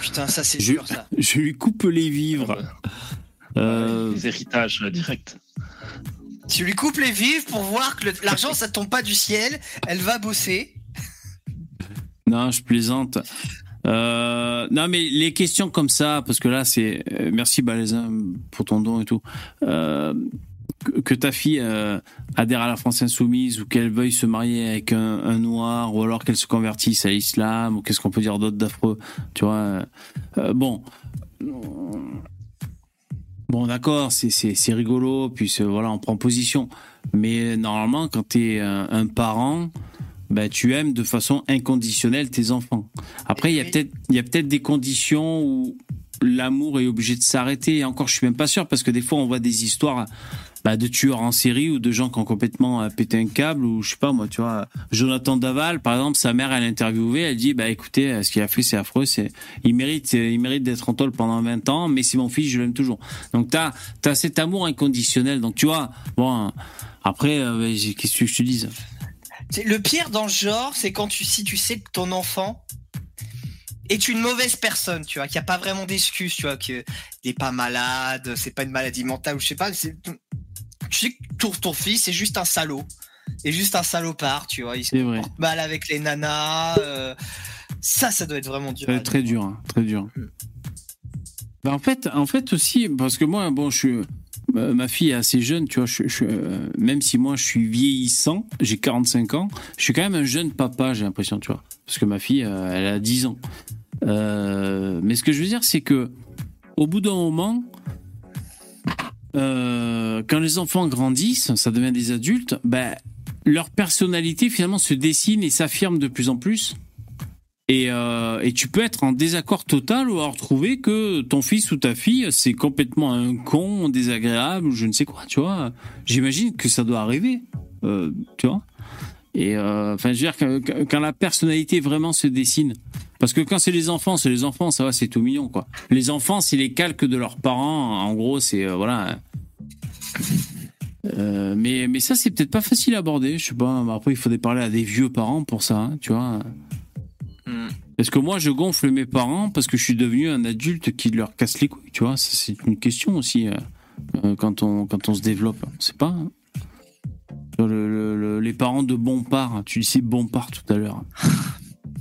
Putain, ça c'est dur ça. Je lui coupe les vivres. Euh, Les héritages directs. Tu lui coupes les vives pour voir que l'argent ça tombe pas du ciel, elle va bosser. Non, je plaisante. Euh, non, mais les questions comme ça, parce que là, c'est euh, merci Balaisin pour ton don et tout. Euh, que, ta fille euh, adhère à la France insoumise ou qu'elle veuille se marier avec un, un noir ou alors qu'elle se convertisse à l'islam ou qu'est-ce qu'on peut dire d'autre d'affreux, tu vois. bon. Bon, d'accord, c'est rigolo, puis voilà, on prend position. Mais normalement, quand t'es un, un parent, ben, tu aimes de façon inconditionnelle tes enfants. Après, il y a peut-être il y a peut-être des conditions où l'amour est obligé de s'arrêter. Et encore, je suis même pas sûr parce que des fois, on voit des histoires bah, de tueurs en série ou de gens qui ont complètement euh, pété un câble ou je sais pas moi, tu vois. Jonathan Daval, par exemple, sa mère, elle a interviewé, elle dit bah écoutez, euh, ce qu'il a fait, c'est affreux, c'est il mérite, euh, il mérite d'être en tôle pendant 20 ans, mais c'est mon fils, je l'aime toujours. Donc t'as as cet amour inconditionnel. Donc tu vois, bon. Après, euh, qu'est-ce que je te dise? Le pire dans ce genre, c'est quand tu si tu sais que ton enfant est une mauvaise personne, tu vois, qui a pas vraiment d'excuses, tu vois, qu'il est pas malade, c'est pas une maladie mentale ou je sais pas, tu sais que ton, ton fils est juste un salaud, est juste un salopard, tu vois, il se vrai. porte mal avec les nanas, euh, ça, ça doit être vraiment dur. Très dur, hein, très dur. Mm. Bah, en fait, en fait aussi, parce que moi, bon, je suis, ma fille est assez jeune, tu vois. Je, je- euh, même si moi, je suis vieillissant, j'ai 45 ans, je suis quand même un jeune papa, j'ai l'impression, tu vois. Parce que ma fille, euh, elle a 10 ans. Euh, mais ce que je veux dire, c'est que au bout d'un moment, euh, quand les enfants grandissent, ça devient des adultes, ben, leur personnalité finalement se dessine et s'affirme de plus en plus. Et, euh, et tu peux être en désaccord total ou alors trouver que ton fils ou ta fille, c'est complètement un con, désagréable, je ne sais quoi, tu vois. J'imagine que ça doit arriver, euh, tu vois. Et euh, enfin, je veux dire, quand la personnalité vraiment se dessine. Parce que quand c'est les enfants, c'est les enfants, ça va, c'est tout mignon, quoi. Les enfants, c'est les calques de leurs parents. En gros, c'est, euh, voilà. Euh, mais, mais ça, c'est peut-être pas facile à aborder. Je sais pas. Après, il faudrait parler à des vieux parents pour ça, hein, tu vois. Hmm. Est-ce que moi je gonfle mes parents parce que je suis devenu un adulte qui leur casse les couilles, tu vois C'est une question aussi euh, quand, on, quand on se développe. On sait pas. hein. Sur le- le- le- les parents de Bompard, tu disais Bompard tout à l'heure.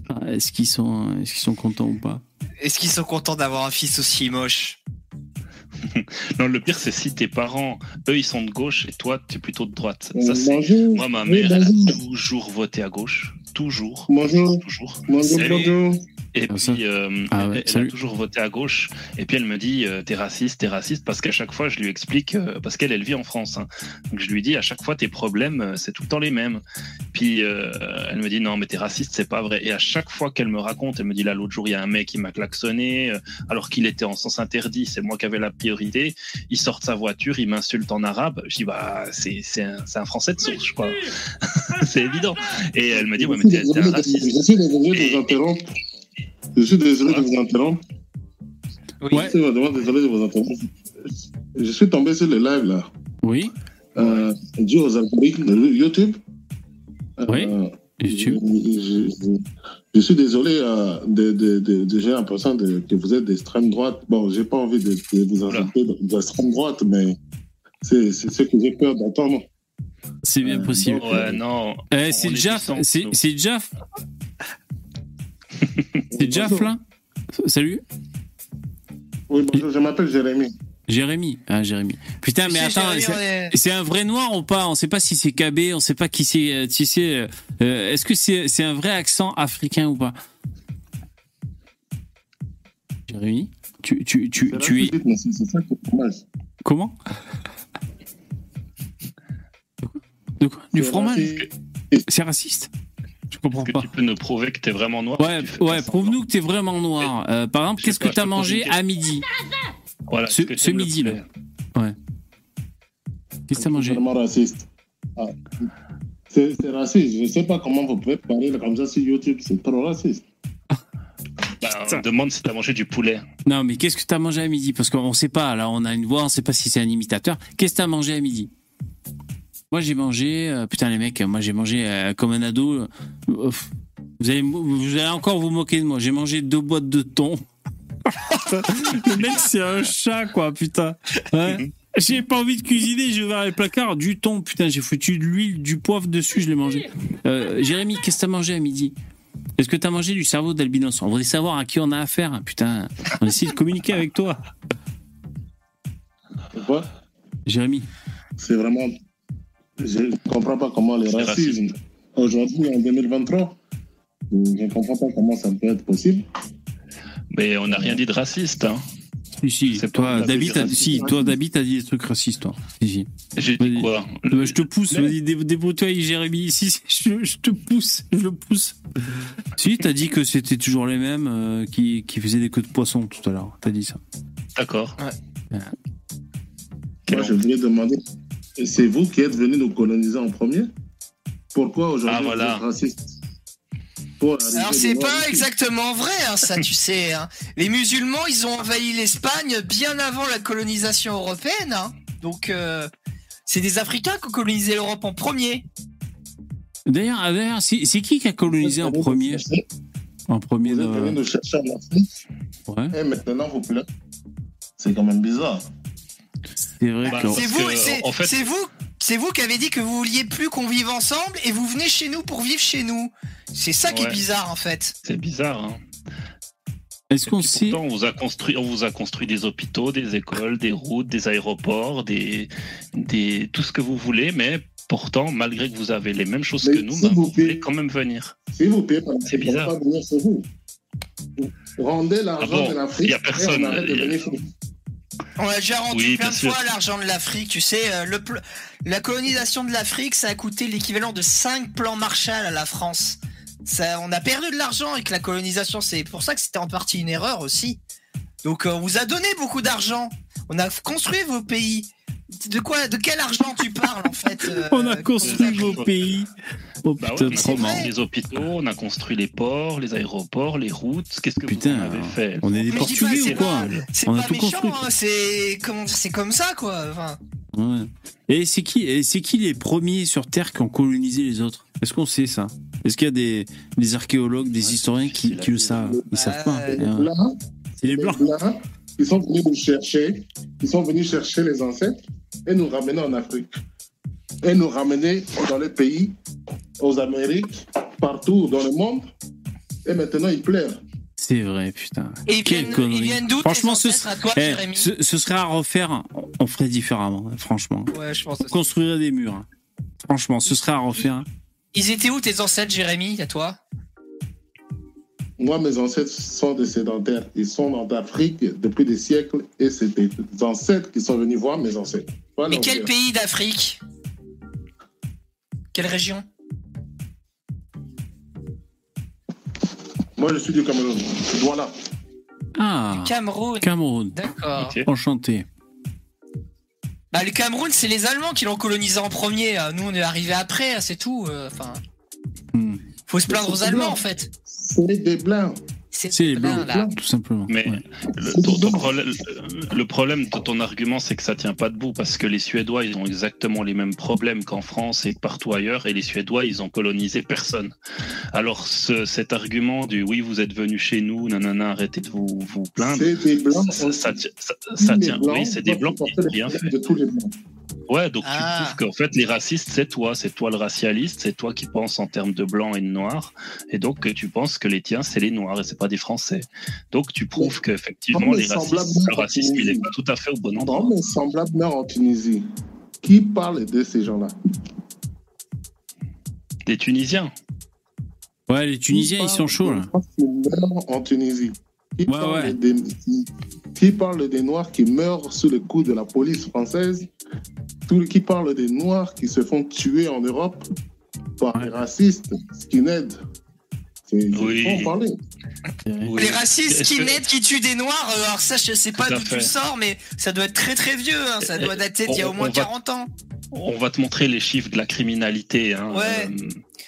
Ah, Est-ce qu'ils sont, est qu'ils sont contents ou pas? Est-ce qu'ils sont contents d'avoir un fils aussi moche? Non, le pire, c'est si tes parents, eux, ils sont de gauche et toi, tu es plutôt de droite. Ça, c'est... Bonjour. Moi, ma Oui, mère, elle a toujours voté à gauche. Toujours. Bonjour. Toujours. Bonjour, Salut. bonjour. Et Ah, puis, euh, Ah ouais, elle, salut. a toujours voté à gauche. Et puis, elle me dit, euh, t'es raciste, t'es raciste, parce qu'à chaque fois, je lui explique, euh, parce qu'elle, elle vit en France. hein. Donc, je lui dis, à chaque fois, tes problèmes, euh, c'est tout le temps les mêmes. Puis, euh, elle me dit, non, mais t'es raciste, c'est pas vrai. Et à chaque fois qu'elle me raconte, elle me dit, là, l'autre jour, il y a un mec qui m'a klaxonné, euh, alors qu'il était en sens interdit, c'est moi qui avais la priorité. Il sort de sa voiture, il m'insulte en arabe. Je dis, bah, c'est, c'est, un, c'est un français de source, je crois. c'est évident. Et elle me dit, ouais, mais t'es, t'es un raciste. Et-. Je suis désolé de vous interrompre. Oui. Ouais. Je suis vraiment désolé de vous interrompre. Je suis tombé sur le live là. Oui Euh, dû aux algorithmes de YouTube. Euh, Oui. YouTube. Je, je- je- je suis désolé euh, de, de, de, de- j'ai l'impression de, que vous êtes d'extrême droite. Bon, j'ai pas envie de, de vous insulter d'extrême droite, mais c'est c'est ce que j'ai peur d'entendre. C'est bien Euh, possible. Ouais, non. Eh, on c'est est Jaff, c'est Jaff. c'est Jaff là Salut Oui, bonjour, je m'appelle Jérémy. Jérémy. Ah, Jérémy. Putain, mais attends, c'est- un vrai noir ou pas? On sait pas si c'est KB, on sait pas qui c'est. euh, Si c'est, euh, euh, est-ce que c'est c'est un vrai accent africain ou pas? Jérémy, tu tu tu tu es comment? De quoi? Du C'est fromage? raciste. C'est raciste? Je comprends Est-ce que pas. tu peux nous prouver que t'es vraiment noir Ouais, ouais, prouve-nous que t'es vraiment noir. Euh, par exemple, qu'est-ce que t'as mangé à midi Voilà, ce- est-ce que ce t'aimes le midi, là. poulet Qu'est-ce que t'as mangé? Vraiment raciste. Ah. C'est raciste. Je ne sais pas comment vous pouvez parler comme ça sur YouTube. C'est trop raciste. Bah, on me demande si t'as mangé du poulet. Non, mais qu'est-ce que t'as mangé à midi? Parce qu'on sait pas. Là, on a une voix, on sait pas si c'est un imitateur. Qu'est-ce que t'as mangé à midi? Moi, j'ai mangé. euh, putain, les mecs, moi, j'ai mangé euh, comme un ado. euh, vous, allez, vous allez encore vous moquer de moi. J'ai mangé deux boîtes de thon. le mec, c'est un chat, quoi, putain. Ouais. J'ai pas envie de cuisiner, j'ai ouvert les placards, du thon, putain, j'ai foutu de l'huile, du poivre dessus, je l'ai mangé. Euh, Jérémy, qu'est-ce que t'as mangé à midi? Est-ce que t'as mangé du cerveau d'albinos? On voudrait savoir à qui on a affaire, putain. On essaie de communiquer avec toi. Pourquoi Jérémy. C'est vraiment. Je ne comprends pas comment le racisme, aujourd'hui, en 2023, je ne comprends pas comment ça peut être possible. Mais on n'a rien dit de raciste. Hein. Si, toi, David, t'as- si, toi, David, t'as dit des trucs racistes, toi. Si, si. J'ai dit quoi Euh, Je te pousse, vas-y, dé- débrouille-toi, Jérémy. Si, si, je, je te pousse, je le pousse. Si, t'as dit que c'était toujours les mêmes euh, qui, qui faisaient des queues de poisson tout à l'heure. T'as dit ça. D'accord. Ouais. Moi, je voulais demander c'est vous qui êtes venu nous coloniser en premier Pourquoi aujourd'hui Ah, voilà. vous êtes raciste Alors c'est pas exactement vrai, hein, ça tu sais. hein. Les musulmans, ils ont envahi l'Espagne bien avant la colonisation européenne. hein. Donc euh, c'est des Africains qui ont colonisé l'Europe en premier. D'ailleurs, ah, d'ailleurs, c'est qui qui a colonisé en premier En premier Vous êtes venus de... nous chercher en Afrique Ouais, et maintenant vous plaît. C'est quand même bizarre. C'est vrai Bah, que... C'est vous, que, c'est en fait- c'est vous, c'est vous qui avez dit que vous vouliez plus qu'on vive ensemble et vous venez chez nous pour vivre chez nous. C'est ça qui est bizarre en fait. C'est bizarre. Hein. Est-ce qu'on puis sait... pourtant, on vous a construit, on vous a construit des hôpitaux, des écoles, des routes, des aéroports, des, des, tout ce que vous voulez, mais pourtant, malgré que vous avez les mêmes choses Mais que nous, s'il bah, vous vous plaît. voulez quand même venir. Si vous pas, C'est bizarre. pas venir chez vous. Rendez l'argent Ah bon de l'Afrique. Y a personne, et on arrête de y a- venir chez vous. On a déjà rendu Oui, plein de sûr. fois l'argent de l'Afrique. Tu sais, euh, le la colonisation de l'Afrique, ça a coûté l'équivalent de 5 plans Marshall à la France. Ça, on a perdu de l'argent avec la colonisation. C'est pour ça que c'était en partie une erreur aussi. Donc, euh, on vous a donné beaucoup d'argent. On a construit vos pays. De quoi, de quel argent tu parles en fait euh, On a construit vos pays. Oh Bah putain, trop les hôpitaux, on a construit les ports, les aéroports, les routes. Qu'est-ce que Putain, vous en avez fait on est des pas, Portugais ou quoi pas- C'est On a pas tout méchant, construit. hein, c'est comment dire, c'est comme ça quoi. Enfin, Ouais. Et c'est qui, et c'est qui les premiers sur Terre qui ont colonisé les autres? Est-ce qu'on sait ça? Est-ce qu'il y a des, des archéologues, des Ouais, historiens qui, qui le savent? Ils savent pas. Les hein. Blancs, C'est les blancs. Ils sont venus nous chercher, ils sont venus chercher les ancêtres et nous ramener en Afrique. Et nous ramener dans les pays, aux Amériques, partout dans le monde. Et maintenant, ils pleurent. C'est vrai, putain. et ils Quelle viennent, connerie. Franchement, ce, ancêtres à toi, eh, Jérémy ce, ce serait à refaire, on ferait différemment, hein, franchement. Ouais, je pense. On construirait des murs. hein. Franchement, ce serait à refaire. Ils étaient où tes ancêtres, Jérémy, à toi? Moi, mes ancêtres sont des sédentaires. Ils sont en Afrique depuis des siècles et c'est des ancêtres qui sont venus voir mes ancêtres. Voilà, Mais quel pays d'Afrique? Quelle région? Moi, je suis du Cameroun. Voilà. Ah, Cameroun. Cameroun. D'accord. Enchanté. Bah, le Cameroun, c'est les Allemands qui l'ont colonisé en premier. Nous, on est arrivé après, c'est tout. euh, Enfin, Hmm. Faut se plaindre aux Allemands, en fait. C'est des Blancs. C'est les là. tout simplement. Mais Ouais. le, ton- ton problème, le problème de ton argument, c'est que ça tient pas debout parce que les Suédois, ils ont exactement les mêmes problèmes qu'en France et partout ailleurs, et les Suédois, ils ont colonisé personne. Alors ce- cet argument du oui, vous êtes venu chez nous, nanana, arrêtez de vous, vous plaindre, C'est des Blancs. ça, ça, tient- ça- ça tient. Blancs Oui, c'est des blancs, bien fait. De tous les Blancs. Ouais, donc Ah. tu prouves qu'en fait les racistes, c'est toi, c'est toi le racialiste, c'est toi qui penses en termes de blanc et de noir, et donc que tu penses que les tiens c'est les noirs et c'est pas des Français. Donc tu prouves qu'effectivement les les racistes, le racisme il est pas tout à fait au bon endroit. Dans mes semblables meurent en Tunisie. Qui parle de ces gens-là? Des Tunisiens. Ouais, les Tunisiens, ils sont chauds, là. En Tunisie? Qui, Ouais, parle ouais. Des, qui, qui parle des Noirs qui meurent sous le coup de la police française Tout- Qui parle des Noirs qui se font tuer en Europe par Ouais. les racistes, skinheads Oui. faut en parler. Oui. Les racistes qui naissent, qui tuent des noirs, euh, alors ça, je sais pas d'où tu sors, mais ça doit être très très vieux, hein, ça doit dater d'il y a On- au moins on va- 40 ans. On va te montrer les chiffres de la criminalité. Hein. Ouais. Euh,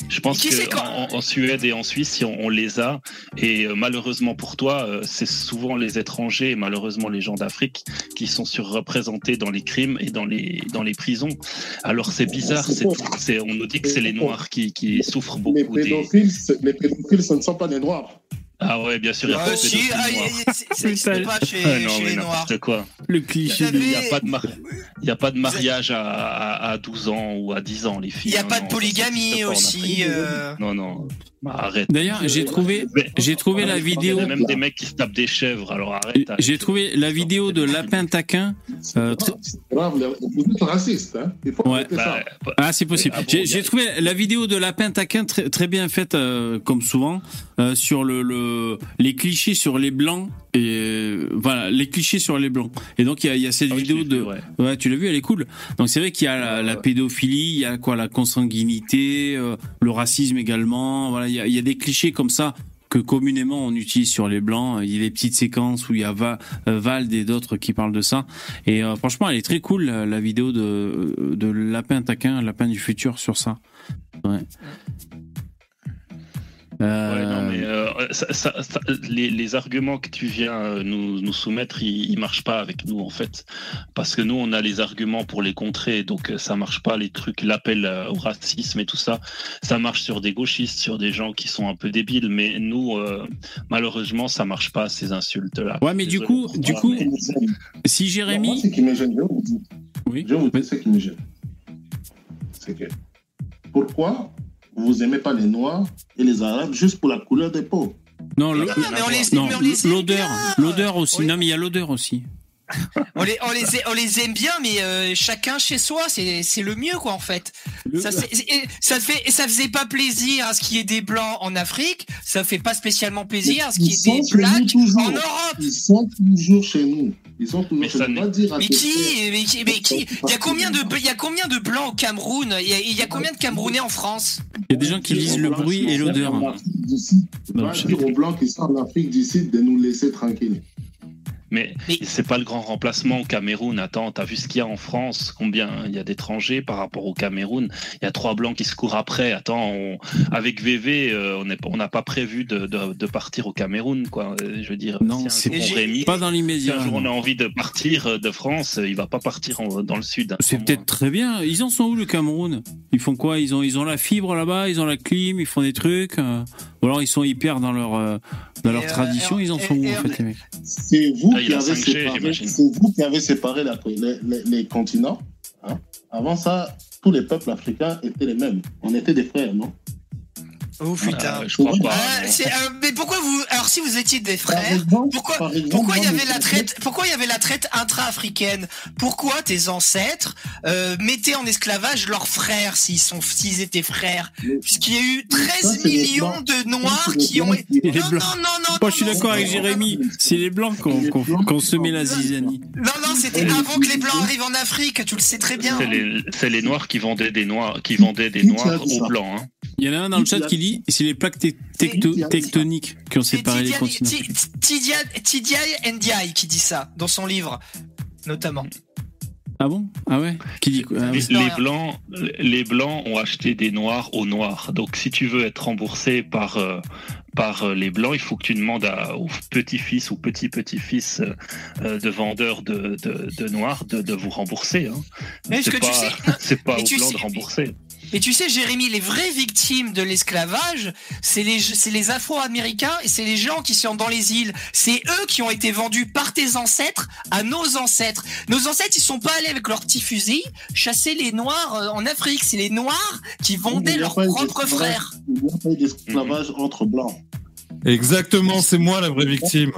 je pense Qui c'est que quand- en, en Suède et en Suisse, on, on les a, et euh, malheureusement pour toi, euh, c'est souvent les étrangers et malheureusement les gens d'Afrique qui sont surreprésentés dans les crimes et dans les dans les prisons. Alors c'est bizarre, on nous dit que c'est les Noirs qui, qui souffrent Les beaucoup des. pédophiles, ce- les pédophiles, ce ne sont pas des Noirs. Ah ouais, bien sûr, il y a pas Euh, de si, ah, c'est- pas chez, Ah non, chez les noirs. quoi. Le cliché Il n'y a pas de mar- il y a pas de mariage à, à, à 12 ans ou à 10 ans, les Il filles. n'y a Non, pas non, de polygamie aussi. Euh, Non, non, arrête. D'ailleurs, j'ai trouvé, Mais- j'ai trouvé la Il y vidéo. a même des mecs qui se tapent des chèvres, alors arrête. arrête. J'ai trouvé la vidéo de Lapin Taquin. Euh, c'est grave, les- Vous êtes raciste. Hein Ouais. Bah, bah, Ah, c'est possible. Ah bon, J'ai a- trouvé la vidéo de Lapin Taquin très, très bien faite, euh, comme souvent, euh, sur le, le les clichés sur les blancs et euh, voilà les clichés sur les blancs. Et donc il y a, il y a cette ah vidéo de. vu, ouais. Ouais, tu l'as vu, elle est cool. Donc c'est vrai qu'il y a la, la pédophilie, il y a quoi, la consanguinité, euh, le racisme également. Voilà, il y a, y a des clichés comme ça que communément on utilise sur les blancs. Il y a des petites séquences où il y a Va, euh, Vald et d'autres qui parlent de ça. Et euh, franchement, elle est très cool la, la vidéo de de Lapin Taquin, Lapin du futur sur ça. Ouais. Euh, Ouais, non, mais euh, ça- ça- ça- les, les arguments que tu viens euh, nous, nous soumettre, ils, ils marchent pas avec nous en fait, parce que nous on a les arguments pour les contrer, donc ça marche pas les trucs, l'appel au racisme et tout ça, ça marche sur des gauchistes, sur des gens qui sont un peu débiles, mais nous euh, malheureusement ça marche pas ces insultes là. Ouais, mais du coup, du coup, si Moi, Jérémy. ce qui me gêne, je vous dire. Oui. Je vous ce qui me gêne. C'est que pourquoi vous aimez pas les Noirs et les Arabes juste pour la couleur des peau Non, l'odeur, l'odeur aussi. Non, mais il y a l'odeur aussi. On les, on les, on les aime bien, mais euh, chacun chez soi, c'est c'est le mieux, quoi, en fait. Le- Ça, ça, fait, ça faisait pas plaisir à ce qu'il y ait des blancs en Afrique, ça fait pas spécialement plaisir à ce qu'il y ait Ils sont des blacks toujours. en Europe. Ils sont toujours chez nous. Ils sont toujours Mais chez nous. Pas dire Mais qui, mais qui, mais qui Il y a combien de, il y a combien de blancs au Cameroun? Il y a, il y a combien de Camerounais en France? Il y a des gens qui lisent le bruit et l'odeur. Je- dire aux Blancs qui sont en Afrique du Sud de nous laisser tranquilles. Mais, Mais- c'est pas le grand remplacement au Cameroun. Attends, t'as vu ce qu'il y a en France? Combien il y a d'étrangers par rapport au Cameroun? Il y a trois blancs qui se courent après. Attends, on- avec VV, euh, on n'est pas- on n'a pas prévu de, de- de partir au Cameroun, quoi. Euh, Je veux dire, Non, si un c'est Pas dans si l'immédiat. un jour on a envie de partir euh, de France, il va pas partir en- dans le sud. C'est peut-être très bien. Ils en sont où le Cameroun? Ils font quoi? Ils ont ils ont la fibre là-bas, ils ont la clim, ils font des trucs. euh, Ou alors ils sont hyper dans leur euh, dans leur Et, euh, tradition. et- Ils en sont où et- en fait les mecs? C'est vous, Là, il qui a avez 5G, séparé, j'imagine. c'est vous qui avez séparé la- les, les- les continents. hein. Avant ça, tous les peuples africains étaient les mêmes. On était des frères, non? Oh putain. Euh, je crois pas. Ah, euh, mais pourquoi vous Alors si vous étiez des frères, pourquoi pourquoi il y avait la traite Pourquoi il y avait la traite intra-africaine? Pourquoi tes ancêtres euh, mettaient en esclavage leurs frères s'ils sont s'ils étaient frères? Puisqu'il y a eu ça, 13 c'est les millions de noirs qui ont les non, Blancs. non non non Moi je suis d'accord avec Jérémy. C'est les blancs qui ont qui semé la zizanie. Non non, c'était avant que les blancs arrivent en Afrique, tu le sais très bien. C'est les, c'est les noirs qui vendaient des noirs, qui vendaient des noirs aux blancs. hein. Il y en a un dans le chat qui dit c'est les plaques dit tectoniques qui ont séparé les continents. Tidia Ndiaye qui dit ça dans son livre notamment. Ah bon? Ah ouais? Qui dit quoi? Ah Les, ouais. Blancs, les blancs ont acheté des noirs aux noirs. Donc, si tu veux être remboursé par euh, par euh, les blancs, il faut que tu demandes à, aux petits-fils ou petits-petits-fils euh, de vendeurs de, de, de noirs de, de vous rembourser. Hein. Mais C'est que tu pas, sais- c'est pas aux tu blancs sais- de rembourser. Et tu sais, Jérémy, les vraies victimes de l'esclavage, c'est les, c'est les Afro-Américains et c'est les gens qui sont dans les îles. C'est eux qui ont été vendus par tes ancêtres à nos ancêtres. Nos ancêtres, ils sont pas allés avec leurs petits fusils chasser les Noirs euh, en Afrique. C'est les Noirs qui vendaient leurs propres frères. Il n'y a pas d'esclavage entre Blancs. Exactement, c'est moi la vraie victime.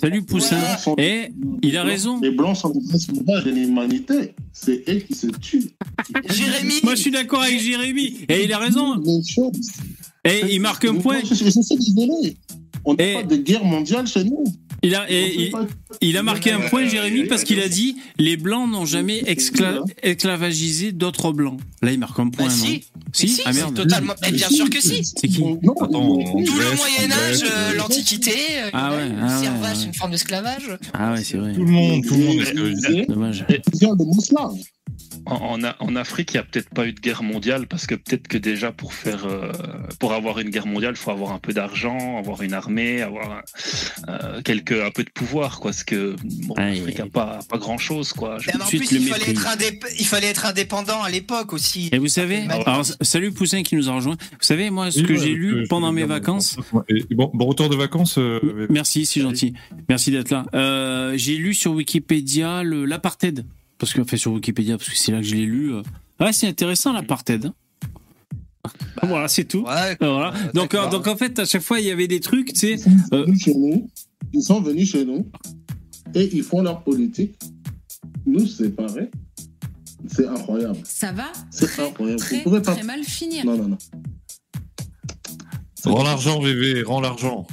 Salut Poussin. Et il a raison. Les Blancs sont des de l'humanité. C'est eux qui se tuent. Jérémy, Moi je suis d'accord avec Jérémy. Et il a raison. Et il marque un point. Je, suis désolé. On n'a pas de guerre mondiale chez nous. Il a, et, il, a marqué un point, Jérémy, parce qu'il a dit les blancs n'ont jamais excla- esclavagisé d'autres blancs. Là, il marque un point, bah non si, Si, si, ah merde. totalement. Mais bien sûr que si. C'est qui Non, Attends, non, on Tout le Moyen en Âge, euh, euh, l'Antiquité, euh, Ah ouais, le ah ouais, servage, ouais. une forme d'esclavage. Ah ouais, c'est vrai. Tout le monde, tout le monde esclavagisé. Dommage. En, Afrique, il n'y a peut-être pas eu de guerre mondiale parce que peut-être que déjà pour faire, euh, pour avoir une guerre mondiale, il faut avoir un peu d'argent, avoir une armée, avoir euh, quelques, un peu de pouvoir, quoi. Parce que bon, l'Afrique n'a pas, pas grand-chose, quoi. Je- Mais en suite, plus, le il fallait, être indép- il fallait être indépendant à l'époque aussi. Et vous savez, alors, salut Poussin qui nous a rejoint. Vous savez, moi, ce Oui, que ouais, j'ai lu je- pendant je- mes vacances, bon, bon retour de vacances. euh, Merci, c'est gentil. Merci d'être là. Euh, j'ai lu sur Wikipédia le l'apartheid. Parce que, enfin, sur Wikipédia, parce que c'est là que je l'ai lu. euh. Ouais, c'est intéressant l'apartheid. hein. Voilà, c'est tout. Ouais, Voilà. euh, Donc, euh, donc, en fait, à chaque fois, il y avait des trucs, tu sais. Ils sont Euh. venus chez nous. Ils sont venus chez nous. Et ils font leur politique. Nous séparer. C'est incroyable. Ça va C'est très, incroyable. Très, pas. très mal finir. Non, non, non. Rends l'argent, VV, rends l'argent.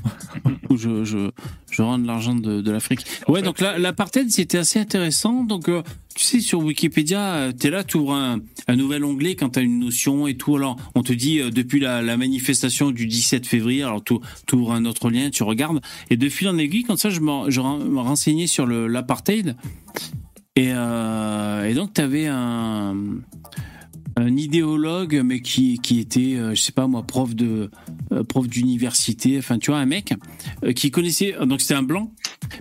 je, je rends de l'argent de, l'Afrique. Ouais, donc la- l'apartheid, c'était assez intéressant. Donc, euh, tu sais, sur Wikipédia, euh, t'es là, tu ouvres un, nouvel onglet quand t'as une notion et tout. Alors, on te dit, euh, depuis la, manifestation du 17 février, alors tu ouvres un autre lien, tu regardes. Et de fil en aiguille, comme ça, je me, renseignais sur l'apartheid. Et, et donc, t'avais un un idéologue, mais qui, qui était, euh, je sais pas moi, prof de, euh, prof d'université, enfin tu vois un mec euh, qui connaissait, donc c'était un blanc,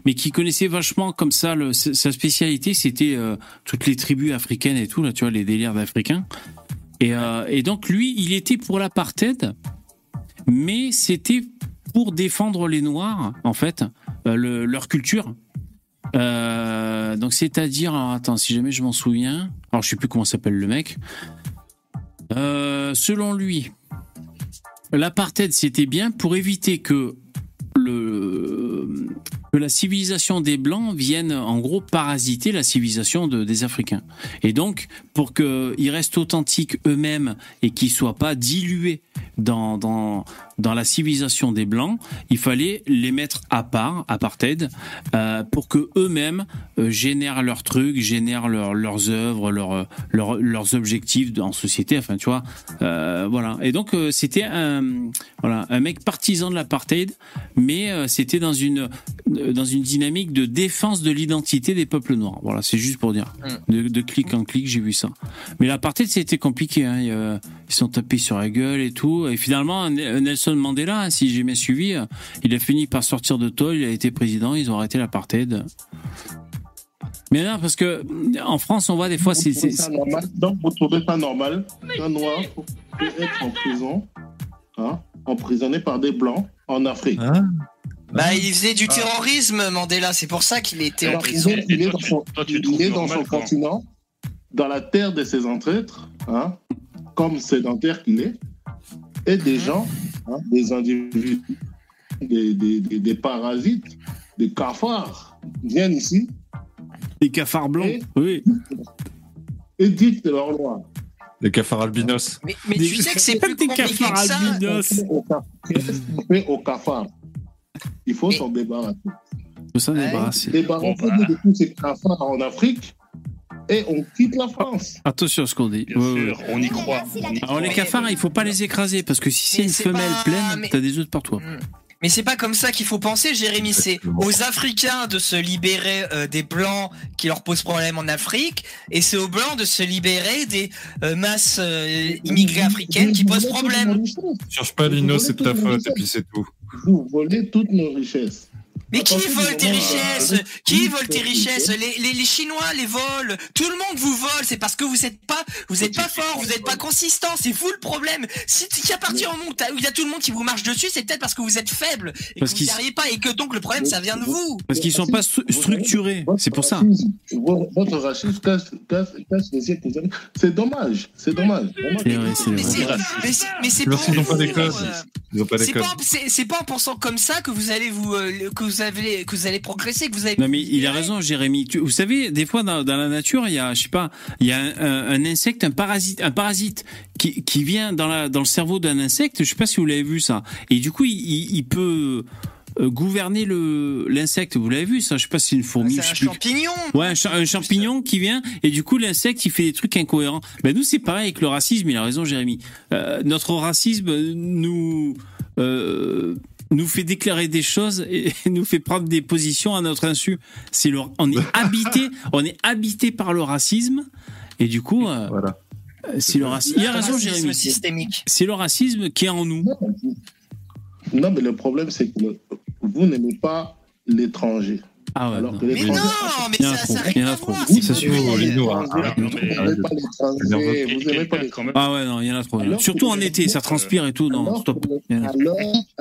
mais qui connaissait vachement comme ça sa spécialité, c'était euh, toutes les tribus africaines et tout là, tu vois les délires d'Africains. Et, euh, et donc lui, il était pour l'apartheid, mais c'était pour défendre les Noirs en fait, euh, le- leur culture. Euh, donc c'est-à-dire, attends, si jamais je m'en souviens, alors je sais plus comment s'appelle le mec. Euh, selon lui, l'apartheid c'était bien pour éviter que le que la civilisation des blancs vienne en gros parasiter la civilisation de- des Africains. Et donc pour qu'ils restent authentiques eux-mêmes et qu'ils soient pas dilués dans, dans dans la civilisation des blancs, il fallait les mettre à part, apartheid, euh, pour que eux-mêmes euh, génèrent leurs trucs, génèrent leurs leurs œuvres, leurs leurs leurs objectifs en société. Enfin, tu vois, euh, voilà. Et donc euh, c'était un voilà un mec partisan de l'apartheid, mais euh, c'était dans une euh, dans une dynamique de défense de l'identité des peuples noirs. Voilà, c'est juste pour dire. De, de clic en clic, j'ai vu ça. Mais l'apartheid, c'était compliqué. Hein. Ils sont tapés sur la gueule et tout. Et finalement, N- Nelson Mandela, hein, si j'ai bien suivi, euh, il a fini par sortir de tôle. Il a été président. Ils ont arrêté l'apartheid. Mais non, parce que en France, on voit des fois, c'est Vous trouvez c'est- ça normal Donc, vous trouvez pas normal qu'un noir peut être en prison, hein, emprisonné par des blancs en Afrique Hein Bah, il faisait du terrorisme, Mandela. C'est pour ça qu'il était en prison. il est- dans son- toi, tu il est dans son continent, dans la terre de ses ancêtres, hein, comme sédentaire qu'il est, et Mhm. des gens, hein, des individus, des, des- des- des parasites, des cafards, viennent ici les cafards blancs. Et- Oui. et dictent leur loi. Les cafards albinos. Mais, mais tu sais que c'est plus Des cafards que albinos. Au caf- Qu'est-ce qu'on fait au cafard Il faut Mais- s'en débarrasser. Faut s'en débarrasser. Débarrasser Bon, bah. de tous ces cafards en Afrique et on quitte la France. Attention à ce qu'on dit. Bien Ouais, ouais. sûr, on y croit. on y Alors croit. les cafards, il faut pas les écraser parce que si c'est Mais une c'est femelle pas- pleine, mais- t'as des œufs de partout. Mm. Mais c'est pas comme ça qu'il faut penser, Jérémy. C'est aux Africains de se libérer euh, des blancs qui leur posent problème en Afrique, et c'est aux blancs de se libérer des euh, masses euh, immigrées africaines qui posent problème. Cherche pas Lino, c'est de ta faute, et puis c'est tout. Vous volez toutes nos richesses. Mais qui Attention, vole tes richesses euh, Qui vole tes richesses les, les, les Chinois les volent. Tout le monde vous vole. C'est parce que vous êtes pas, vous êtes pas fort, vous êtes pas consistant. C'est vous le problème. Si a partir au monde où il y a tout le monde qui vous marche dessus, c'est peut-être parce que vous êtes faible et Parce que vous n'y arrivez pas et que donc le problème ça vient de vous. Parce qu'ils sont pas stru- structurés. C'est pour ça. Votre racisme cache, cache, cache les yeux. C'est dommage. C'est dommage. Mais c'est, pas euh, c'est pas en pensant comme ça que vous allez vous, euh, que vous avez, que vous allez progresser, que vous allez. Non mais il a raison, Jérémy. Tu- vous savez, des fois dans, dans la nature, il y a, je sais pas, il y a un, un- un insecte, un parasite, un parasite qui, qui vient dans la dans le cerveau d'un insecte. Je sais pas si vous l'avez vu ça. Et du coup, il, il- il peut euh, gouverner le l'insecte. Vous l'avez vu ça? Je sais pas si c'est une fourmi. C'est je un plus. champignon. Ouais, un, cha- un champignon qui vient et du coup l'insecte il fait des trucs incohérents. Ben nous c'est pareil avec le racisme. Il a raison, Jérémy. Euh, notre racisme nous euh, nous fait déclarer des choses et nous fait prendre des positions à notre insu. C'est le, on est habité, on est habité par le racisme et du coup euh, Voilà. c'est le racisme. Il a raison, Racisme Jérémy. systémique. C'est le racisme qui est en nous. Non, mais le problème, c'est que le- vous n'aimez pas l'étranger. Ah ouais. Alors non. que Mais non, mais Il y en a ça, trop, ça rien à voir. C'est sûr. Lino, Vous n'aimez pas n'aimez pas les. Ah ouais, non, il y en a trop. Surtout en été, ça transpire et tout. Non, alors, stop. que-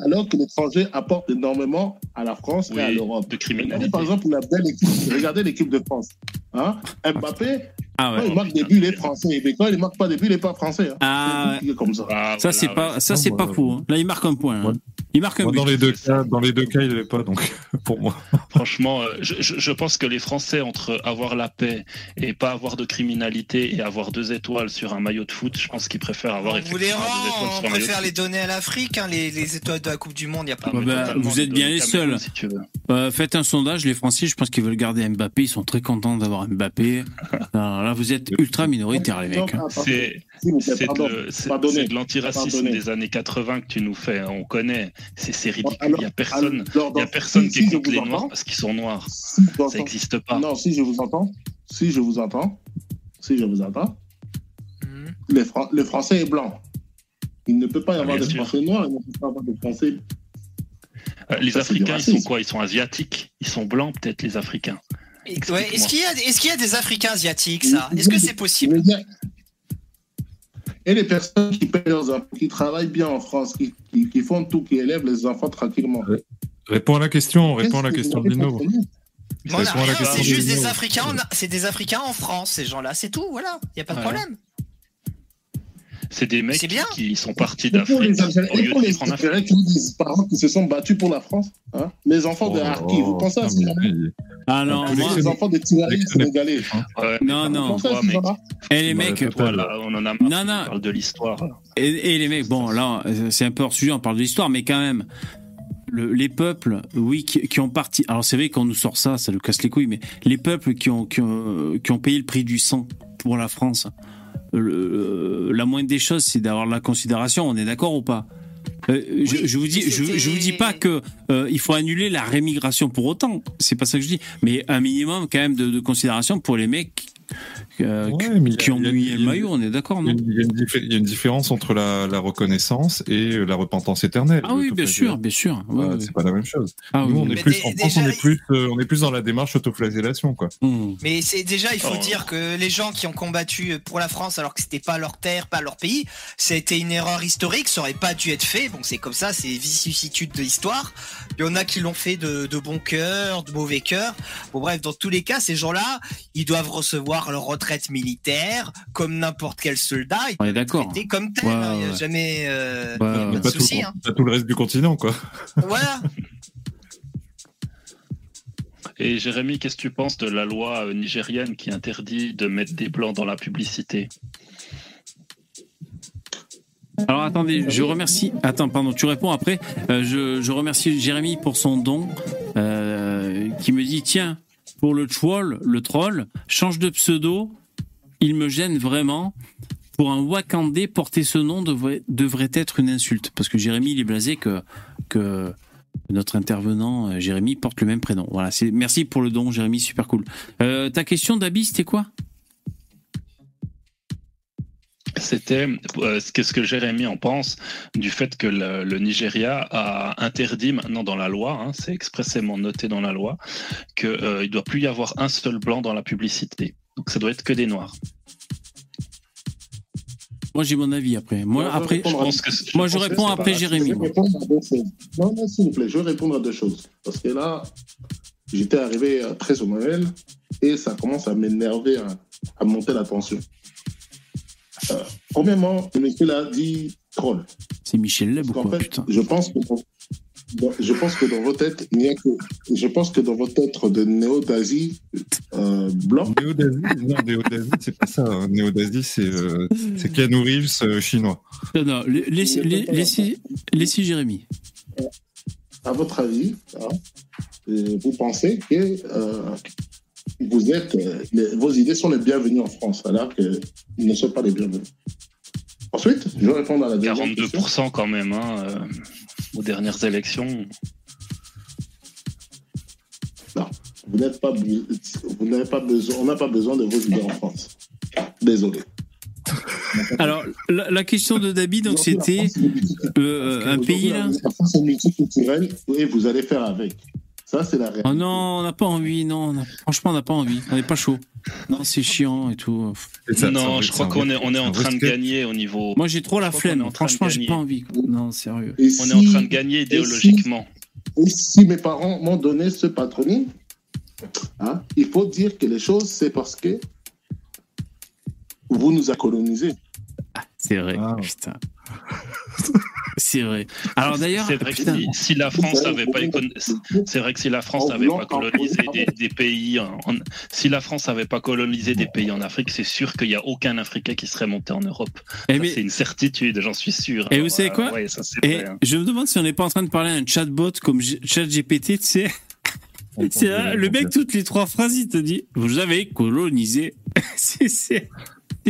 alors, l'étranger apporte énormément à la France et à l'Europe. de Regardez criminalité. par exemple la belle équipe. Regardez l'équipe de France. Hein Mbappé, Ah quand ouais. il marque des buts, il est français. Mais quand il ne marque pas des buts, il n'est pas français. Hein. Ah C'est comme ça. Ah, Ça voilà, c'est ouais. pas, ça c'est Non, pas fou. hein. Là il marque un point. hein. Ouais. Il marque un Moi, but. dans les deux cas, dans les deux cas, il l'avait pas, donc pour moi. Franchement, euh, je, pense que les Français, entre avoir la paix et pas avoir de criminalité et avoir deux étoiles sur un maillot de foot, je pense qu'ils préfèrent avoir On vous les deux étoiles on sur un préfère les donner à l'Afrique, hein, les, les étoiles de la Coupe du Monde, il n'y a pas Ah, bah, vous êtes bien les seuls. Si tu veux. Euh, faites un sondage, les Français, je pense qu'ils veulent garder Mbappé, ils sont très contents d'avoir Mbappé. Alors là, vous êtes ultra minoritaire, les mecs. hein. C'est de, l'antiracisme des années 80 que tu nous fais. On connaît. C'est ridicule. Alors- Il n'y a personne, Alors, il y a personne si- qui si écoute les entends, noirs parce qu'ils sont noirs. si Ça n'existe pas. Non, si je vous entends, si je vous entends, si je vous entends, les le français est blanc. Il ne peut pas y avoir bien des sûr. Français noirs, il ne peut pas y avoir des Français. Euh, les Ça, Africains, ils sont quoi? Ils sont asiatiques Ils sont blancs, peut-être, les Africains. Ouais, Est-ce qu'il y, a- est-ce qu'il y a des Africains asiatiques, ça? Est-ce que c'est possible? Et les personnes qui payent leurs impôts, qui travaillent bien en France, qui, qui, qui font tout, qui élèvent les enfants tranquillement. Réponds à la question, réponds à la question Lino. c'est juste des Africains, en- c'est des Africains en France, ces gens-là, c'est tout, voilà, il n'y a pas de Ouais. problème. C'est des mecs bien. qui sont partis les d'Afrique lieu pour de les. Algériens qui parents qui se sont battus pour la France, hein, les enfants de Harki, vous pensez à oui. Ah non, les moi, Les enfants des sénégalais. Ouais, non, non. Et les Bah, mecs, on en a marre. Non, on parle de l'histoire. Et, et les mecs, bon, là, c'est un peu hors sujet, on parle de l'histoire, mais quand même, le- les peuples, oui, qui, qui ont parti. Alors, c'est vrai qu'on nous sort ça, ça nous casse les couilles, mais les peuples qui ont, qui ont, qui ont payé le prix du sang pour la France, le- la moindre des choses, c'est d'avoir la considération. On est d'accord ou pas? Euh, je, Oui, je vous dis, je, je vous dis pas que euh, il faut annuler la rémigration pour autant. C'est pas ça que je dis, mais un minimum quand même de, de considération pour les mecs euh, Ouais, qui le maillot. On est d'accord, Il y, a non une, il y a une diffé- il y a une différence entre la, la reconnaissance et la repentance éternelle. Ah oui, bien sûr, bien sûr. Ouais, Ouais, ouais. C'est pas la même chose. Ah Nous, oui. on est Mais plus en France, on déjà, est plus, euh, on est plus dans la démarche autoflagellation, quoi. Mmh. Mais c'est déjà, il faut Oh. dire que les gens qui ont combattu pour la France alors que c'était pas leur terre, pas leur pays, c'était une erreur historique, ça aurait pas dû être fait. Bon, c'est comme ça, c'est vicissitude de l'histoire. Il y en a qui l'ont fait de, de bon cœur, de mauvais cœur. Bon, bref, dans tous les cas, ces gens-là, ils doivent recevoir leur retraite militaire comme n'importe quel soldat. Ils On est d'accord. traités comme tel. Ouais, hein. Il a jamais euh, pas de souci. hein. pas tout le reste du continent, quoi. Voilà. Et Jérémy, qu'est-ce que tu penses de la loi euh, nigérienne qui interdit de mettre des blancs dans la publicité? Alors attendez, je remercie. Attends, pardon, tu réponds après. Euh, je, je remercie Jérémy pour son don, euh, qui me dit tiens, pour le troll, le troll, change de pseudo. Il me gêne vraiment. Pour un Wakandais, porter ce nom devrait, être une insulte, parce que Jérémy il est blasé que notre intervenant euh, Jérémy porte le même prénom. Voilà, merci pour le don, Jérémy, super cool. Euh, ta question d'Abi, c'était quoi? C'était euh, qu'est-ce que Jérémy en pense du fait que le, le Nigeria a interdit maintenant dans la loi, hein, c'est expressément noté dans la loi, qu'il ne doit plus y avoir un seul blanc dans la publicité. Donc ça doit être que des noirs. Moi j'ai mon avis après. Moi après, je Je pense que c'est- moi je pense que réponds après pas- Jérémy. Je moi. vais répondre à deux choses. Non, non, s'il vous plaît, je vais répondre à deux choses. Parce que là, j'étais arrivé euh, très au Noël et ça commence à m'énerver, à, à monter la tension. Euh, premièrement, monsieur l'a dit troll. C'est Michel Leb ou quoi fait, putain je pense que je pense que dans vos têtes, il n'y a que je pense que dans vos têtes de néo d'Asie euh, blanc, Néo-Dasie, non, Néo-Dasie, c'est pas ça. hein. Néo-Dasie, c'est euh, c'est Keanu Reeves euh, chinois. Non, non, la- laissez, la- laissez, laissez Jérémy. à votre avis, hein, euh, vous pensez que euh, vous êtes, euh, les- vos idées sont les bienvenues en France, alors qu'ils ne sont pas les bienvenues. Ensuite, je vais répondre à la deuxième question. 42% quand même hein, euh, aux dernières élections. Vous n'êtes pas, vous n'avez pas besoin, on n'a pas besoin de vos idées en France. Désolé. Alors, la, la question de Dabi, donc c'était euh, un pays là. La France est multiculturelle et vous allez faire avec. Ça, c'est la réalité. Oh non, on n'a pas envie, non. on a- franchement, on n'a pas envie. On n'est pas chaud. Non, c'est chiant et tout. Et ça- non, je crois qu'on est, on est en train de gagner au niveau. Moi, j'ai trop la flemme. Franchement, j'ai pas envie. Non, sérieux. Et On si- est en train de gagner idéologiquement. Et si mes parents m'ont donné ce patronyme, hein, il faut dire que les choses, c'est parce que vous nous avez colonisés. C'est vrai. Ah. Putain. C'est vrai. Alors d'ailleurs, C'est vrai que putain, si, si la France n'avait pas écon- c'est vrai que si la France n'avait pas colonisé des, des pays en, en- si la France n'avait pas colonisé des pays en Afrique, c'est sûr qu'il n'y a aucun Africain qui serait monté en Europe. eh, Ça, mais- C'est une certitude, j'en suis sûr. Et Alors, vous savez euh, quoi? ouais, ça, c'est et vrai, hein. je me demande si on n'est pas en train de parler à un chatbot comme G- ChatGPT, tu sais. C'est là, le mec, toutes les trois phrases, il te dit Vous avez colonisé. c'est c'est-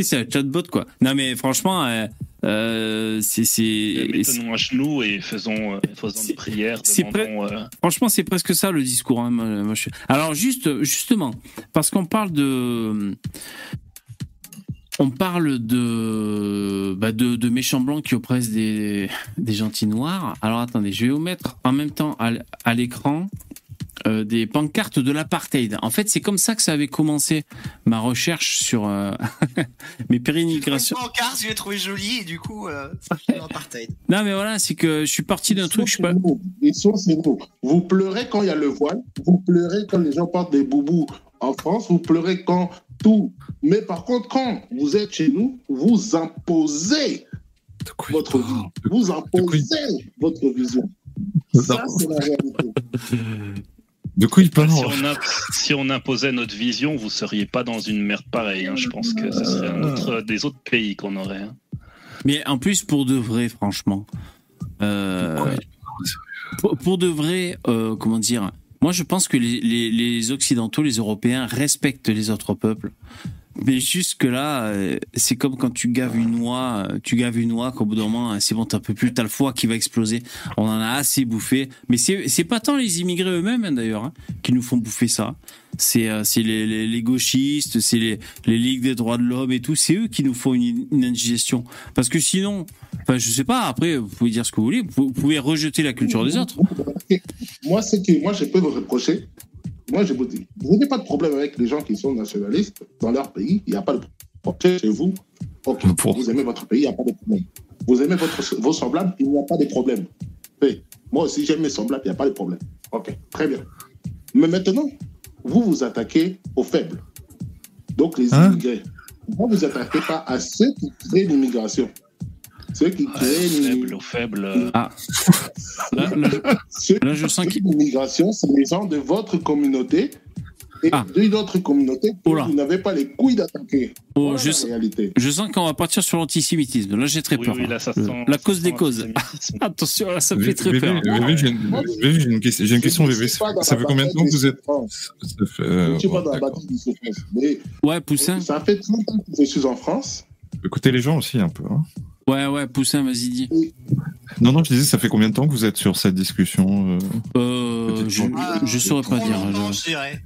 c'est un chatbot, quoi. Non, mais franchement, euh, euh, c'est. c'est- Mettons-nous à genoux et faisons, euh, faisons des prières. demandons, euh, Franchement, c'est presque ça le discours. hein, moi, moi, je- Alors, juste, justement, parce qu'on parle de. on parle de, bah de, de méchants blancs qui oppressent des, des gentils noirs. Alors attendez, je vais vous mettre en même temps à l'écran euh, des pancartes de l'apartheid. En fait, c'est comme ça que ça avait commencé ma recherche sur euh, mes pérénigrations. En carte, je l'ai trouvé joli et du coup, euh, ça fait un apartheid. Non, mais voilà, c'est que je suis parti d'un truc, je sais pas. Les sources, c'est nous. Vous pleurez quand il y a le voile, vous pleurez quand les gens portent des boubous en France, vous pleurez quand tout. Mais par contre, quand vous êtes chez nous, vous imposez votre vie. Vous imposez votre vision. Ça, c'est la réalité. De quoi il parle Si on, imp- si on imposait notre vision, vous seriez pas dans une merde pareille. hein. Je pense que ce serait un autre, des autres pays qu'on aurait. hein. Mais en plus, pour de vrai, franchement. euh, pour, pour de vrai, euh, comment dire Moi, je pense que les, les, les Occidentaux, les Européens respectent les autres peuples. Mais jusque là, euh, c'est comme quand tu gaves une noix, euh, tu gaves une noix qu'au bout d'un moment, euh, c'est bon, t'en peux plus, t'as le foie qui va exploser. On en a assez bouffé. Mais c'est pas tant les immigrés eux-mêmes hein, d'ailleurs hein, qui nous font bouffer ça. C'est euh, les, les, gauchistes, c'est les, les ligues des droits de l'homme et tout. C'est eux qui nous font une, une indigestion. Parce que sinon, enfin, je sais pas. Après, vous pouvez dire ce que vous voulez. Vous pouvez- rejeter la culture des autres. Moi, c'est que moi, je peux vous reprocher. Moi, je vous dis, vous n'avez pas de problème avec les gens qui sont nationalistes dans leur pays. Il n'y a pas de problème. Chez vous, ok, Pour- vous aimez votre pays, il n'y a pas de problème. Vous aimez votre, vos semblables, il n'y a pas de problème. Moi aussi, j'aime mes semblables, il n'y a pas de problème. Ok, très bien. Mais maintenant, vous vous attaquez aux faibles. Donc, les Hein immigrés. Vous ne vous attaquez pas à ceux qui créent l'immigration. Ceux qui Ouais, créent aux faibles, l'immigration. aux faibles. euh, Là, là, Ceux Là, je sens qu'il- L'immigration, c'est les gens de votre communauté et Ah. d'une autre communauté que Oh vous n'avez pas les couilles d'attaquer. oh, Voilà je, la réalité. je sens qu'on va partir sur l'antisémitisme. Là, j'ai très oui, peur. oui, là. sent- la cause des causes. Attention, là, ça me fait très peur. VV, j'ai une, question, une question, Je dans Ça fait combien de temps que vous êtes Ça fait, Je euh, ne suis pas ouais, dans la bataille Ouais, Poussin. ça fait 30 ans que je suis en France. Écoutez les gens aussi un peu. hein. Ouais, ouais, Poussin, vas-y, dis. Non, non, je disais, ça fait combien de temps que vous êtes sur cette discussion euh, Euh, je, je saurais pas dire.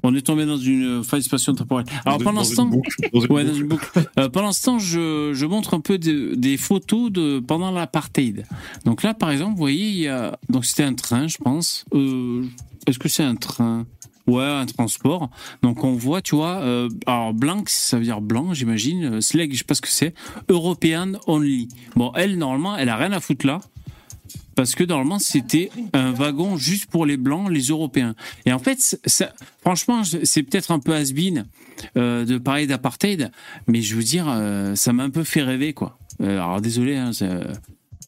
On est tombé dans une faille spatio-temporelle. Alors, pendant une Ouais, dans boucle une boucle. Euh, pendant ce temps, je, je montre un peu de- des photos de pendant l'apartheid. Donc là, par exemple, vous voyez, il y a donc c'était un train, je pense. Euh, Est-ce que c'est un train? Ouais, un transport. Donc on voit, tu vois, euh, alors blanc, ça veut dire blanc, j'imagine. Euh, Slag, je sais pas ce que c'est. European only. Bon, elle normalement, elle a rien à foutre là. Parce que normalement, c'était un wagon juste pour les blancs, les Européens. Et en fait, franchement, c'est peut-être un peu has-been euh, de parler d'apartheid, mais je veux dire, ça m'a un peu fait rêver, quoi. Alors désolé, hein,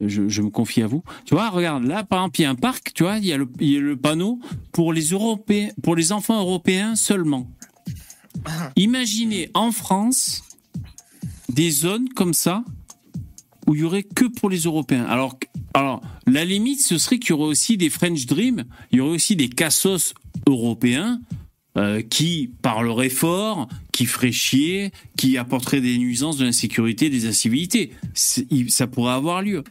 je, me confie à vous. Tu vois, regarde, là, par exemple, il y a un parc, tu vois, il y a le, panneau pour les Européens, pour les enfants européens seulement. Imaginez en France des zones comme ça où il y aurait que pour les Européens. Alors, alors la limite, ce serait qu'il y aurait aussi des French Dream, il y aurait aussi des cassos européens euh, qui parleraient fort, qui feraient chier, qui apporteraient des nuisances, de l'insécurité, des incivilités. Ça pourrait avoir lieu.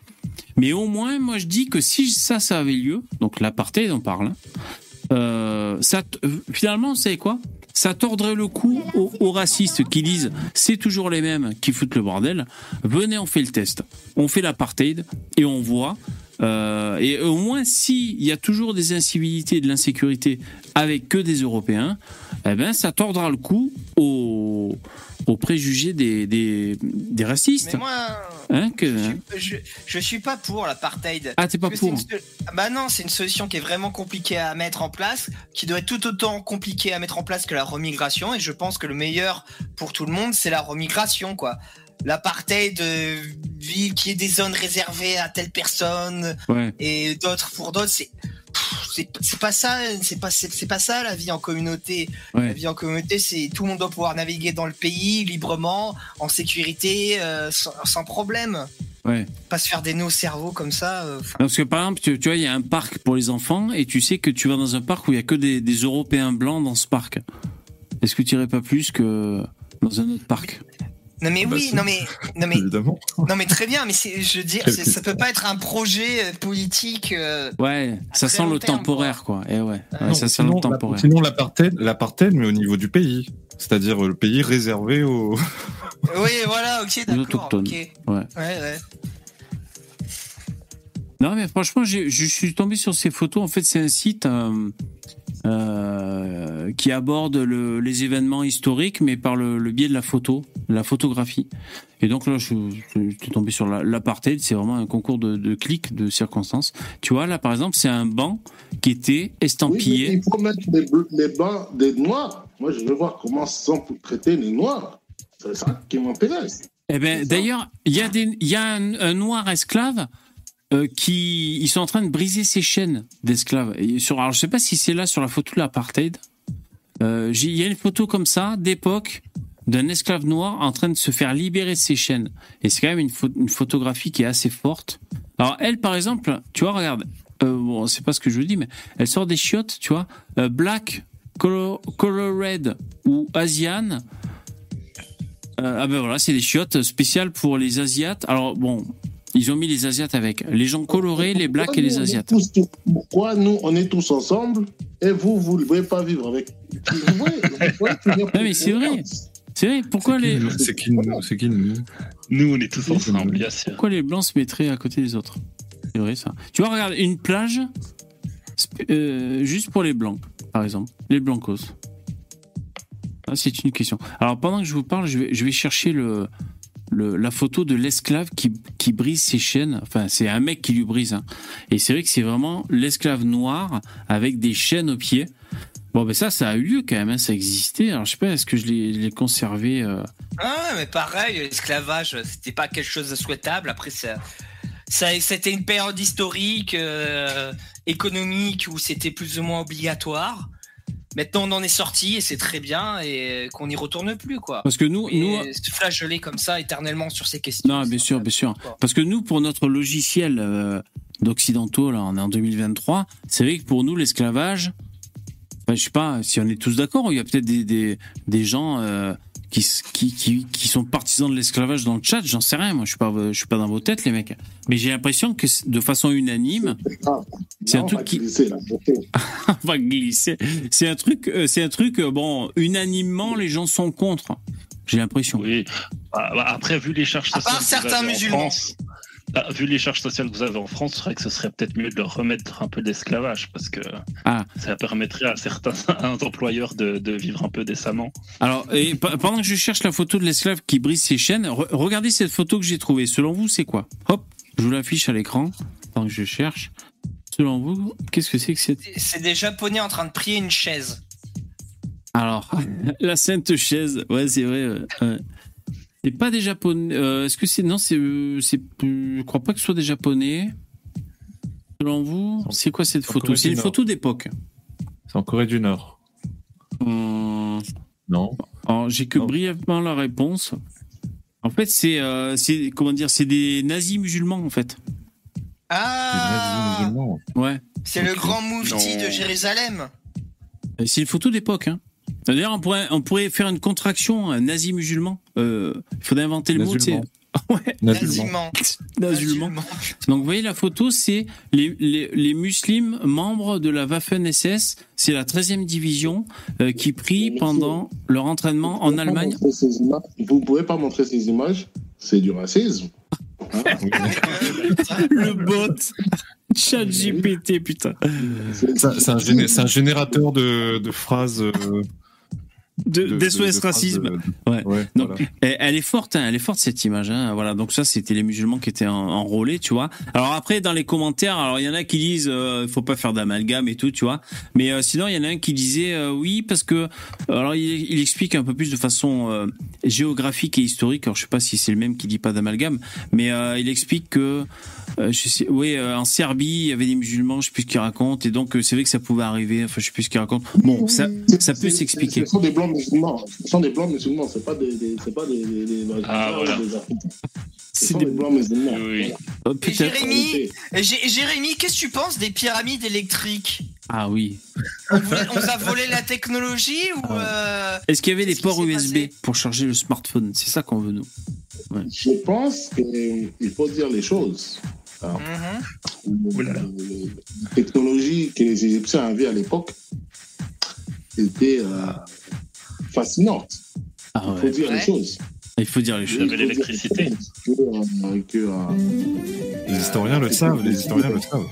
Mais au moins, moi, je dis que si ça, ça avait lieu, donc l'apartheid, on parle, hein, euh, ça, euh, finalement, vous savez quoi? Ça tordrait le cou aux, aux racistes qui disent c'est toujours les mêmes qui foutent le bordel. Venez, on fait le test. On fait l'apartheid et on voit. euh, et au moins, s'il y a toujours des incivilités et de l'insécurité avec que des Européens, eh ben, ça tordra le cou aux, aux préjugés des, des, des racistes. Mais moi, Hein, que, je, suis- je, je suis pas pour l'apartheid. Ah, t'es pas pour une Ah Bah non, c'est une solution qui est vraiment compliquée à mettre en place, qui doit être tout autant compliquée à mettre en place que la remigration. Et je pense que le meilleur pour tout le monde, c'est la remigration, quoi. L'apartheid, euh, qui est des zones réservées à telle personne Ouais. et d'autres pour d'autres, c'est c'est pas ça, c'est pas c'est pas ça la vie en communauté. La vie en communauté, c'est tout le monde doit pouvoir naviguer dans le pays librement, en sécurité, euh, sans, sans problème. Ouais. Pas se faire des nœuds au cerveau comme ça. euh, Parce que par exemple, tu, tu vois, il y a un parc pour les enfants et tu sais que tu vas dans un parc où il y a que des, des Européens blancs dans ce parc. Est-ce que tu irais pas plus que dans un autre parc? Non mais Bah, oui, si. non mais non mais Évidemment. non mais très bien, mais c'est je veux dire, c'est- ça peut pas être un projet euh, politique. euh, Ouais, ça sent le terme, temporaire, quoi. Et ouais, ouais, Non, ça sent sinon, le temporaire. Sinon, l'apartheid, l'apartheid, mais au niveau du pays. C'est-à-dire euh, le pays réservé aux, Oui, voilà, ok, d'accord. Ouais. Ouais, ouais. Non, mais franchement, je suis tombé sur ces photos. En fait, c'est un site euh, euh, qui aborde le- les événements historiques, mais par le, le biais de la photo, la photographie. Et donc là, je, je suis tombé sur la- l'apartheid. C'est vraiment un concours de, de clics, de circonstances. Tu vois, là, par exemple, c'est un banc qui était Oui, estampillé. il faut mettre les, bl- les bancs des noirs. Moi, je veux voir comment sont traités les noirs. C'est ça qui m'intéresse. Eh ben, d'ailleurs, il y a, des, il y a un, un noir esclave euh, qui ils sont en train de briser ses chaînes d'esclaves. Sur, alors, je sais pas si c'est là sur la photo de l'apartheid. Euh, Il y a une photo comme ça d'époque d'un esclave noir en train de se faire libérer de ses chaînes. Et c'est quand même une, pho- une photographie qui est assez forte. Alors elle, par exemple, tu vois, regarde, euh, bon, c'est pas ce que je dis, mais elle sort des chiottes, tu vois, euh, black, color, color red ou Asian. Ah ben voilà, c'est des chiottes spéciales pour les Asiates. Alors bon, ils ont mis les Asiates avec les gens colorés, les blacks et les Asiates. Pourquoi nous, on est tous ensemble et vous, vous ne voulez pas vivre avec Vous voyez, vous voyez qu'il y a- mais c'est vrai. C'est vrai, pourquoi les, C'est qui nous C'est qui nous Nous, on est tous ensemble, bien sûr. pourquoi les blancs se mettraient à côté des autres C'est vrai ça. Tu vois, regarde, une plage euh, juste pour les blancs, par exemple, les blancos. Ah, c'est une question. Alors pendant que je vous parle, je vais, je vais chercher le, le- la photo de l'esclave qui, qui brise ses chaînes. Enfin, c'est un mec qui lui brise. hein. Et c'est vrai que c'est vraiment l'esclave noir avec des chaînes aux pieds. Bon, ben ça, ça a eu lieu quand même. hein, ça existait. Alors je sais pas, est-ce que je l'ai conservé euh, Ah, mais pareil, l'esclavage, c'était pas quelque chose de souhaitable. Après, ça, ça, c'était une période historique, euh, économique, où c'était plus ou moins obligatoire. Maintenant, on en est sorti et c'est très bien et qu'on n'y retourne plus, quoi. Parce que nous, nous, Et se flageoler comme ça éternellement sur ces questions. Non, bien sûr, bien sûr. quoi. Parce que nous, pour notre logiciel euh, d'occidentaux, là, on est en 2023, c'est vrai que pour nous, l'esclavage, enfin, je sais pas si on est tous d'accord, il y a peut-être des, des, des gens euh, qui, s- qui, qui, qui sont partisans de l'esclavage dans le chat, j'en sais rien, moi, je suis pas, je suis pas dans vos têtes, les mecs. Mais j'ai l'impression que de façon unanime, C'est un on truc va qui- on va glisser. C'est un truc, euh, c'est un truc, euh, bon, unanimement, les gens sont contre. J'ai l'impression. Oui. Ah, bah, Après, vu les charges À part certains musulmans. France, ah, vu les charges sociales que vous avez en France, c'est vrai que ce serait peut-être mieux de leur remettre un peu d'esclavage parce que Ah. ça permettrait à certains employeurs de, de vivre un peu décemment. Alors, et pendant que je cherche la photo de l'esclave qui brise ses chaînes, re- regardez cette photo que j'ai trouvée. Selon vous, c'est quoi? Hop, je vous l'affiche à l'écran. Pendant que je cherche. Selon vous, qu'est-ce que c'est que cette... C'est des Japonais en train de prier une chaise. Alors, la sainte chaise. Ouais, c'est vrai. ouais. C'est pas des japonais. euh, Est-ce que c'est non C'est, euh, c'est. Je crois pas que ce soit des japonais. Selon vous, c'est quoi cette photo? C'est une Nord. photo d'époque. C'est en Corée du Nord. Hum, Non Alors, j'ai que Non. brièvement la réponse. En fait, c'est, euh, c'est comment dire, c'est des nazis musulmans en fait. C'est Ah nazis musulmans. Ouais. C'est le grand moufti Non. de Jérusalem. C'est une photo d'époque. Hein. D'ailleurs, on pourrait, on pourrait faire une contraction un nazi musulman. Euh, il faudrait inventer le mot. tu sais. Musulman. ouais, musulman. Donc, vous voyez la photo, c'est les, les, les musulmans membres de la Waffen-SS. C'est la 13e division euh, qui prient pendant leur entraînement en Allemagne. Vous ne pouvez pas montrer ces images, c'est du racisme. Le bot. Chat GPT, putain. C'est- un, géné- c'est un générateur de, de phrases. euh, De, de- phrases racisme. de- Ouais. Ouais, Donc, voilà. elle, est forte, hein, elle est forte cette image. Hein, voilà, donc ça c'était les musulmans qui étaient en- enrôlés, tu vois. Alors après dans les commentaires, alors il y en a qui disent, euh, faut pas faire d'amalgame et tout, tu vois. Mais euh, sinon il y en a un qui disait euh, oui parce que, alors il, il explique un peu plus de façon euh, géographique et historique. Alors je sais pas si c'est le même qui dit pas d'amalgame, mais euh, il explique que, euh, je sais, oui, euh, en Serbie il y avait des musulmans, je sais plus ce qu'il raconte, et donc euh, c'est vrai que ça pouvait arriver. Enfin je sais plus ce qu'il raconte. Bon, ça, ça peut s'expliquer. Ce sont des blancs musulmans. Ce sont des blancs musulmans. C'est pas des, des- c'est pas des, des, des Maghrébins Ah, voilà. C'est sont des- des blancs musulmans. Oui. Oh. Jérémy, Jérémy, qu'est-ce que tu penses des pyramides électriques? Ah oui. on, voulait- on nous a volé la technologie ou euh, Est-ce qu'il y avait des ports USB pour charger le smartphone? C'est ça qu'on veut, nous. Je pense qu'il faut dire les choses. Alors, mhm. La technologie que les Égyptiens avaient à l'époque était euh, fascinante. Ah Il faut dire Ouais. les choses. Il faut dire les choses. avez l'électricité. Euh, euh, Les historiens le savent, les historiens le savent.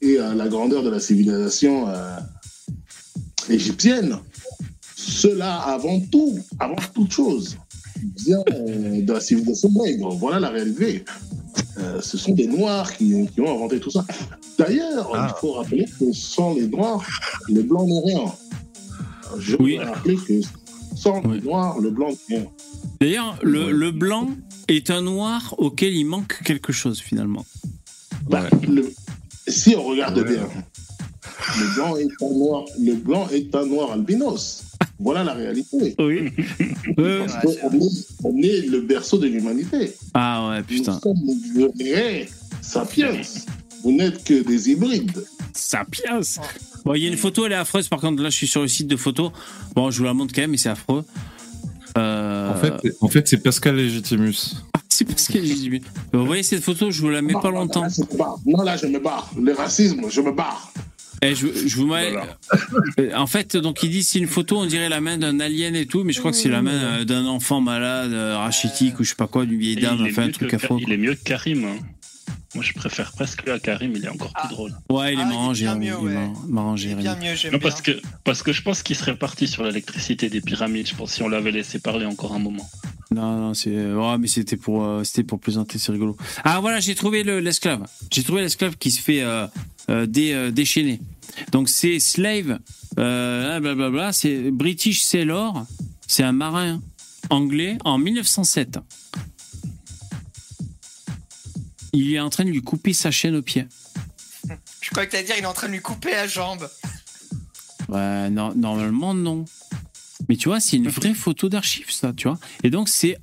et à la grandeur de la civilisation euh, égyptienne. Cela avant tout, avant toute chose, vient euh, de la civilisation nègre. Voilà la réalité. Euh, ce sont des Noirs qui, qui ont inventé tout ça. D'ailleurs, Ah. il faut rappeler que sans les Noirs, le blanc n'est rien. Je Oui. veux rappeler que sans Oui. les Noirs, le blanc n'est rien. D'ailleurs, le, le blanc est un noir auquel il manque quelque chose finalement. Bah, le- si on regarde Ouais. bien, le blanc est un noir, le blanc est un noir albinos. Voilà la réalité. Oui. Parce qu'on est, on est le berceau de l'humanité. ah ouais, putain. Nous sommes des vrais sapiens. Vous n'êtes que des hybrides. Sapiens. Bon, il y a une photo, elle est affreuse. Par contre, là, je suis sur le site de photos. Bon, je vous la montre quand même, mais c'est affreux. Euh, En fait, en fait c'est Pascal Légitimus. c'est parce que j'ai dit. Vous voyez cette photo, je vous la mets pas longtemps. Là, là, je me barre. Le racisme, je me barre. Eh, je, je vous mets. Voilà. Euh, En fait, donc il dit c'est une photo, on dirait la main d'un alien et tout, mais je crois que c'est la main euh, d'un enfant malade, euh, rachitique ou je sais pas quoi, d'une vieille dame, enfin un truc que, affreux. il est mieux que Karim. hein. Moi, je préfère presque à Karim, il est encore plus Ah. drôle. Ouais, il est Ah, il est marrant, bien Jérémy. mieux, Il est marrant- marrant, bien mieux, j'aime Non, bien. parce que, parce que je pense qu'il serait parti sur l'électricité des pyramides. Je pense si on l'avait laissé parler encore un moment. Non, non, c'est. Ouais, mais c'était pour, euh, c'était pour plaisanter, c'est rigolo. Ah, voilà, j'ai trouvé le- l'esclave. j'ai trouvé l'esclave qui se fait euh, euh, dé- euh, déchaîner. Donc, c'est Slave, euh, blablabla, c'est British Sailor, c'est un marin anglais en 1907. Il est en train de lui couper sa chaîne au pied. Je crois que t'allais dire il est en train de lui couper la jambe. Ouais, non, normalement, non. Mais tu vois, c'est une vraie photo d'archive, ça, tu vois. Et donc, c'est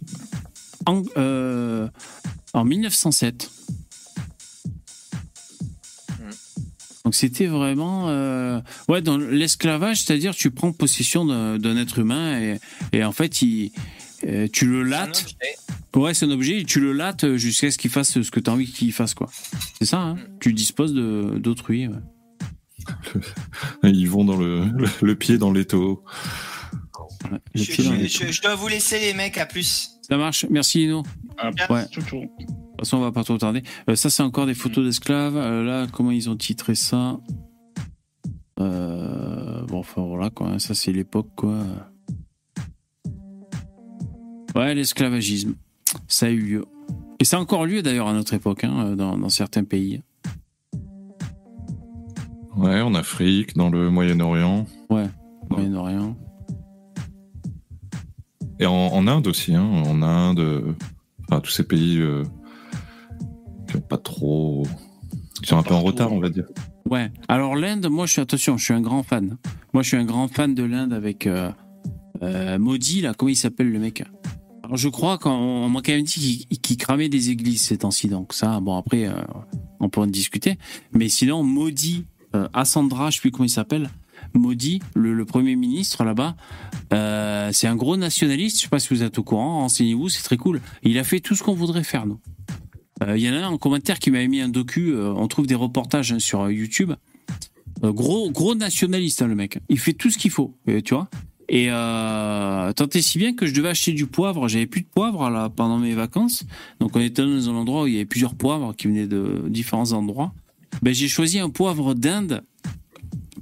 en, euh, en 1907. Donc, c'était vraiment. euh, ouais, dans l'esclavage, c'est-à-dire, tu prends possession d'un être humain et, et en fait, il, euh, tu le lattes. Ouais, c'est un objet, et tu le lattes jusqu'à ce qu'il fasse ce que tu as envie qu'il fasse, quoi. C'est ça, hein. Tu disposes de- d'autrui. ouais. Ils vont dans le, le, le pied dans l'étau. Ouais, le Je, pied dans je- les- je- je dois vous laisser les mecs, à plus. Ça marche. Merci, Lino. Ah, Ouais. tout, tout. De toute façon, on va pas trop tarder. Euh, ça, c'est encore des photos d'esclaves. Euh, là, comment ils ont titré ça? Euh, Bon, enfin voilà, quoi. hein, Ça, c'est l'époque, quoi. Ouais, l'esclavagisme. Ça a eu lieu. Et ça a encore lieu, d'ailleurs, à notre époque, hein, dans, dans certains pays. Ouais, en Afrique, dans le Moyen-Orient. Moyen-Orient. Et en, en Inde aussi, hein, en Inde, euh, enfin, tous ces pays euh, qui ont pas trop. qui sont un peu en retard, on va dire. Ouais. Alors l'Inde, moi je suis attention, je suis un grand fan. Moi je suis un grand fan de l'Inde avec euh, euh, Modi là, comment il s'appelle le mec? Je crois qu'on m'a quand même dit qu'il cramait des églises ces temps-ci, donc ça, bon après euh, on peut en discuter. Mais sinon Modi, euh, Assandra, je sais plus comment il s'appelle. Modi, le, premier ministre là-bas, euh, c'est un gros nationaliste. Je sais pas si vous êtes au courant. Renseignez-vous, c'est très cool. Il a fait tout ce qu'on voudrait faire, nous. Euh, Il y en a un en commentaire qui m'avait mis un docu. on trouve des reportages hein, sur YouTube. Gros, gros nationaliste, hein, le mec. Il fait tout ce qu'il faut, tu vois. Et euh, tant et si bien que je devais acheter du poivre. J'avais plus de poivre là pendant mes vacances. Donc on était dans un endroit où il y avait plusieurs poivres qui venaient de différents endroits. Ben j'ai choisi un poivre d'Inde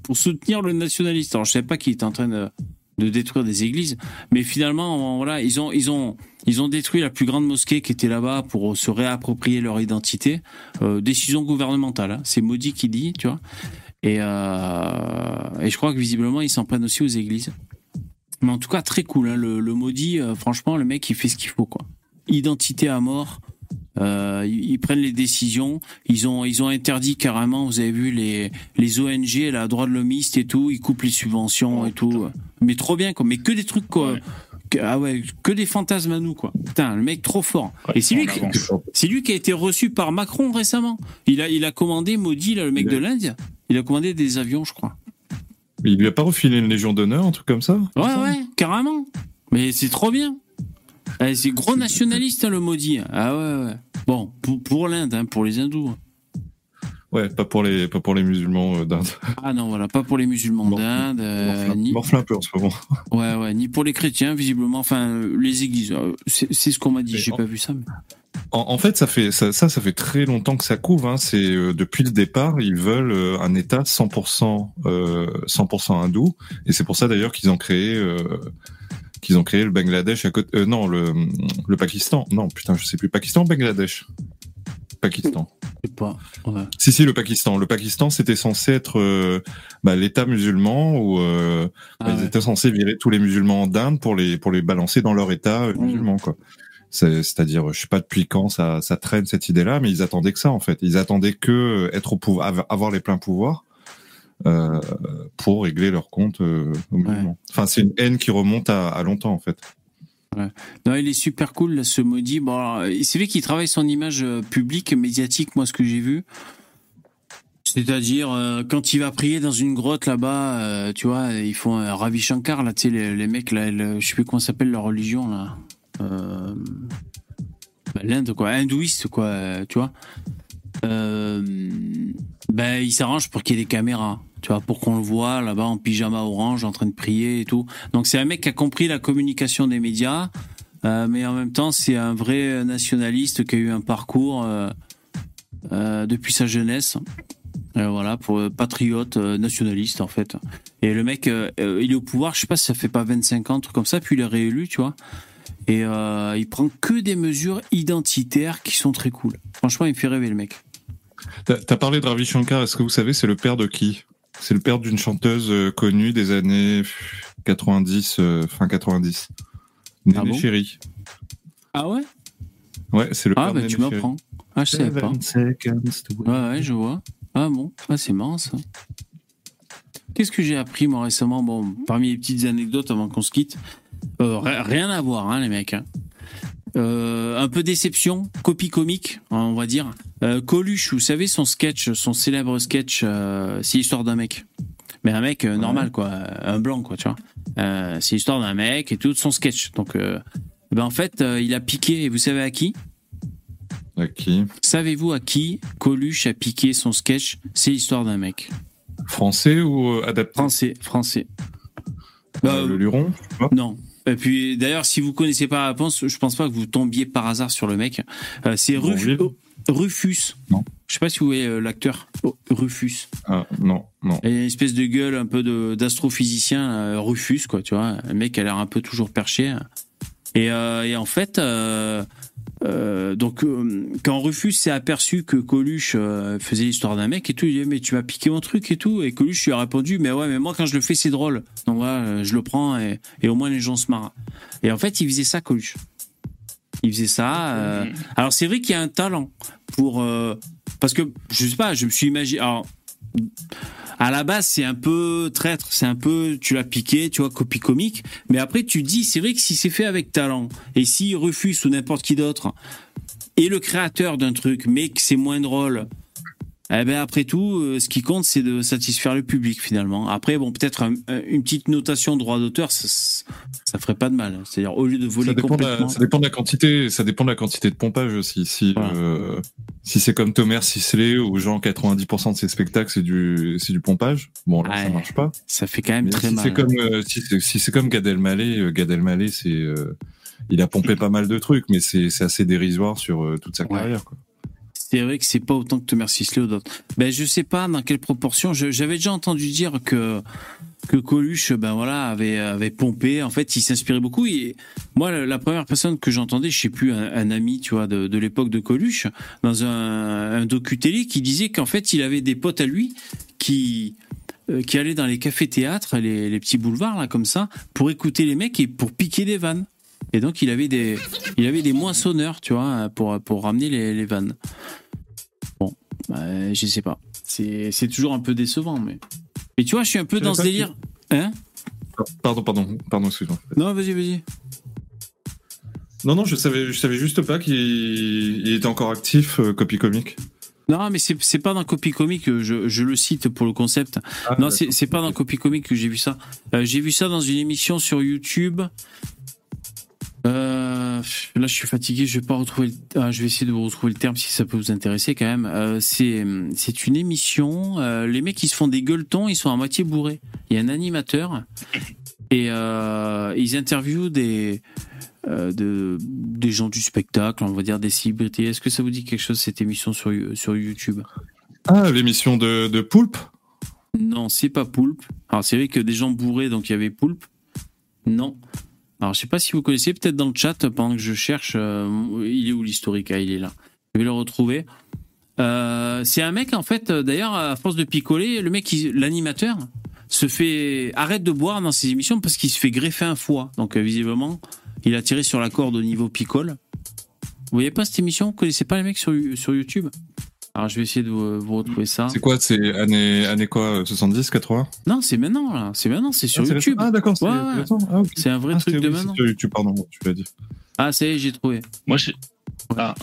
pour soutenir le nationaliste. Alors je savais pas qu'il était en train de, détruire des églises, mais finalement voilà ils ont ils ont ils ont détruit la plus grande mosquée qui était là-bas pour se réapproprier leur identité. Euh, décision gouvernementale, hein. c'est Modi qui dit, tu vois. Et, euh, et je crois que visiblement ils s'en prennent aussi aux églises. Mais en tout cas très cool, hein. le, le Modi, euh, franchement le mec il fait ce qu'il faut quoi. Identité à mort. Euh, ils, ils prennent les décisions. Ils ont, ils ont interdit carrément. Vous avez vu les, les ONG, la droit de l'homiste et tout. Ils coupent les subventions et tout. Mais trop bien quoi. Mais que des trucs quoi. Ouais. Que- ah ouais, que des fantasmes à nous quoi. Putain, le mec trop fort. Ouais, et c'est lui, qui, c'est lui qui a été reçu par Macron récemment. Il a, il a commandé, maudit là, le mec Ouais. de l'Inde. Il a commandé des avions, je crois. Mais il lui a pas refilé une Légion d'honneur, un truc comme ça Ouais, ouais, carrément. Mais c'est trop bien. Eh, c'est gros nationaliste, hein, le maudit. Ah ouais, ouais. Bon, pour, pour l'Inde, hein, pour les hindous. Ouais, pas pour les, pas pour les musulmans euh, d'Inde. Ah non, voilà, pas pour les musulmans d'Inde, euh, ni, un peu en ce moment. ouais, ouais, ni pour les chrétiens, visiblement. Enfin, les églises. euh, C'est ce qu'on m'a dit. J'ai en- pas vu ça. mais- En, en fait, ça fait ça, ça, ça fait très longtemps que ça couvre. Hein. C'est euh, depuis le départ, ils veulent euh, un État 100% euh, 100% hindou, et c'est pour ça d'ailleurs qu'ils ont créé qu'ils ont créé le Bangladesh à côté. euh, non, le le Pakistan. Non, putain, je sais plus. Pakistan, ou Bangladesh? Pakistan. Pas. Ouais. Si si, le Pakistan. Le Pakistan, c'était censé être euh, bah, l'État musulman où euh, Ah bah, ils étaient censés virer tous les musulmans d'Inde pour les pour les balancer dans leur État euh, Mmh. musulman quoi. C'est-à-dire, je sais pas depuis quand ça, ça traîne cette idée-là, mais ils attendaient que ça en fait. Ils attendaient que être au pouvoir, av- avoir les pleins pouvoirs euh, pour régler leur compte euh. Enfin, c'est une haine qui remonte à, à longtemps en fait. Non, il est super cool, ce maudit. Bon, c'est vrai qu'il travaille son image euh, publique, médiatique, moi, ce que j'ai vu. C'est-à-dire, euh, quand il va prier dans une grotte là-bas, euh, tu vois, ils font un Ravi Shankar, là, tu sais, les, mecs, là, le- je sais plus comment s'appelle leur religion, là. Bah, L'Inde, quoi, hindouiste, quoi, tu vois. Euh, ben, il s'arrange pour qu'il y ait des caméras, tu vois, pour qu'on le voit là-bas en pyjama orange, en train de prier et tout. Donc c'est un mec qui a compris la communication des médias, euh, mais en même temps c'est un vrai nationaliste qui a eu un parcours euh, depuis sa jeunesse. Voilà, pour patriote nationaliste en fait. Et le mec, il est au pouvoir, je sais pas si ça fait pas 25 ans, truc comme ça, puis il est réélu, tu vois. Et il prend que des mesures identitaires qui sont très cool. Franchement, il me fait rêver le mec. T'as as parlé de Ravi Shankar. Est-ce que vous savez, c'est le père de qui? C'est le père d'une chanteuse euh, connue des années 90, euh, fin 90. Néné Ah bon? Chéri. Ah ouais? Ouais, c'est le Ah père de bah Néné tu m'apprends. Ah je savais pas. Ouais ouais je vois. Ah bon, ah c'est marrant ça. Qu'est-ce que j'ai appris moi récemment? Bon, parmi les petites anecdotes avant qu'on se quitte, euh, ri- rien à voir hein, les mecs. hein. Euh, un peu déception, copie comique, hein, on va dire. Euh, Coluche, vous savez son sketch, son célèbre sketch, euh, c'est l'histoire d'un mec. Mais un mec normal quoi, un blanc quoi, tu vois. C'est l'histoire d'un mec et tout son sketch. Donc, ben en fait, il a piqué. Et vous savez à qui? À qui? Savez-vous à qui Coluche a piqué son sketch C'est l'histoire d'un mec? Français ou adapté? Français, français. Le Luron. Non. Et puis d'ailleurs, si vous connaissez pas réponse, je pense pas que vous tombiez par hasard sur le mec. Euh, c'est Bon, Rufus. oh. Non. Je sais pas si vous voyez euh, l'acteur. Oh, Rufus. Ah, non, non. Il a une espèce de gueule un peu de- d'astrophysicien, euh, Rufus, quoi, tu vois. Un mec a l'air un peu toujours perché. Et, euh, et en fait, euh, donc, euh, quand Rufus s'est aperçu que Coluche euh, faisait l'histoire d'un mec et tout, il dit Mais tu m'as piqué mon truc et tout. Et Coluche lui a répondu Mais ouais, mais moi, quand je le fais, c'est drôle. Donc voilà, je le prends et, au moins les gens se marrent. Et en fait, il faisait ça, Coluche. Il faisait ça. alors c'est vrai qu'il y a un talent pour parce que je sais pas, je me suis imaginé. Alors à la base c'est un peu traître, c'est un peu tu l'as piqué, tu vois copie comique. Mais après tu dis c'est vrai que si c'est fait avec talent et si refuse ou n'importe qui d'autre est le créateur d'un truc, mais que c'est moins drôle. Eh ben après tout, euh, ce qui compte, c'est de satisfaire le public finalement. Après, bon, peut-être un- un- une petite notation droit d'auteur, ça, ça ferait pas de mal. C'est-à-dire au lieu de voler Ça dépend, de la, complètement. ça dépend de la quantité, ça dépend de la quantité de pompage aussi. Si Voilà. euh, si c'est comme Thomas Sisley où genre 90% de ses spectacles c'est du c'est du pompage, bon là ça Ouais. marche pas. Ça fait quand même Mais très si mal. c'est comme euh, si c'est si c'est comme Gad Elmaleh, euh, Gad Elmaleh c'est euh, il a pompé pas mal de trucs, mais c'est c'est assez dérisoire sur toute sa Ouais. carrière. Quoi. C'est vrai que c'est pas autant que Thomas Sisley ou d'autres. Ben je sais pas dans quelle proportion. J'avais déjà entendu dire que que Coluche, ben voilà, avait avait pompé. En fait, il s'inspirait beaucoup. Et moi, la- première personne que j'entendais, je sais plus, un, ami, tu vois, de, de l'époque de Coluche, dans un, un docu télé, qui disait qu'en fait, il avait des potes à lui qui euh, qui allaient dans les cafés-théâtres, les, les petits boulevards là comme ça, pour écouter les mecs et pour piquer des vannes. Et donc il avait des il avait des moissonneurs, tu vois, pour pour ramener les, les vannes. Bon, bah, je sais pas. C'est c'est toujours un peu décevant, mais. Mais tu vois, je suis un peu dans ce délire. Hein? Pardon, pardon, pardon, excuse-moi. Non, vas-y, vas-y. Non, non, je savais, je savais juste pas qu'il il était encore actif, euh, copie comique. Non, mais c'est c'est pas dans Copy Comic que je, je le cite pour le concept. Ah, non, c'est c'est pas dans Copy Comic que j'ai vu ça. Euh, j'ai vu ça dans une émission sur YouTube. Euh, là, je suis fatigué. Je vais pas retrouver. Le... Ah, je vais essayer de vous retrouver le terme si ça peut vous intéresser quand même. Euh, c'est c'est une émission. euh, les mecs ils se font des gueuletons. Ils sont à moitié bourrés. Il y a un animateur et ils interviewent des de, des gens du spectacle, on va dire des célébrités. Est-ce que ça vous dit quelque chose cette émission sur sur YouTube? Ah, l'émission de, de Poulpe? Non, c'est pas Poulpe. Alors c'est vrai que des gens bourrés, donc il y avait Poulpe? Non. Alors je sais pas si vous connaissez, peut-être dans le chat pendant que je cherche. euh, il est où l'historique Ah, il est là. Je vais le retrouver. Euh, c'est un mec en fait. euh, D'ailleurs, à force de picoler, le mec, l'animateur, se fait arrête de boire dans ses émissions parce qu'il se fait greffer un foie. Donc visiblement, il a tiré sur la corde au niveau picole. Vous voyez pas cette émission? Vous connaissez pas les mecs sur, sur YouTube? Alors je vais essayer de vous, vous retrouver ça. C'est quoi C'est année, année quoi 70, 80 Non, c'est maintenant là. C'est maintenant. C'est sur Ah, YouTube. Ah, d'accord, c'est Ouais, ouais. Ah. C'est un vrai Ah, truc de oui, c'est maintenant. sur YouTube, pardon, tu l'as dit. Ah, ça y est, j'ai trouvé. Moi, j'ai. Ah.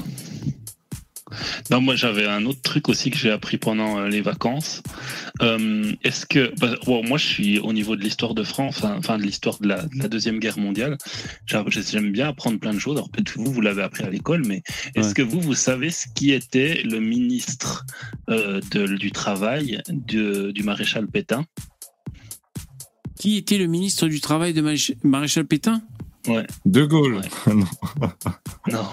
Non, moi j'avais un autre truc aussi que j'ai appris pendant euh, les vacances. Euh, Est-ce que, bah, bon, moi je suis au niveau de l'histoire de France, enfin, enfin, de l'histoire de la, de la deuxième guerre mondiale. J'a- J'aime bien apprendre plein de choses. Alors peut-être que vous vous l'avez appris à l'école, mais est-ce Ouais. que vous vous savez ce qui était le ministre euh, de- du travail de- du maréchal Pétain? Qui était le ministre du Travail de Maréch- Maréchal Pétain? De Gaulle. Ouais. non. Non.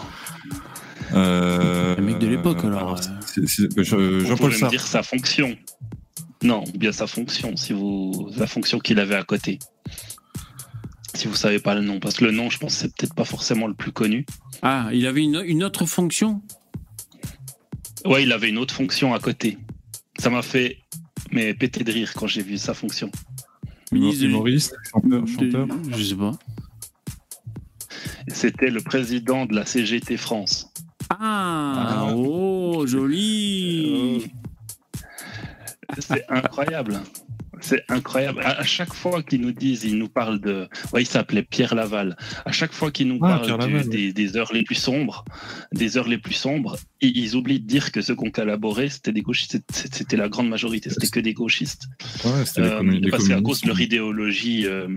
Euh, Le mec de l'époque, alors, euh. Jean-Paul Sartre. dire sa fonction. Non, ou bien sa fonction, si vous la fonction qu'il avait à côté. Si vous savez pas le nom, parce que le nom, je pense, que c'est peut-être pas forcément le plus connu. Ah, il avait une, une autre fonction? Ouais, il avait une autre fonction à côté. Ça m'a fait mais péter de rire quand j'ai vu sa fonction. Ministre de- Humoriste, chanteur, de- chanteur. Je sais pas. C'était le président de la CGT France. Ah, Ah. oh, joli C'est incroyable. C'est incroyable. À chaque fois qu'ils nous disent, ils nous parlent de. Ouais, il s'appelait Pierre Laval. À chaque fois qu'ils nous Ah, parlent Pierre du- Laval, oui. des, des heures les plus sombres, des heures les plus sombres, ils, ils oublient de dire que ceux qui ont collaboré, c'était des gauchistes. C'était- la grande majorité. C'était que des gauchistes. Ouais, Euh, des parce qu'à cause de leur idéologie euh,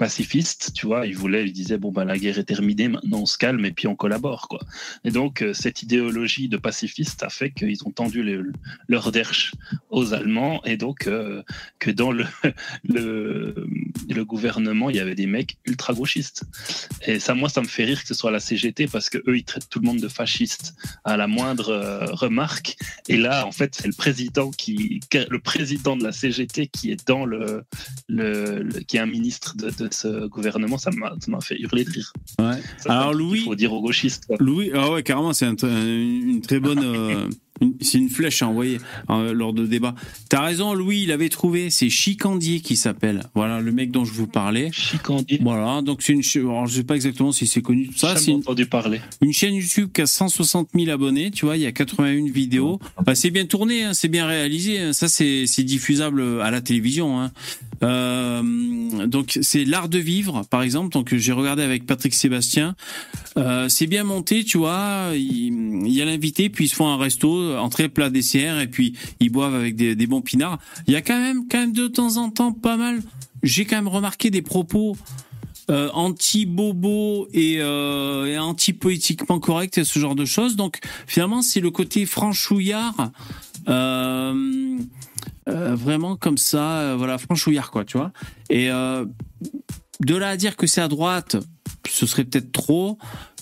pacifiste, tu vois, ils voulaient, ils disaient bon bah la guerre est terminée, maintenant on se calme et puis on collabore quoi. Et donc euh, cette idéologie de pacifiste a fait qu'ils ont tendu leur derche aux Allemands et donc euh, que dans le, le gouvernement il y avait des mecs ultra gauchistes. Et ça moi ça me fait rire que ce soit la CGT parce que eux ils traitent tout le monde de fasciste à la moindre euh, remarque. Et là en fait c'est le président qui le président de la CGT qui est dans le qui est un ministre de ce gouvernement, ça m'a fait hurler de rire. Ouais. Ça, Alors, Louis- qu'il faut dire aux gauchistes. quoi. Louis, ah ouais, carrément, c'est un une très bonne. C'est une flèche à envoyer euh, lors de débat. T'as raison, Louis, il avait trouvé. C'est Chicandier qui s'appelle. Voilà, le mec dont je vous parlais. Chicandier. Voilà, donc c'est une. Alors, je sais pas exactement si c'est connu tout ça. C'est une, entendu parler. une chaîne YouTube qui a 160 000 abonnés. Tu vois, il y a 81 vidéos. Bah, c'est bien tourné, hein, c'est bien réalisé. hein. Ça, c'est c'est diffusable à la télévision. Hein. Euh, donc, c'est l'art de vivre, par exemple. Donc, j'ai regardé avec Patrick Sébastien. Euh, c'est bien monté, tu vois. Il, il y a l'invité, puis ils se font un resto, entrée, plat, dessert, et puis ils boivent avec des, bons pinards. Il y a quand même, quand même de temps en temps, pas mal. J'ai quand même remarqué des propos euh, anti-bobo et, euh, anti-politiquement correct et ce genre de choses. Donc finalement, c'est le côté franchouillard, euh, vraiment comme ça, voilà, franchouillard quoi, tu vois. Et de là à dire que c'est à droite, ce serait peut-être trop.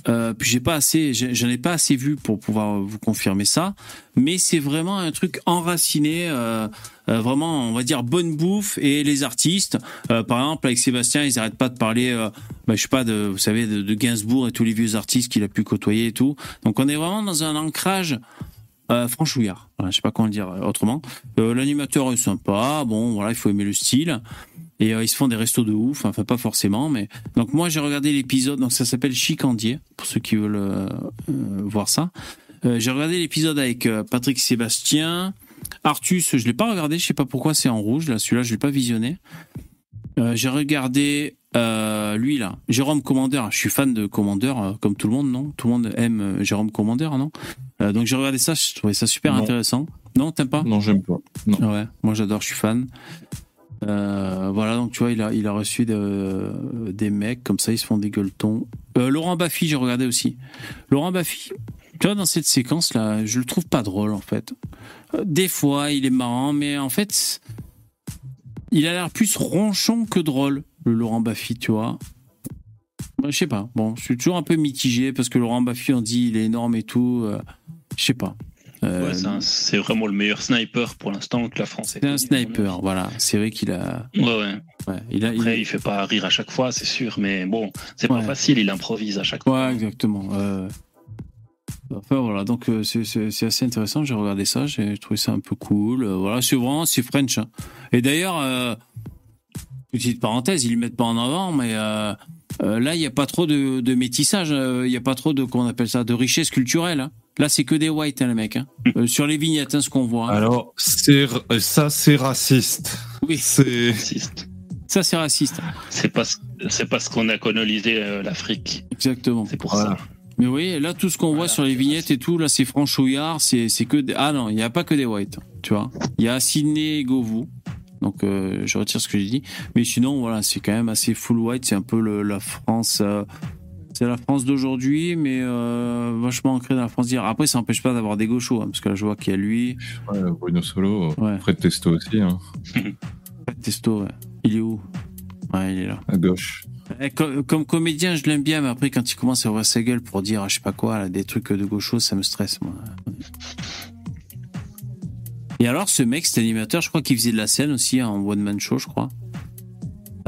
Euh, puis j'ai pas assez, j'en ai pas assez vu pour pouvoir vous confirmer ça. Mais c'est vraiment un truc enraciné, euh, euh, vraiment, on va dire bonne bouffe et les artistes. Euh, par exemple, avec Sébastien, ils arrêtent pas de parler, euh, bah, je sais pas, de, vous savez, de, Gainsbourg et tous les vieux artistes qu'il a pu côtoyer et tout. Donc on est vraiment dans un ancrage euh, franchouillard. Voilà, je sais pas comment le dire autrement. L'animateur est sympa. Bon, voilà, il faut aimer le style. Et euh, ils se font des restos de ouf. Enfin, pas forcément, mais donc moi j'ai regardé l'épisode. Donc ça s'appelle Chicandier pour ceux qui veulent euh, euh, voir ça. Euh, j'ai regardé l'épisode avec Patrick Sébastien. Artus, je l'ai pas regardé. Je sais pas pourquoi c'est en rouge. Là, celui-là, je l'ai pas visionné. J'ai regardé lui là, Jérôme Commandeur. Je suis fan de Commandeur, comme tout le monde, non? Tout le monde aime Jérôme Commandeur, non? Donc j'ai regardé ça, je trouvais ça super Non. intéressant. Non, t'aimes pas? Non, j'aime pas. Non. Ouais, moi j'adore, je suis fan. Euh, voilà, donc tu vois, il a, il a reçu de- des mecs comme ça, ils se font des gueuletons. Euh, Laurent Baffy, j'ai regardé aussi. Laurent Baffy, tu vois, dans cette séquence-là, je le trouve pas drôle, en fait. Euh, Des fois, il est marrant, mais en fait, il a l'air plus ronchon que drôle, le Laurent Baffy, tu vois. Bah, je sais pas. Bon, je suis toujours un peu mitigé parce que Laurent Baffy, on dit il est énorme et tout. je sais pas. Euh, Ouais, c'est vraiment le meilleur sniper pour l'instant que la France c'est un sniper, voilà. C'est vrai qu'il a, Ouais, ouais. ouais, il a, il- Après, il fait pas rire à chaque fois, c'est sûr, mais bon, c'est pas facile, il improvise à chaque fois. Ouais, exactement. Euh, Enfin voilà, donc euh, c'est- assez intéressant. J'ai regardé ça, j'ai trouvé ça un peu cool. Euh, voilà, c'est vraiment c'est French. hein. Et d'ailleurs, euh, petite parenthèse, ils le mettent pas en avant, mais euh, euh, là il y a pas trop de, de métissage, euh, il y a pas trop de qu'on appelle ça de richesse culturelle. hein. Là c'est que des whites hein, les mecs. hein. Euh, sur les vignettes, hein, ce qu'on voit. Alors, c'est euh, ça, c'est raciste. oui, C'est Raciste. ça c'est raciste. C'est parce, c'est parce qu'on a colonisé euh, l'Afrique, Exactement. c'est pour Voilà. ça. Mais oui, là, tout ce qu'on voit Voilà, sur les vignettes et tout, là, c'est franchouillard, c'est, c'est que des... Ah non, il n'y a pas que des whites, tu vois. Il y a Sydney Govou, donc euh, je retire ce que j'ai dit. Mais sinon, voilà, c'est quand même assez full white, c'est un peu le, la France... euh, c'est la France d'aujourd'hui, mais euh, vachement ancré dans la France d'hier. Après, ça n'empêche pas d'avoir des gauchos, hein, parce que là, je vois qu'il y a lui, ouais, Bruno Solo, Ouais. Fred Testo aussi, hein, Testo, ouais. Il est où? Ouais, il est là. à gauche. Eh, Comme, comme comédien, je l'aime bien, mais après, quand il commence à ouvrir sa gueule pour dire, je sais pas quoi, là, des trucs de gauchos, ça me stresse, moi. Et alors, ce mec, cet animateur, je crois qu'il faisait de la scène aussi en one-man show, je crois.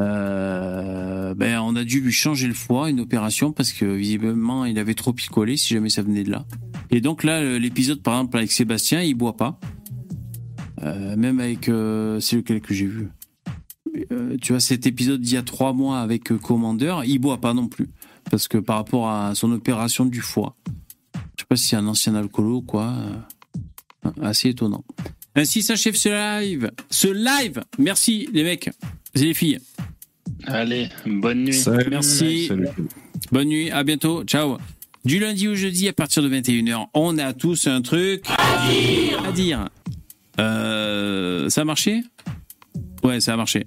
Euh, ben, on a dû lui changer le foie, une opération, parce que visiblement, il avait trop picolé, si jamais ça venait de là. Et donc là, l'épisode, par exemple, avec Sébastien, il boit pas. Euh, même avec... euh, c'est lequel que j'ai vu? Euh, tu vois, cet épisode d'il y a trois mois avec euh, Commander, il boit pas non plus. Parce que par rapport à son opération du foie. Je sais pas si c'est un ancien alcoolo ou quoi. euh, assez étonnant. Ainsi s'achève ce live. Ce live. Merci les mecs et les filles. Allez, bonne nuit. Salut. Merci. Salut. Bonne nuit. À bientôt. Ciao. Du lundi au jeudi à partir de 21h, on a tous un truc à dire. Euh, ça a marché? Ouais, ça a marché.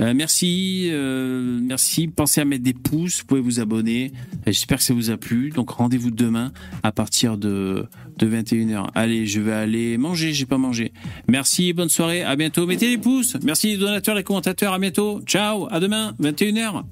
Euh, merci, euh, merci. Pensez à mettre des pouces. Vous pouvez vous abonner. J'espère que ça vous a plu. Donc rendez-vous demain à partir de de 21h. Allez, je vais aller manger. J'ai pas mangé. Merci. Bonne soirée. À bientôt. Mettez les pouces. Merci les donateurs, les commentateurs. À bientôt. Ciao. À demain. 21h.